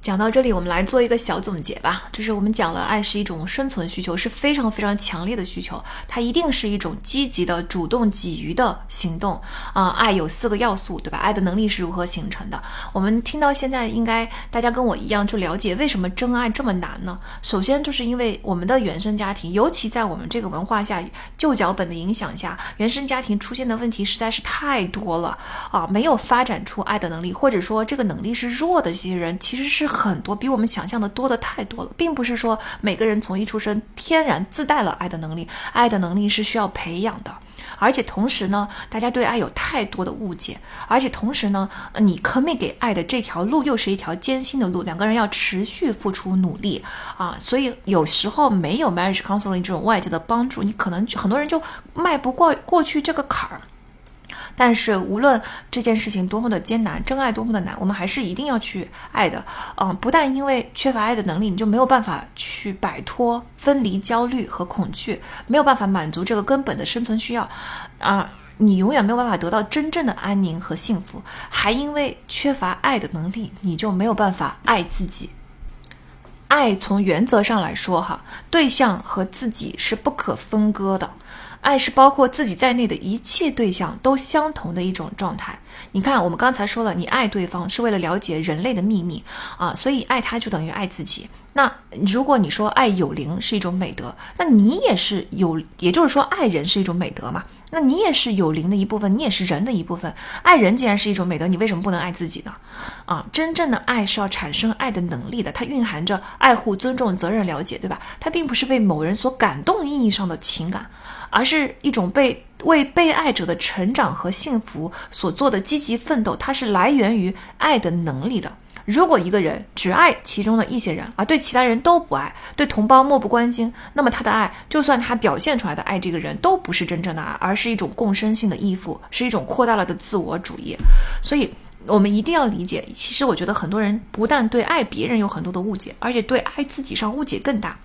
讲到这里，我们来做一个小总结吧。就是我们讲了，爱是一种生存需求，是非常非常强烈的需求，它一定是一种积极的、主动给予的行动啊。爱有四个要素，对吧？爱的能力是如何形成的？我们听到现在，应该大家跟我一样，就了解为什么真爱这么难呢？首先，就是因为我们的原生家庭，尤其在我们这个文化下、旧脚本的影响下，原生家庭出现的问题实在是太多了啊！没有发展出爱的能力，或者说这个能力是弱的这些人，其实是。很多比我们想象的多的太多了，并不是说每个人从一出生天然自带了爱的能力，爱的能力是需要培养的。而且同时呢，大家对爱有太多的误解，而且同时呢，你 commit 给爱的这条路又是一条艰辛的路，两个人要持续付出努力啊，所以有时候没有 marriage counseling 这种外界的帮助，你可能很多人就迈不过过去这个坎儿。但是无论这件事情多么的艰难，真爱多么的难，我们还是一定要去爱的。嗯，不但因为缺乏爱的能力，你就没有办法去摆脱分离焦虑和恐惧，没有办法满足这个根本的生存需要，啊，你永远没有办法得到真正的安宁和幸福。还因为缺乏爱的能力，你就没有办法爱自己。爱从原则上来说，哈，对象和自己是不可分割的。爱是包括自己在内的一切对象都相同的一种状态。你看，我们刚才说了，你爱对方是为了了解人类的秘密啊，所以爱他就等于爱自己。那如果你说爱有灵是一种美德，那你也是有，也就是说爱人是一种美德嘛？那你也是有灵的一部分，你也是人的一部分。爱人既然是一种美德，你为什么不能爱自己呢？啊，真正的爱是要产生爱的能力的，它蕴含着爱护、尊重、责任、了解，对吧？它并不是被某人所感动意义上的情感。而是一种被为被爱者的成长和幸福所做的积极奋斗，它是来源于爱的能力的。如果一个人只爱其中的一些人，而对其他人都不爱，对同胞漠不关心，那么他的爱，就算他表现出来的爱这个人，都不是真正的爱，而是一种共生性的依附，是一种扩大了的自我主义。所以，我们一定要理解，其实我觉得很多人不但对爱别人有很多的误解，而且对爱自己上误解更大。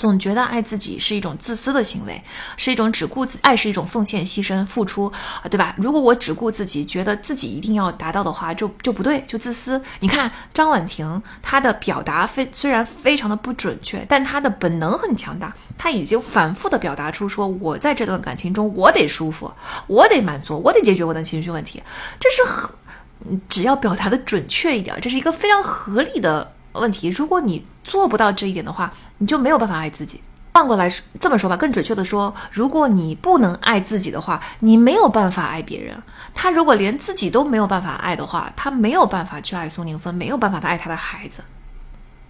总觉得爱自己是一种自私的行为，是一种只顾自爱是一种奉献、牺牲、付出，对吧？如果我只顾自己，觉得自己一定要达到的话，就就不对，就自私。你看张婉婷，她的表达非虽然非常的不准确，但她的本能很强大，她已经反复的表达出说，我在这段感情中，我得舒服，我得满足，我得解决我的情绪问题。这是很，只要表达的准确一点，这是一个非常合理的。问题，如果你做不到这一点的话，你就没有办法爱自己。换过来这么说吧，更准确的说，如果你不能爱自己的话，你没有办法爱别人。他如果连自己都没有办法爱的话，他没有办法去爱宋宁峰，没有办法爱他的孩子。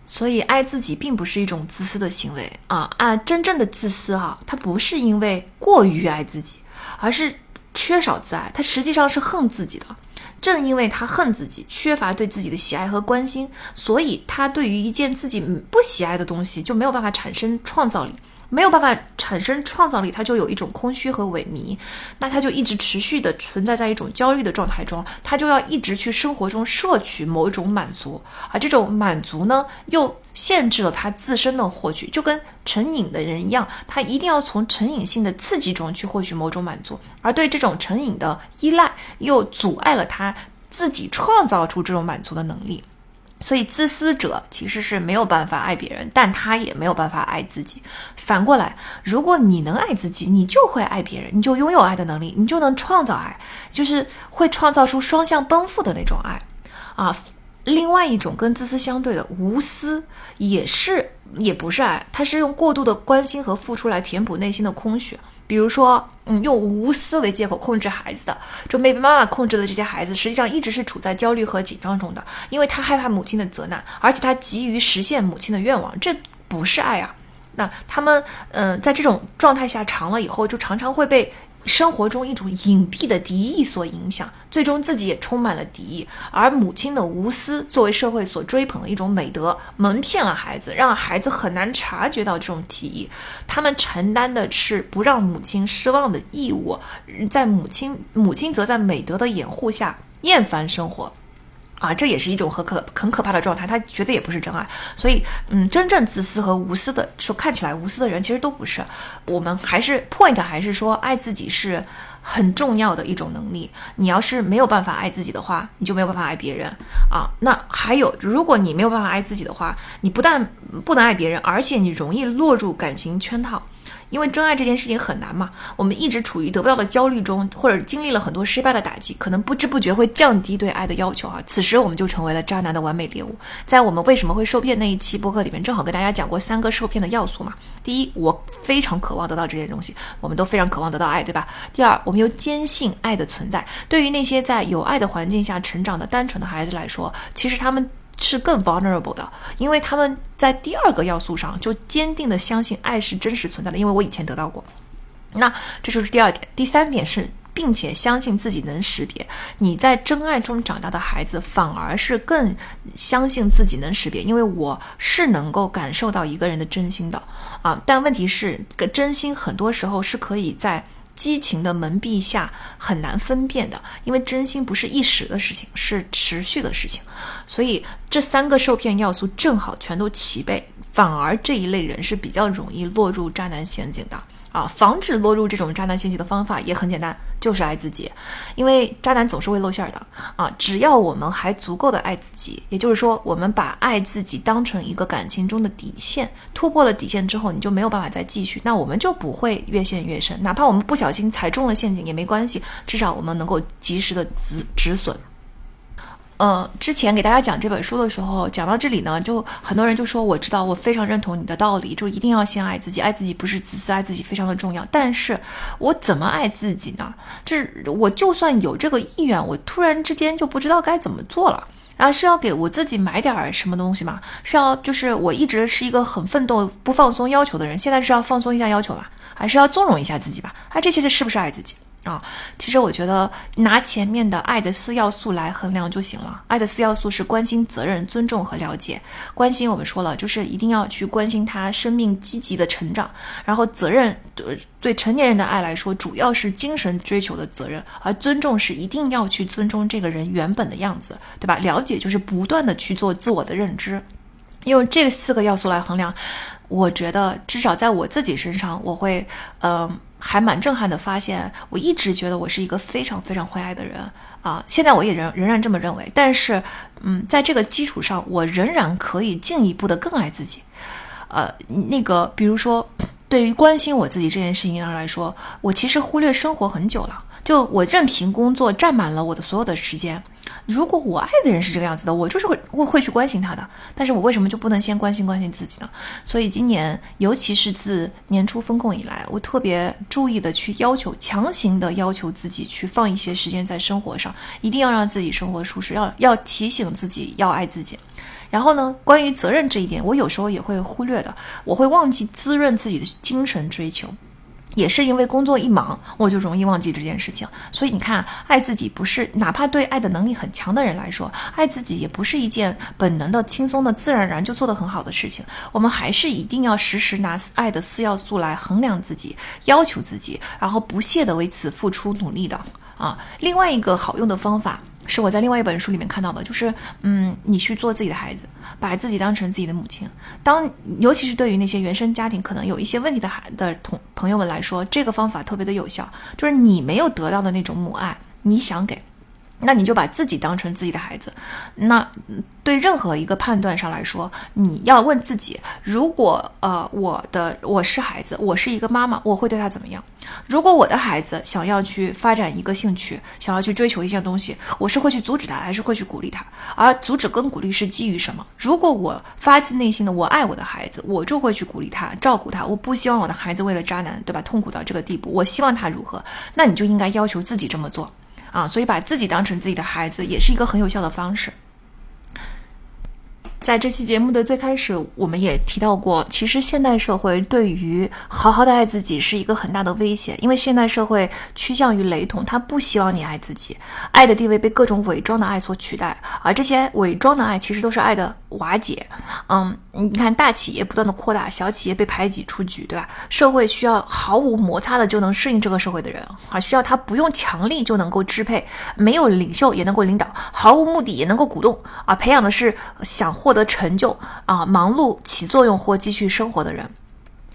所以，爱自己并不是一种自私的行为啊！啊，真正的自私哈，他不是因为过于爱自己，而是缺少自爱，他实际上是恨自己的。正因为他恨自己，缺乏对自己的喜爱和关心，所以他对于一件自己不喜爱的东西就没有办法产生创造力。没有办法产生创造力，他就有一种空虚和萎靡，那他就一直持续的存在在一种焦虑的状态中，他就要一直去生活中摄取某一种满足，而这种满足呢，又限制了他自身的获取，就跟成瘾的人一样，他一定要从成瘾性的刺激中去获取某种满足，而对这种成瘾的依赖，又阻碍了他自己创造出这种满足的能力。所以，自私者其实是没有办法爱别人，但他也没有办法爱自己。反过来，如果你能爱自己，你就会爱别人，你就拥有爱的能力，你就能创造爱，就是会创造出双向奔赴的那种爱啊。另外一种跟自私相对的无私，也是也不是爱，它是用过度的关心和付出来填补内心的空虚。比如说，嗯，用无私为借口控制孩子的，就没被妈妈控制的这些孩子，实际上一直是处在焦虑和紧张中的，因为他害怕母亲的责难，而且他急于实现母亲的愿望，这不是爱啊。那他们，嗯，在这种状态下长了以后，就常常会被。生活中一种隐蔽的敌意所影响，最终自己也充满了敌意。而母亲的无私作为社会所追捧的一种美德，蒙骗了孩子，让孩子很难察觉到这种敌意。他们承担的是不让母亲失望的义务，在母亲母亲则在美德的掩护下厌烦生活。啊，这也是一种很可很可怕的状态，他绝对也不是真爱。所以，嗯，真正自私和无私的，说看起来无私的人，其实都不是。我们还是 point 还是说，爱自己是很重要的一种能力。你要是没有办法爱自己的话，你就没有办法爱别人啊。那还有，如果你没有办法爱自己的话，你不但不能爱别人，而且你容易落入感情圈套。因为真爱这件事情很难嘛，我们一直处于得不到的焦虑中，或者经历了很多失败的打击，可能不知不觉会降低对爱的要求啊。此时我们就成为了渣男的完美猎物。在我们为什么会受骗那一期播客里面，正好跟大家讲过三个受骗的要素嘛。第一，我非常渴望得到这些东西，我们都非常渴望得到爱，对吧？第二，我们又坚信爱的存在。对于那些在有爱的环境下成长的单纯的孩子来说，其实他们。是更 vulnerable 的，因为他们在第二个要素上就坚定的相信爱是真实存在的，因为我以前得到过。那这就是第二点，第三点是，并且相信自己能识别。你在真爱中长大的孩子，反而是更相信自己能识别，因为我是能够感受到一个人的真心的啊。但问题是，个真心很多时候是可以在。激情的蒙蔽下很难分辨的，因为真心不是一时的事情，是持续的事情。所以这三个受骗要素正好全都齐备，反而这一类人是比较容易落入渣男陷阱的。啊，防止落入这种渣男陷阱的方法也很简单，就是爱自己。因为渣男总是会露馅的啊！只要我们还足够的爱自己，也就是说，我们把爱自己当成一个感情中的底线，突破了底线之后，你就没有办法再继续，那我们就不会越陷越深。哪怕我们不小心踩中了陷阱也没关系，至少我们能够及时的止止损。嗯，之前给大家讲这本书的时候，讲到这里呢，就很多人就说，我知道，我非常认同你的道理，就一定要先爱自己，爱自己不是自私，爱自己非常的重要。但是我怎么爱自己呢？就是我就算有这个意愿，我突然之间就不知道该怎么做了。啊，是要给我自己买点什么东西吗？是要就是我一直是一个很奋斗不放松要求的人，现在是要放松一下要求吧，还是要纵容一下自己吧？啊，这些是不是爱自己？啊，其实我觉得拿前面的爱的四要素来衡量就行了。爱的四要素是关心、责任、尊重和了解。关心我们说了，就是一定要去关心他生命积极的成长。然后责任，对对成年人的爱来说，主要是精神追求的责任。而尊重是一定要去尊重这个人原本的样子，对吧？了解就是不断的去做自我的认知。用这四个要素来衡量，我觉得至少在我自己身上，我会，嗯。还蛮震撼的，发现我一直觉得我是一个非常非常会爱的人啊，现在我也仍仍然这么认为。但是，嗯，在这个基础上，我仍然可以进一步的更爱自己。呃，那个，比如说，对于关心我自己这件事情上来说，我其实忽略生活很久了。就我任凭工作占满了我的所有的时间。如果我爱的人是这个样子的，我就是会会会去关心他的。但是我为什么就不能先关心关心自己呢？所以今年，尤其是自年初风控以来，我特别注意的去要求，强行的要求自己去放一些时间在生活上，一定要让自己生活舒适，要要提醒自己要爱自己。然后呢，关于责任这一点，我有时候也会忽略的，我会忘记滋润自己的精神追求。也是因为工作一忙，我就容易忘记这件事情。所以你看，爱自己不是哪怕对爱的能力很强的人来说，爱自己也不是一件本能的、轻松的、自然而然就做得很好的事情。我们还是一定要时时拿爱的四要素来衡量自己、要求自己，然后不懈的为此付出努力的啊。另外一个好用的方法。是我在另外一本书里面看到的，就是，嗯，你去做自己的孩子，把自己当成自己的母亲。当尤其是对于那些原生家庭可能有一些问题的孩的同朋友们来说，这个方法特别的有效。就是你没有得到的那种母爱，你想给。那你就把自己当成自己的孩子，那对任何一个判断上来说，你要问自己：如果呃我的我是孩子，我是一个妈妈，我会对他怎么样？如果我的孩子想要去发展一个兴趣，想要去追求一件东西，我是会去阻止他，还是会去鼓励他？而阻止跟鼓励是基于什么？如果我发自内心的我爱我的孩子，我就会去鼓励他，照顾他。我不希望我的孩子为了渣男，对吧？痛苦到这个地步。我希望他如何？那你就应该要求自己这么做。啊，所以把自己当成自己的孩子，也是一个很有效的方式。在这期节目的最开始，我们也提到过，其实现代社会对于好好的爱自己是一个很大的威胁，因为现代社会趋向于雷同，他不希望你爱自己，爱的地位被各种伪装的爱所取代，而这些伪装的爱其实都是爱的瓦解。嗯，你看大企业不断的扩大，小企业被排挤出局，对吧？社会需要毫无摩擦的就能适应这个社会的人啊，需要他不用强力就能够支配，没有领袖也能够领导，毫无目的也能够鼓动啊，培养的是想获。获得成就啊，忙碌起作用或继续生活的人，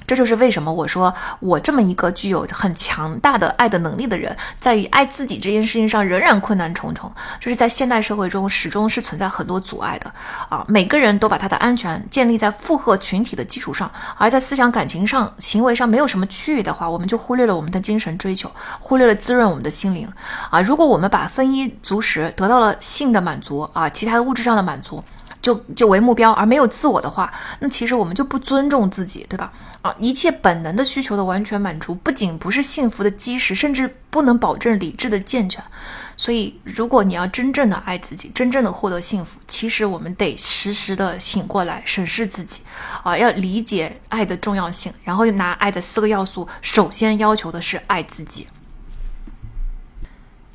这就是为什么我说我这么一个具有很强大的爱的能力的人，在于爱自己这件事情上仍然困难重重。就是在现代社会中，始终是存在很多阻碍的啊。每个人都把他的安全建立在负荷群体的基础上，而在思想、感情上、行为上没有什么区域的话，我们就忽略了我们的精神追求，忽略了滋润我们的心灵啊。如果我们把丰衣足食得到了性的满足啊，其他的物质上的满足。就就为目标而没有自我的话，那其实我们就不尊重自己，对吧？啊，一切本能的需求的完全满足，不仅不是幸福的基石，甚至不能保证理智的健全。所以，如果你要真正的爱自己，真正的获得幸福，其实我们得时时的醒过来，审视自己，啊，要理解爱的重要性，然后拿爱的四个要素，首先要求的是爱自己。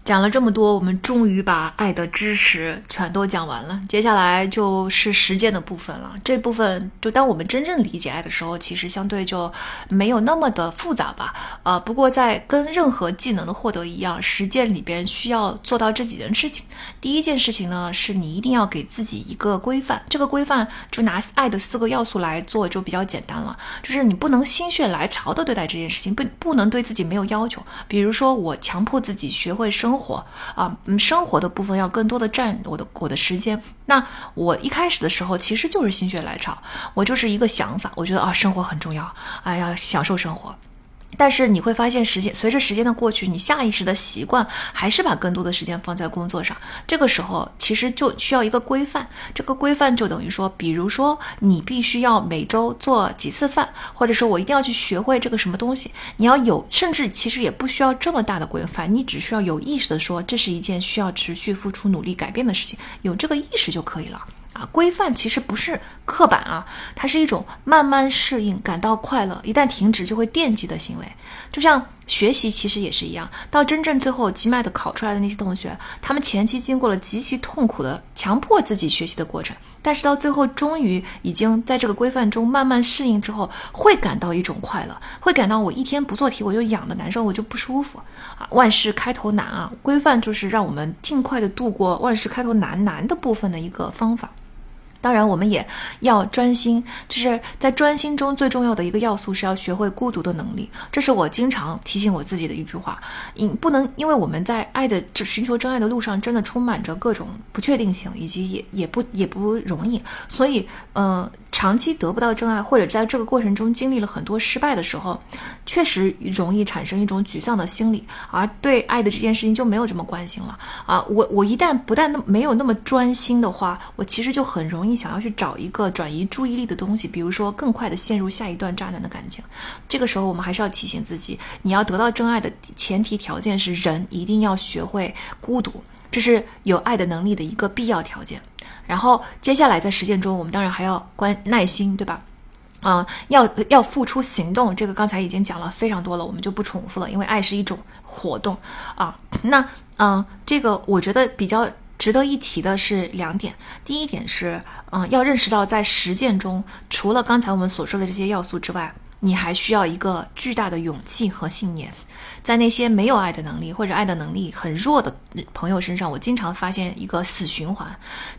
讲了这么多，我们终于把爱的知识全都讲完了。接下来就是实践的部分了。这部分就当我们真正理解爱的时候，其实相对就没有那么的复杂吧。呃，不过在跟任何技能的获得一样，实践里边需要做到这几件事情。第一件事情呢，是你一定要给自己一个规范。这个规范就拿爱的四个要素来做，就比较简单了。就是你不能心血来潮的对待这件事情，不不能对自己没有要求。比如说，我强迫自己学会生。活啊，嗯，生活的部分要更多的占我的我的时间。那我一开始的时候其实就是心血来潮，我就是一个想法，我觉得啊，生活很重要，哎呀，享受生活。但是你会发现，时间随着时间的过去，你下意识的习惯还是把更多的时间放在工作上。这个时候，其实就需要一个规范。这个规范就等于说，比如说，你必须要每周做几次饭，或者说我一定要去学会这个什么东西。你要有，甚至其实也不需要这么大的规范，你只需要有意识的说，这是一件需要持续付出努力改变的事情，有这个意识就可以了。啊，规范其实不是刻板啊，它是一种慢慢适应、感到快乐，一旦停止就会惦记的行为。就像学习其实也是一样，到真正最后急麦的考出来的那些同学，他们前期经过了极其痛苦的强迫自己学习的过程，但是到最后终于已经在这个规范中慢慢适应之后，会感到一种快乐，会感到我一天不做题我就痒的难受，我就不舒服啊。万事开头难啊，规范就是让我们尽快的度过万事开头难难的部分的一个方法。当然，我们也要专心，就是在专心中最重要的一个要素是要学会孤独的能力。这是我经常提醒我自己的一句话。因不能，因为我们在爱的这寻求真爱的路上，真的充满着各种不确定性，以及也也不也不容易。所以，嗯。长期得不到真爱，或者在这个过程中经历了很多失败的时候，确实容易产生一种沮丧的心理，而对爱的这件事情就没有这么关心了啊！我我一旦不但没有那么专心的话，我其实就很容易想要去找一个转移注意力的东西，比如说更快的陷入下一段渣男的感情。这个时候，我们还是要提醒自己，你要得到真爱的前提条件是人一定要学会孤独，这是有爱的能力的一个必要条件。然后接下来在实践中，我们当然还要关耐心，对吧？嗯，要要付出行动，这个刚才已经讲了非常多了，我们就不重复了，因为爱是一种活动啊。那嗯，这个我觉得比较值得一提的是两点，第一点是嗯，要认识到在实践中，除了刚才我们所说的这些要素之外。你还需要一个巨大的勇气和信念，在那些没有爱的能力或者爱的能力很弱的朋友身上，我经常发现一个死循环，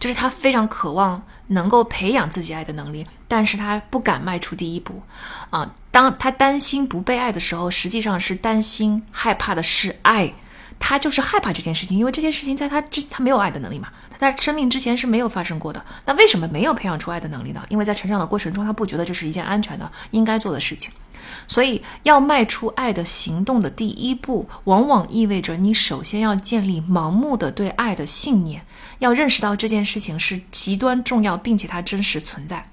就是他非常渴望能够培养自己爱的能力，但是他不敢迈出第一步。啊，当他担心不被爱的时候，实际上是担心害怕的是爱。他就是害怕这件事情，因为这件事情在他之他没有爱的能力嘛，他在生命之前是没有发生过的。那为什么没有培养出爱的能力呢？因为在成长的过程中，他不觉得这是一件安全的、应该做的事情。所以，要迈出爱的行动的第一步，往往意味着你首先要建立盲目的对爱的信念，要认识到这件事情是极端重要，并且它真实存在。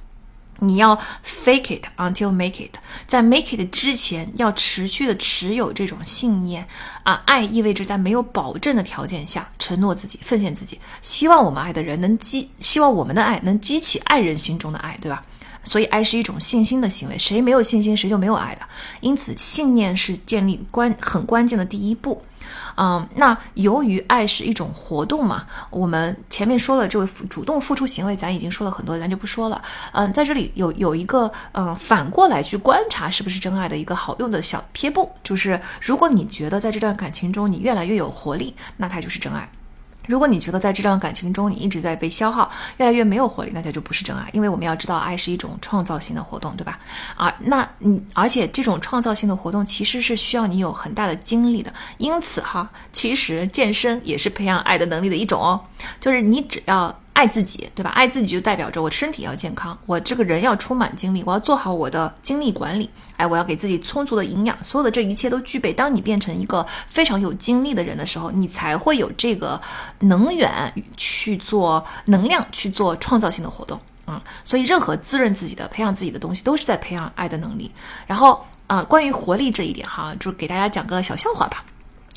你要 fake it until make it，在 make it 之前，要持续的持有这种信念啊。爱意味着在没有保证的条件下，承诺自己，奉献自己，希望我们爱的人能激，希望我们的爱能激起爱人心中的爱，对吧？所以，爱是一种信心的行为，谁没有信心，谁就没有爱的。因此，信念是建立关很关键的第一步。嗯，那由于爱是一种活动嘛，我们前面说了，这位主动付出行为，咱已经说了很多，咱就不说了。嗯，在这里有有一个，嗯，反过来去观察是不是真爱的一个好用的小撇步，就是如果你觉得在这段感情中你越来越有活力，那它就是真爱。如果你觉得在这段感情中你一直在被消耗，越来越没有活力，那它就不是真爱。因为我们要知道，爱是一种创造性的活动，对吧？啊，那你而且这种创造性的活动其实是需要你有很大的精力的。因此哈，其实健身也是培养爱的能力的一种哦，就是你只要。爱自己，对吧？爱自己就代表着我身体要健康，我这个人要充满精力，我要做好我的精力管理。哎，我要给自己充足的营养，所有的这一切都具备。当你变成一个非常有精力的人的时候，你才会有这个能源去做能量，去做创造性的活动啊。所以，任何滋润自己的、培养自己的东西，都是在培养爱的能力。然后啊，关于活力这一点哈，就给大家讲个小笑话吧。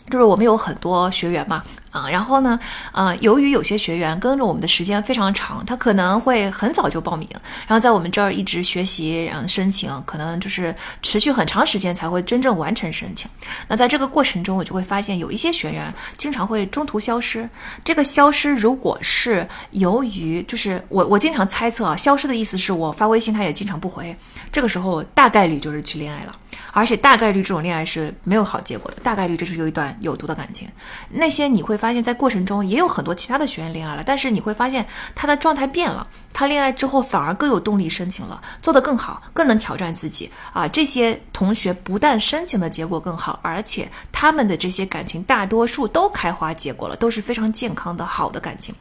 就是我们有很多学员嘛，啊，然后呢，呃，由于有些学员跟着我们的时间非常长，他可能会很早就报名，然后在我们这儿一直学习，然后申请，可能就是持续很长时间才会真正完成申请。那在这个过程中，我就会发现有一些学员经常会中途消失。这个消失如果是由于，就是我我经常猜测啊，消失的意思是我发微信他也经常不回，这个时候大概率就是去恋爱了。而且大概率这种恋爱是没有好结果的，大概率这是有一段有毒的感情。那些你会发现在过程中也有很多其他的学员恋爱了，但是你会发现他的状态变了，他恋爱之后反而更有动力申请了，做得更好，更能挑战自己啊！这些同学不但申请的结果更好，而且他们的这些感情大多数都开花结果了，都是非常健康的好的感情。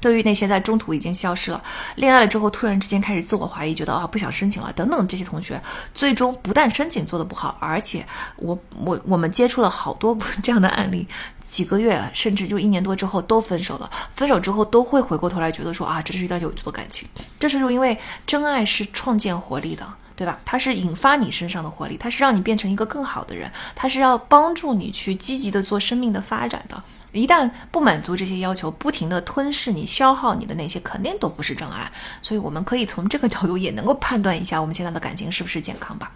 对于那些在中途已经消失了、恋爱了之后突然之间开始自我怀疑、觉得啊不想申请了等等这些同学，最终不但申请做的不好，而且我我我们接触了好多这样的案例，几个月甚至就一年多之后都分手了。分手之后都会回过头来觉得说啊，这是一段有毒的感情。这是因为真爱是创建活力的，对吧？它是引发你身上的活力，它是让你变成一个更好的人，它是要帮助你去积极的做生命的发展的。一旦不满足这些要求，不停的吞噬你、消耗你的那些，肯定都不是真爱。所以我们可以从这个角度也能够判断一下我们现在的感情是不是健康吧。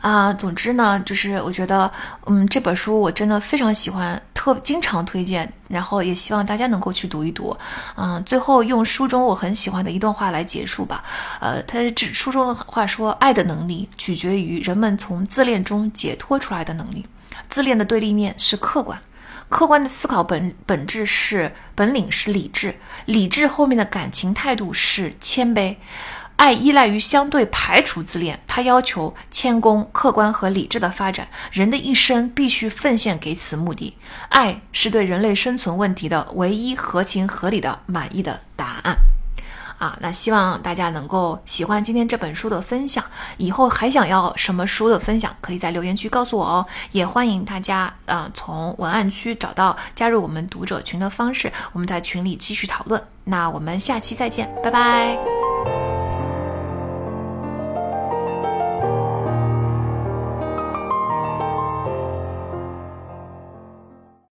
啊，总之呢，就是我觉得，嗯，这本书我真的非常喜欢，特经常推荐，然后也希望大家能够去读一读。嗯，最后用书中我很喜欢的一段话来结束吧。呃，他这书中的话说，爱的能力取决于人们从自恋中解脱出来的能力。自恋的对立面是客观。客观的思考本本质是本领是理智，理智后面的感情态度是谦卑，爱依赖于相对排除自恋，它要求谦恭、客观和理智的发展。人的一生必须奉献给此目的，爱是对人类生存问题的唯一合情合理的满意的答案。啊。那希望大家能够喜欢今天这本书的分享，以后还想要什么书的分享，可以在留言区告诉我哦。也欢迎大家，啊，从文案区找到加入我们读者群的方式，我们在群里继续讨论。那我们下期再见，拜拜。